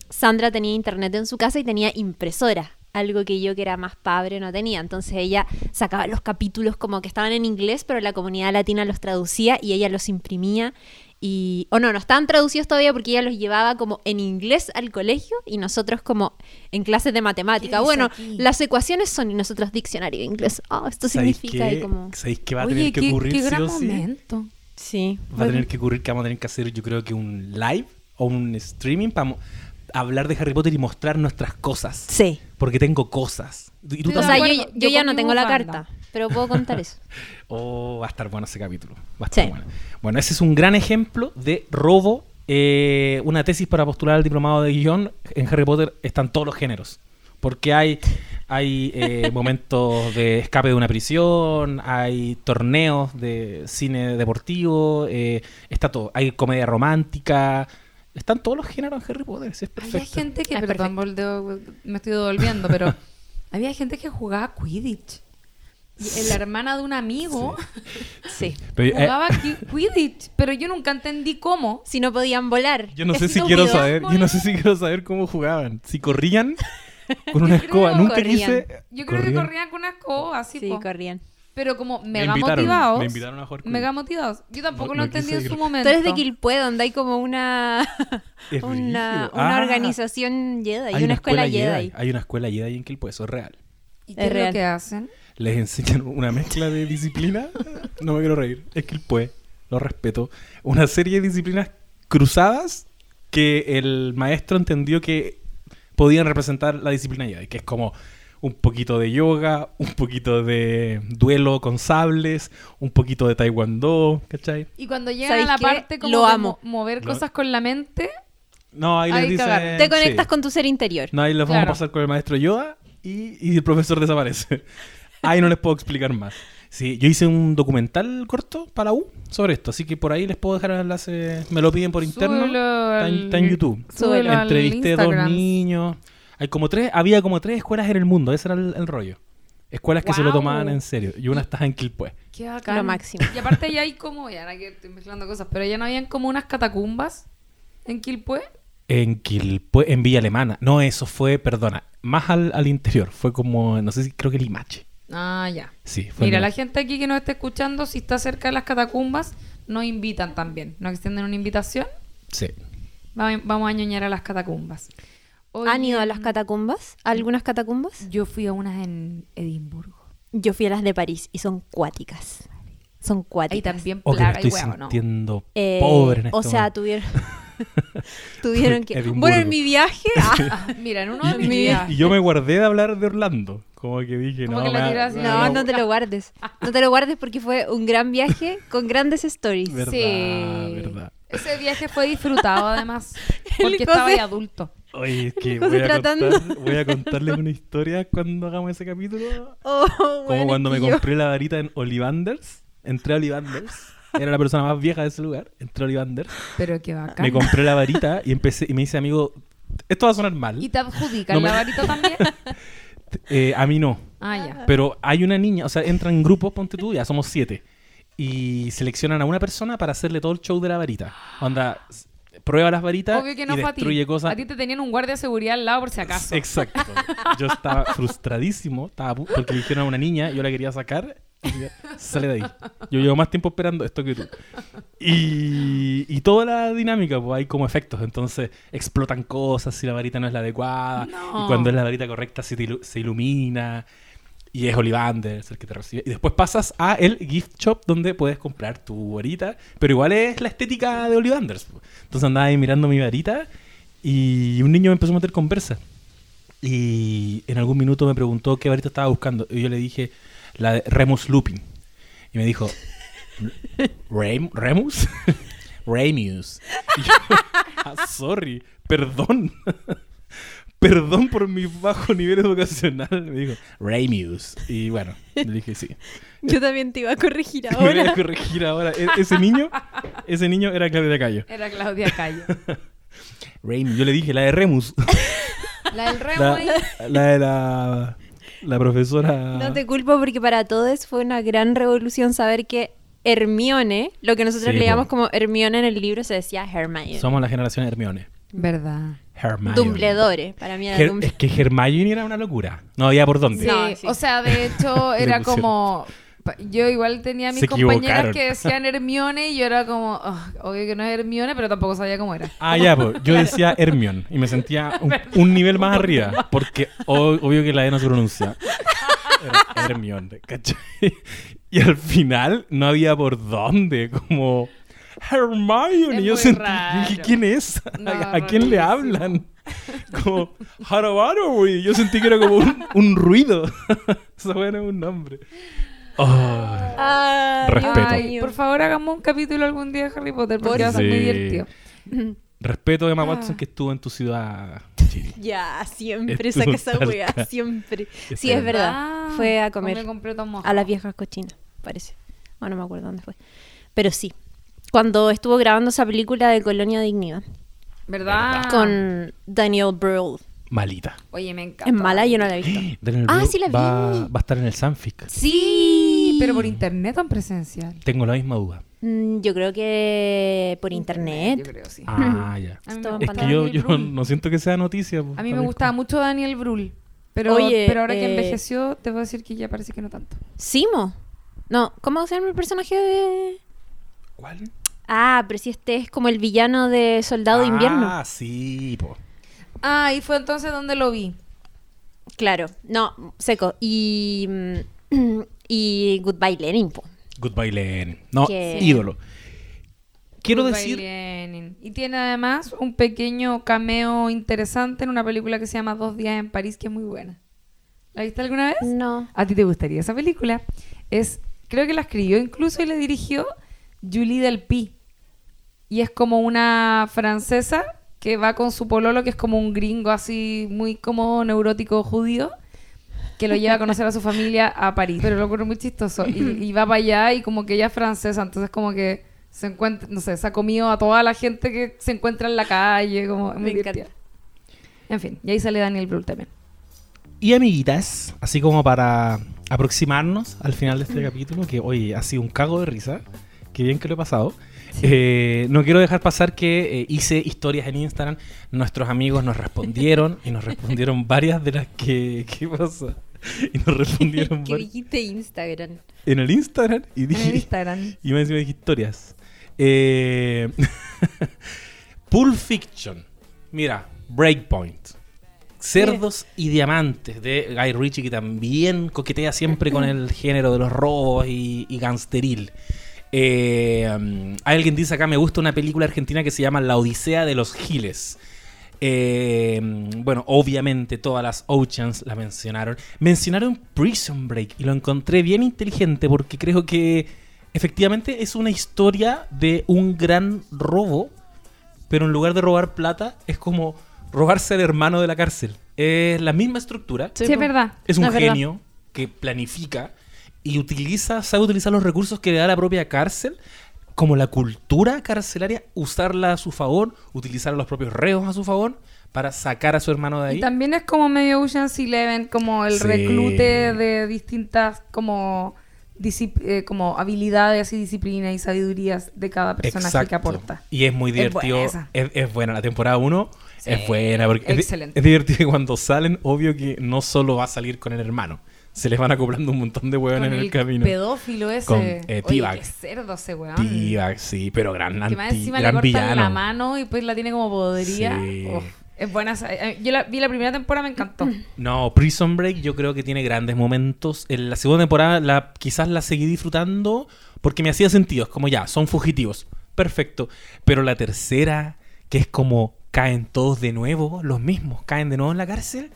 Sandra tenía internet en su casa y tenía impresora, algo que yo que era más padre no tenía. Entonces ella sacaba los capítulos como que estaban en inglés, pero la comunidad latina los traducía y ella los imprimía. Y, o no, no estaban traducidos todavía porque ella los llevaba como en inglés al colegio y nosotros como en clases de matemática. ¿Qué Bueno, aquí? las ecuaciones son y nosotros diccionario de inglés. Oh, esto ¿Sabéis significa y qué? como... ¿Sabéis que va a Oye, tener que qué, ocurrir qué sí gran o sí? momento. Sí. Va a tener que ocurrir que vamos a tener que hacer, yo creo que un live o un streaming para hablar de Harry Potter y mostrar nuestras cosas. Sí. Porque tengo cosas. Y tú Estoy O sea, yo, acuerdo. yo Yo ya no tengo la carta, pero puedo contar eso. Oh, va a estar bueno ese capítulo. Va a estar Sí. bueno. Bueno, ese es un gran ejemplo de robo. eh, una tesis para postular al diplomado de guion. En Harry Potter están todos los géneros. Porque hay, hay eh, momentos de escape de una prisión, hay torneos de cine deportivo, eh, está todo. Hay comedia romántica. Están todos los géneros en Harry Potter. sí, Es perfecto. Había gente que, Es perdón, volteo- me estoy devolviendo, pero había gente que jugaba Quidditch. La hermana de un amigo Sí. Pero, eh, jugaba qui- Quidditch, pero yo nunca entendí cómo. Si no podían volar. yo no sé si quiero saber, yo no sé si quiero saber cómo jugaban. Si corrían con una Yo escoba. Nunca Corrían. quise. Yo creo que corrían. corrían con una escoba, así, Sí, po. corrían. Pero como Me mega motivados. Me invitaron a jugar Mega motivados. Yo tampoco No- lo no entendí en su momento. Tú eres de Quilpué, donde hay como una, una, una Ah, organización Jedi, hay una escuela Jedi. Hay una escuela Jedi en Quilpue, eso es real. ¿Y qué es, real. lo que hacen? Les enseñan una mezcla de disciplina. No me quiero reír. Es Quilpue, lo respeto. Una serie de disciplinas cruzadas que el maestro entendió que podían representar la disciplina Jedi, que es como un poquito de yoga, un poquito de duelo con sables, un poquito de taekwondo, ¿cachai? Y cuando llegan a ¿Sabes la qué? parte como Lo de amo. mo- mover Lo- cosas con la mente, No, ahí les dicen... Te conectas sí. con tu ser interior. No, ahí les vamos Claro. a pasar con el maestro Yoda y, y el profesor desaparece. ahí no les puedo explicar más. Sí, yo hice un documental corto para la U sobre esto, así que por ahí les puedo dejar el enlace. Me lo piden por interno. Está en, al- está en YouTube. Entrevisté dos Instagram. niños. Hay como tres, había como tres escuelas en el mundo, ese era el, el rollo. Escuelas que se lo tomaban en serio. Y una estaba en Quilpué. Qué bacán. Lo máximo. Y aparte ya hay como, ya ahora que estoy mezclando cosas, pero ya no habían como unas catacumbas en Quilpué. En Quilpué, en Villa Alemana. No, eso fue, perdona, más al, al interior. Fue como, no sé si creo que Limache. Ah, ya. Sí, fue Mira, la gente aquí que nos está escuchando, si está cerca de las catacumbas, nos invitan también. Nos extienden una invitación. Sí. Va- Vamos a ñoñar a las catacumbas. ¿Han ido a las catacumbas? ¿A ¿Algunas catacumbas? Yo fui a unas en Edimburgo. Yo fui a las de París y son cuáticas. Son Ahí cuáticas. también que me plaga y estoy huevo, ¿no? sintiendo Eh, pobre en este o sea, momento. tuvieron tuvieron que Edimburgo. bueno en mi viaje ah, Mira, en uno de mis Mi- viajes. Y yo me guardé de hablar de Orlando. Como que dije, Como no, que me me no no te lo guardes no te lo guardes porque fue un gran viaje con grandes stories Verdad, sí. verdad. Ese viaje fue disfrutado además. Porque estaba ahí adulto. Oye, es que voy a, contar, voy a contarles una historia cuando hagamos ese capítulo. Oh, Como bueno, cuando me yo- compré la varita en Olivanders. Entré a Olivanders. Era la persona más vieja de ese lugar. Entré a Olivanders. Pero qué bacán. Me compré la varita y empecé y me dice, amigo, esto va a sonar mal. ¿Y te adjudican No me- la varita también? Eh, a mí no. Ah, ya. Pero hay una niña, o sea, entran en grupos, ponte tú, ya somos siete. Y seleccionan a una persona para hacerle todo el show de la varita. Onda, prueba las varitas Obvio que no y fue a ti. destruye cosas. A ti te tenían un guardia de seguridad al lado por si acaso. Exacto. Yo estaba frustradísimo estaba pu- porque le dijeron a una niña, yo la quería sacar. Y dije, sale de ahí. Yo llevo más tiempo esperando esto que tú. Y, y toda la dinámica, pues hay como efectos. Entonces explotan cosas si la varita no es la adecuada. No. Y cuando es la varita correcta se, te ilu- se ilumina. Y es Olivander el que te recibe. Y después pasas a el gift shop donde puedes comprar tu varita. Pero igual es la estética de Olivanders. Entonces andaba ahí mirando mi varita y un niño me empezó a meter conversa. Y en algún minuto me preguntó qué varita estaba buscando. Y yo le dije, la de Remus Lupin. Y me dijo, "Rem- ¿Remus? Remus. Y yo, "Ah, sorry, perdón. perdón por mi bajo nivel educacional. Me dijo, Remus. Y bueno, le dije sí. yo también te iba a corregir Me voy a ahora corregir ahora. E- ese niño, ese niño era Claudia Cayo. Era Claudia Cayo. Remus. Yo le dije, la de Remus. La del La, ahí. la de la, la profesora. no te culpo porque para todos fue una gran revolución saber que Hermione lo que nosotros Sí, leíamos como Hermione en el libro se decía Hermione Somos la generación Hermione. Verdad. Hermione. Dumbledore para mí era Her- Dumbledore es que Hermione era una locura. No había por dónde. Sí, No, sí. o sea, de hecho era como... Yo igual tenía a mis Se compañeras que decían Hermione y yo era como, "Ah, obvio que no es Hermione, pero tampoco sabía cómo era. Ah, ya, pues. Yo decía Hermione y me sentía un, un nivel más arriba. Porque obvio que la E no se pronuncia. Hermione, ¿cachai? Y al final no había por dónde. Como. Hermione. Es yo sentí. dije, ¿Quién es? No, ¿A, a quién le hablan? Como. Harabaro, güey. Yo sentí que era como un, un ruido. Eso bueno es un nombre. Oh. Ay, Respeto. Ay, por favor, hagamos un capítulo algún día de Harry Potter porque va a ser muy divertido. Respeto a Emma Ah. Watson que estuvo en tu ciudad, Chile. Ya, siempre Estuvo saca esa wea, siempre. Sí, es verdad. verdad. Fue a comer a las viejas cochinas, parece. O no me acuerdo dónde fue. Pero sí. Cuando estuvo grabando esa película de Colonia Dignidad ¿Verdad? con Daniel Brühl. Malita. Oye, me encanta. Es mala, yo no la he visto. Daniel Ah, Brühl sí la Va, vi. va a estar en el Sanfic. Sí, pero por internet o en presencial. Tengo la misma duda. Mm, yo creo que por internet. Yo creo, sí. Ah, ya. A mí, Esto me, Es que yo, Daniel yo Brühl. no siento que sea noticia. pues, a mí me gustaba mucho Daniel Brühl. Pero, Oye, pero ahora que eh, envejeció, te voy a decir que ya parece que no tanto. Simo. No, ¿cómo se llama el personaje de...? ¿Cuál? Ah, pero si este es como el villano de Soldado de Invierno. Ah, sí, po. Ah, y fue entonces donde lo vi. Claro, no, seco. Y, mm, y Goodbye Lenin, po. Goodbye Lenin. No, ídolo. Quiero Goodbye decir... Lenin. Y tiene además un pequeño cameo interesante en una película que se llama Dos días en París, que es muy buena. ¿La viste alguna vez? No. ¿A ti te gustaría esa película? Es, creo que la escribió incluso y la dirigió Julie Delpy. Y es como una francesa que va con su pololo, que es como un gringo así, muy como neurótico judío, que lo lleva a conocer a su familia a París. Pero lo ocurre muy chistoso. Y, y va para allá y como que ella es francesa, entonces como que se encuentra, no sé, se ha comido a toda la gente que se encuentra en la calle, como es muy divertida. En fin, y ahí sale Daniel Brühl también. Y amiguitas, así como para aproximarnos al final de este capítulo, que hoy ha sido un cago de risa, que bien que lo he pasado. Eh, no quiero dejar pasar que eh, hice historias en Instagram, nuestros amigos nos respondieron y nos respondieron varias de las que... ¿Qué pasa? Y nos respondieron ¿Qué dijiste Instagram? en el Instagram y En dije... el Instagram. Y más encima dije historias. Eh, Pulp Fiction. Mira, Breakpoint. Cerdos y Diamantes de Guy Ritchie, que también coquetea siempre con el género de los robos y, y gangsteril. Eh, um, alguien dice acá, me gusta una película argentina que se llama La Odisea de los Giles. Eh, bueno, obviamente todas las Oceans la mencionaron. Mencionaron Prison Break y lo encontré bien inteligente porque creo que efectivamente es una historia de un gran robo, pero en lugar de robar plata es como robarse al hermano de la cárcel. Es la misma estructura. Sí, es verdad. Es un verdad. genio que planifica y utiliza, sabe utilizar los recursos que le da la propia cárcel, como la cultura carcelaria, usarla a su favor, utilizar a los propios reos a su favor para sacar a su hermano de ahí. Y también es como medio Ocean's Eleven, como el Sí. reclute de distintas como, eh, como habilidades y disciplinas y sabidurías de cada personaje Exacto. que aporta. Y es muy Es divertido. buena Es, es buena. La temporada 1 Sí. es buena. Porque es Excelente. Es, divertido que cuando salen, obvio que no solo va a salir con el hermano. Se les van acoplando un montón de hueones en el, el camino. pedófilo ese. Con, eh, Oye, T-Bag. qué cerdo ese weón. T-Bag, sí, pero gran, Que más anti- encima le gran cortan villano. la mano y pues la tiene como podrida. Sí. Uf, es buena. eh, Yo la, vi la primera temporada, me encantó. No, Prison Break yo creo que tiene grandes momentos. En la segunda temporada la, quizás la seguí disfrutando porque me hacía sentido. Es como ya, son fugitivos. Perfecto. Pero la tercera, que es como caen todos de nuevo, los mismos, caen de nuevo en la cárcel.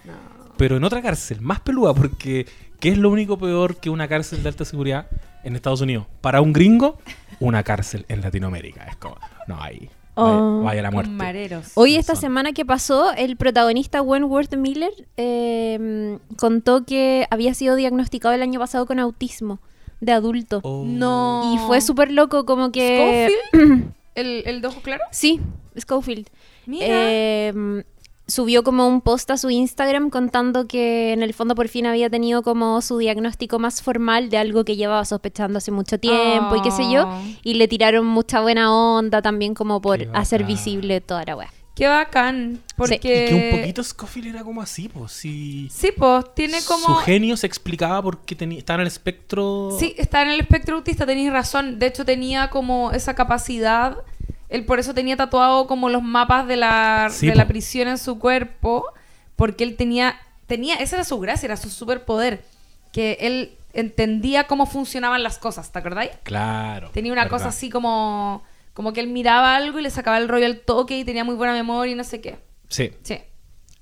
Pero en otra cárcel, más peluda, porque ¿qué es lo único peor que una cárcel de alta seguridad en Estados Unidos? Para un gringo, una cárcel en Latinoamérica. Es como, no, ahí. Vaya, Oh. vaya la muerte. mareros. Hoy, esta Son. semana que pasó, el protagonista Wentworth Miller eh, contó que había sido diagnosticado el año pasado con autismo de adulto. Oh. No. Y fue súper loco, como que... ¿Schofield? ¿El, ¿El de ojo claro? Sí, Schofield. Mira. Eh, subió como un post a su Instagram contando que en el fondo por fin había tenido como su diagnóstico más formal de algo que llevaba sospechando hace mucho tiempo y qué sé yo. Oh. Y le tiraron mucha buena onda también como por hacer visible toda la weá. Qué bacán. Porque... Y que un poquito Scofield era como así, pues. Si Sí, pues tiene como... Su genio se explicaba porque tenía, estaba en el espectro. Sí, está en el espectro autista, tenéis razón. De hecho, tenía como esa capacidad. Él por eso tenía tatuado como los mapas de la, Sí, de la prisión en su cuerpo. Porque él tenía, tenía. Esa era su gracia, era su superpoder. Que él entendía cómo funcionaban las cosas, ¿te acordáis? Claro. Tenía una verdad. cosa así como. Como que él miraba algo y le sacaba el rollo al toque y tenía muy buena memoria y no sé qué. Sí, Sí.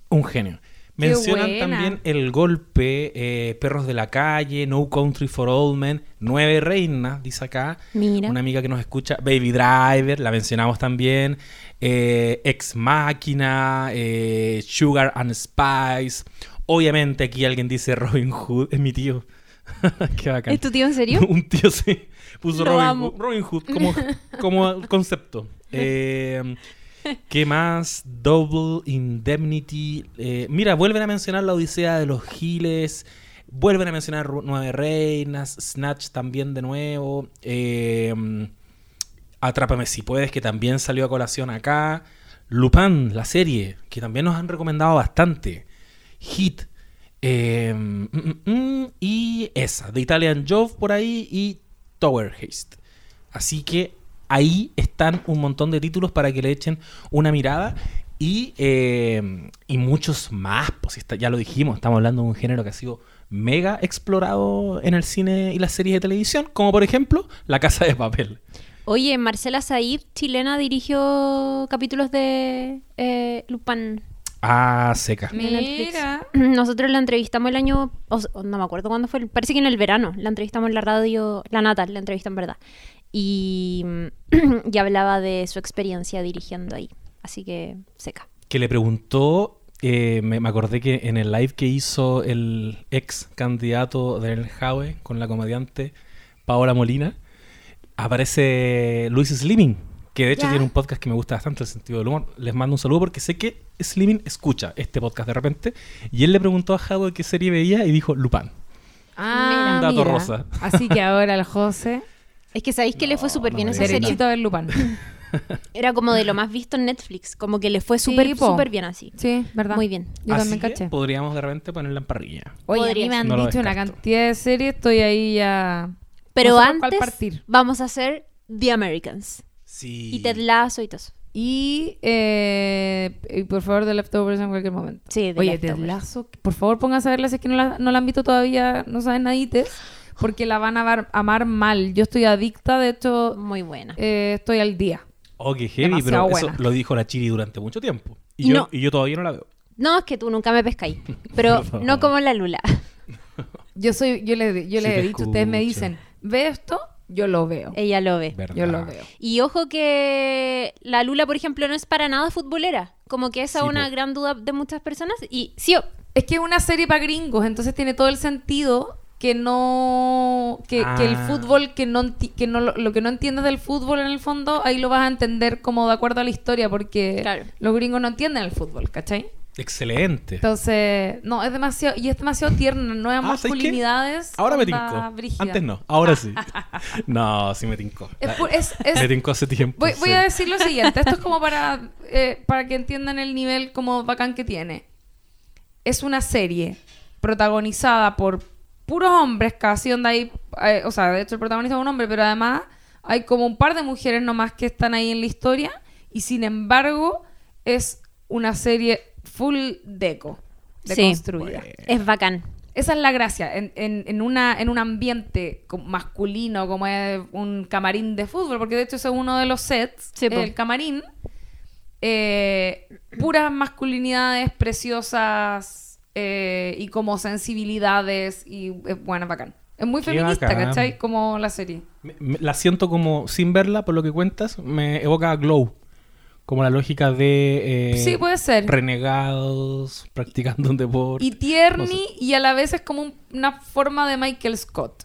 un genio. Mencionan también El Golpe, eh, Perros de la Calle, No Country for Old Men, Nueve Reinas, dice acá. Mira. Una amiga que nos escucha, Baby Driver, la mencionamos también. eh, Ex Máquina, eh, Sugar and Spice. Obviamente aquí alguien dice Robin Hood, es mi tío. Qué bacán. ¿Es tu tío en serio? Un tío sí. Puso Robin. Hood, Robin Hood como, como concepto. Eh, ¿Qué más? Double Indemnity. Eh, mira, vuelven a mencionar la Odisea de los Giles. Vuelven a mencionar Nueve Reinas. Snatch también de nuevo. Eh, Atrápame si puedes, que también salió a colación acá. Lupin, la serie, que también nos han recomendado bastante. Hit. eh, mm, mm, mm, y esa, The Italian Job por ahí y Tower Haste. Así que ahí están un montón de títulos para que le echen una mirada. Y, eh, y muchos más, pues está- ya lo dijimos, estamos hablando de un género que ha sido mega explorado en el cine y las series de televisión, como por ejemplo La Casa de Papel. Oye, Marcela Said, chilena, dirigió capítulos de eh, Lupin. Ah, seca. Mira. Nosotros la entrevistamos el año, o no me acuerdo cuándo fue, parece que en el verano, la entrevistamos en la radio, la Natal, la entrevista en verdad. Y, y hablaba de su experiencia dirigiendo ahí. Así que seca. Que le preguntó, eh, me, me acordé que en el live que hizo el ex candidato del Jaue con la comediante Paola Molina, aparece Luis Slimming, que de hecho Ya. tiene un podcast que me gusta bastante, el sentido del humor. Les mando un saludo porque sé que Slimming escucha este podcast de repente. Y él le preguntó a Jaue qué serie veía y dijo Lupin. Ah, Un dato mira. rosa. Así que ahora el José. Es que sabéis que le fue súper no bien esa serie. Derechito a ver Lupin. Era como de lo más visto en Netflix, como que le fue Sí, súper, po. súper bien así. Sí, verdad. Muy bien. Yo Así también caché. podríamos de repente ponerla en parrilla. Oye, a mí Podría me han No dicho una cantidad de series, estoy ahí ya. Pero antes partir. vamos a hacer The Americans. Sí. Y Ted Lasso y todo eso. Y, eh, y por favor, The Leftovers en cualquier momento. Sí, The Oye, Ted. Lasso, por favor pónganse a verla si es que no la, no la han visto todavía, no saben nadites, porque la van a amar, amar mal. Yo estoy adicta, de hecho, Muy buena. eh, estoy al día. Oh, qué heavy, Demasiado pero eso lo dijo la Chiri durante mucho tiempo. Y, Y yo, no. y yo todavía no la veo. No, es que tú nunca me pescáis. Pero Por favor. no como la Lula. Yo soy, yo les, yo Sí les te he dicho, ustedes me escucho. dicen, ve esto, yo lo veo. Ella lo ve. ¿Verdad? Yo lo veo. Y ojo que la Lula, por ejemplo, no es para nada futbolera. Como que esa es Sí, una po. gran duda de muchas personas. Y sí, o- Es que es una serie para gringos, entonces tiene todo el sentido que no que, que el Ah. fútbol que no enti- que no lo, lo que no entiendes del fútbol en el fondo ahí lo vas a entender como de acuerdo a la historia porque Claro. los gringos no entienden el fútbol ¿cachai? Excelente. entonces no es demasiado y es demasiado tierna no hay Ah, masculinidades Ahora me tincó. brígida. Antes no, ahora sí. no, sí me tincó. es, pu- es- es- Me tincó hace tiempo. voy, voy sí. a decir lo siguiente esto es como para eh, para que entiendan el nivel como bacán que tiene es una serie protagonizada por puros hombres casi, donde hay, eh, o sea, de hecho el protagonista es un hombre, pero además hay como un par de mujeres nomás que están ahí en la historia y sin embargo es una serie full deco, Sí. deconstruida. Bueno. es bacán. Esa es la gracia, en, en- en una, en un ambiente masculino como es un camarín de fútbol, porque de hecho ese es uno de los sets, Sí, el camarín, eh, puras masculinidades preciosas eh, y como sensibilidades y es buena, bacán. Es muy Qué feminista, bacán. ¿cachai? Como la serie. Me- me- la siento como, sin verla, por lo que cuentas, me evoca a Glow. Como la lógica de eh, sí, puede ser. renegados practicando un deporte. Y tierni No sé. y a la vez es como un- una forma de Michael Scott.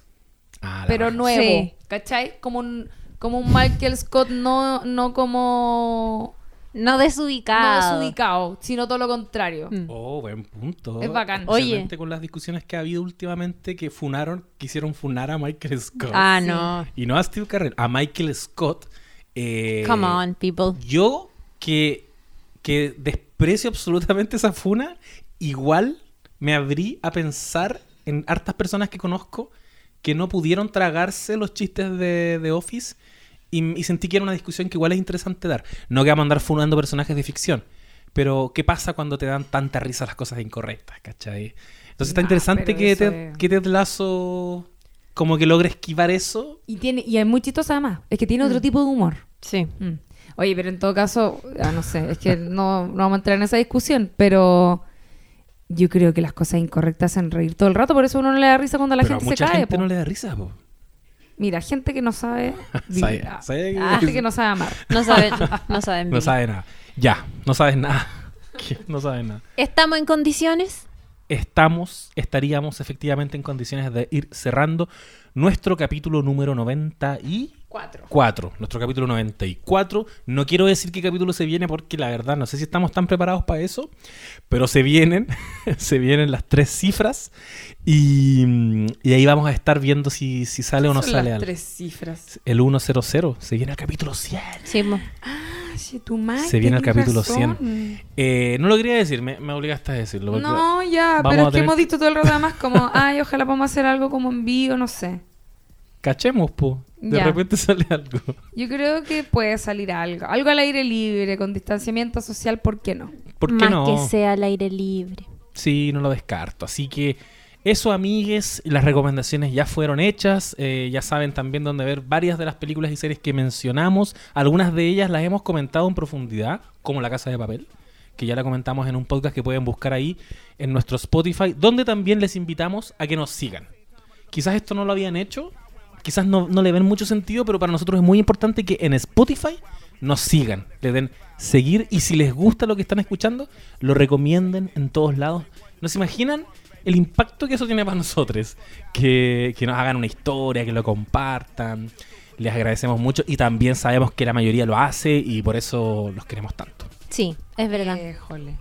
Ah, la pero raja. nuevo, Sí. ¿cachai? Como un, como un Michael Scott, no, no como... No desubicado. No desubicado, sino todo lo contrario. Mm. Oh, buen punto. Es bacán. Oye. Con las discusiones que ha habido últimamente que funaron, quisieron funar a Michael Scott. Ah, no. Y no a Steve Carell, a Michael Scott. eh, Come on, people. Yo que, que desprecio absolutamente esa funa, igual me abrí a pensar en hartas personas que conozco que no pudieron tragarse los chistes de, de Office y, y sentí que era una discusión que igual es interesante dar. No que vamos a andar funando personajes de ficción, pero ¿qué pasa cuando te dan tanta risa las cosas incorrectas, cachai? Entonces está Nah, interesante que Ted, es- que Ted Lasso como que logre esquivar eso. Y, tiene, y es muy chistoso además. Es que tiene otro tipo de humor. Sí. Mm. Oye, pero en todo caso, ah, no sé, es que no, no vamos a entrar en esa discusión, pero yo creo que las cosas incorrectas hacen reír todo el rato, por eso uno no le da risa cuando la pero a gente se mucha cae. gente po. no le da risa, po. Mira, gente que no sabe vivir. Sabe- Ah, sabe que- gente que no sabe amar. No saben, no saben No bien. nada. Ya, no sabes nada. ¿Qué? No sabes nada. ¿Estamos en condiciones? estamos, estaríamos efectivamente en condiciones de ir cerrando nuestro capítulo número 94. Cuatro. Nuestro capítulo 94. No quiero decir qué capítulo se viene porque la verdad no sé si estamos tan preparados para eso, pero se vienen, se vienen las tres cifras y, y ahí vamos a estar viendo si, si sale o no sale las algo. tres cifras. El 100 se viene el capítulo 100. Sí. Ah, sí, tu madre, Se viene el capítulo razón. Eh, no lo quería decir, me, me obligaste a decirlo. No, ya, pero es que hemos dicho todo el rato además como, ay, ojalá podamos hacer algo como envío, no sé. Cachemos, po. De Ya. repente sale algo. Yo creo que puede salir algo. Algo al aire libre, con distanciamiento social, ¿por qué no? ¿Por qué Más no? que sea al aire libre. Sí, no lo descarto. Así que eso, amigues, las recomendaciones ya fueron hechas. Eh, ya saben también dónde ver varias de las películas y series que mencionamos. Algunas de ellas las hemos comentado en profundidad, como La Casa de Papel, que ya la comentamos en un podcast que pueden buscar ahí en nuestro Spotify, donde también les invitamos a que nos sigan. Quizás esto no lo habían hecho, quizás no, no le ven mucho sentido, pero para nosotros es muy importante que en Spotify nos sigan, le den seguir y si les gusta lo que están escuchando, lo recomienden en todos lados. ¿No se imaginan el impacto que eso tiene para nosotros? Que, que nos hagan una historia, que lo compartan. Les agradecemos mucho y también sabemos que la mayoría lo hace y por eso los queremos tanto. Sí, es verdad. Éjole.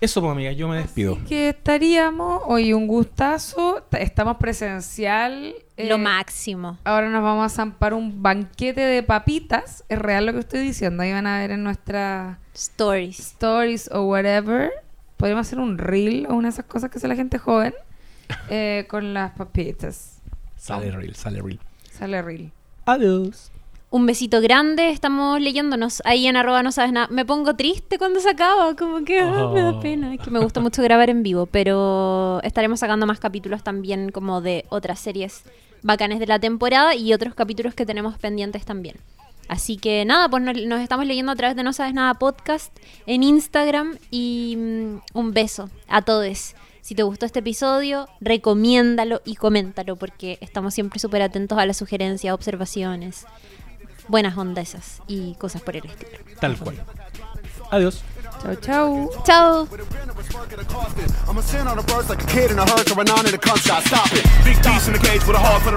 Eso, pues, amiga, yo me despido. Que estaríamos, hoy un gustazo, estamos presencial. eh, Lo máximo. Ahora nos vamos a zampar un banquete de papitas. Es real lo que estoy diciendo. Ahí van a ver en nuestras Stories. stories o whatever. Podríamos hacer un reel o una de esas cosas que hace la gente joven eh, con las papitas. Sale real, sale real. Sale reel. Adiós. Un besito grande, estamos leyéndonos ahí en arroba no sabes nada. Me pongo triste cuando se acaba, como que ah, me da Oh. pena. Es que me gusta mucho grabar en vivo, pero estaremos sacando más capítulos también como de otras series bacanes de la temporada y otros capítulos que tenemos pendientes también. Así que nada, pues nos, nos estamos leyendo a través de No Sabes Nada Podcast en Instagram y mm, un beso a todos. Si te gustó este episodio, recomiéndalo y coméntalo porque estamos siempre súper atentos a las sugerencias, observaciones, buenas ondas esas y cosas por el estilo. Tal cual. Adiós. Chau, chau.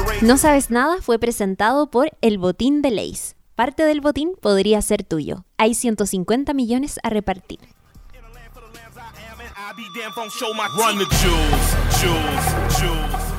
Race. No sabes nada fue presentado por El Botín de Leis. Parte del botín podría ser tuyo. Hay 150 millones a repartir. I be damn, don't show my Run the jewels, jewels, jewels.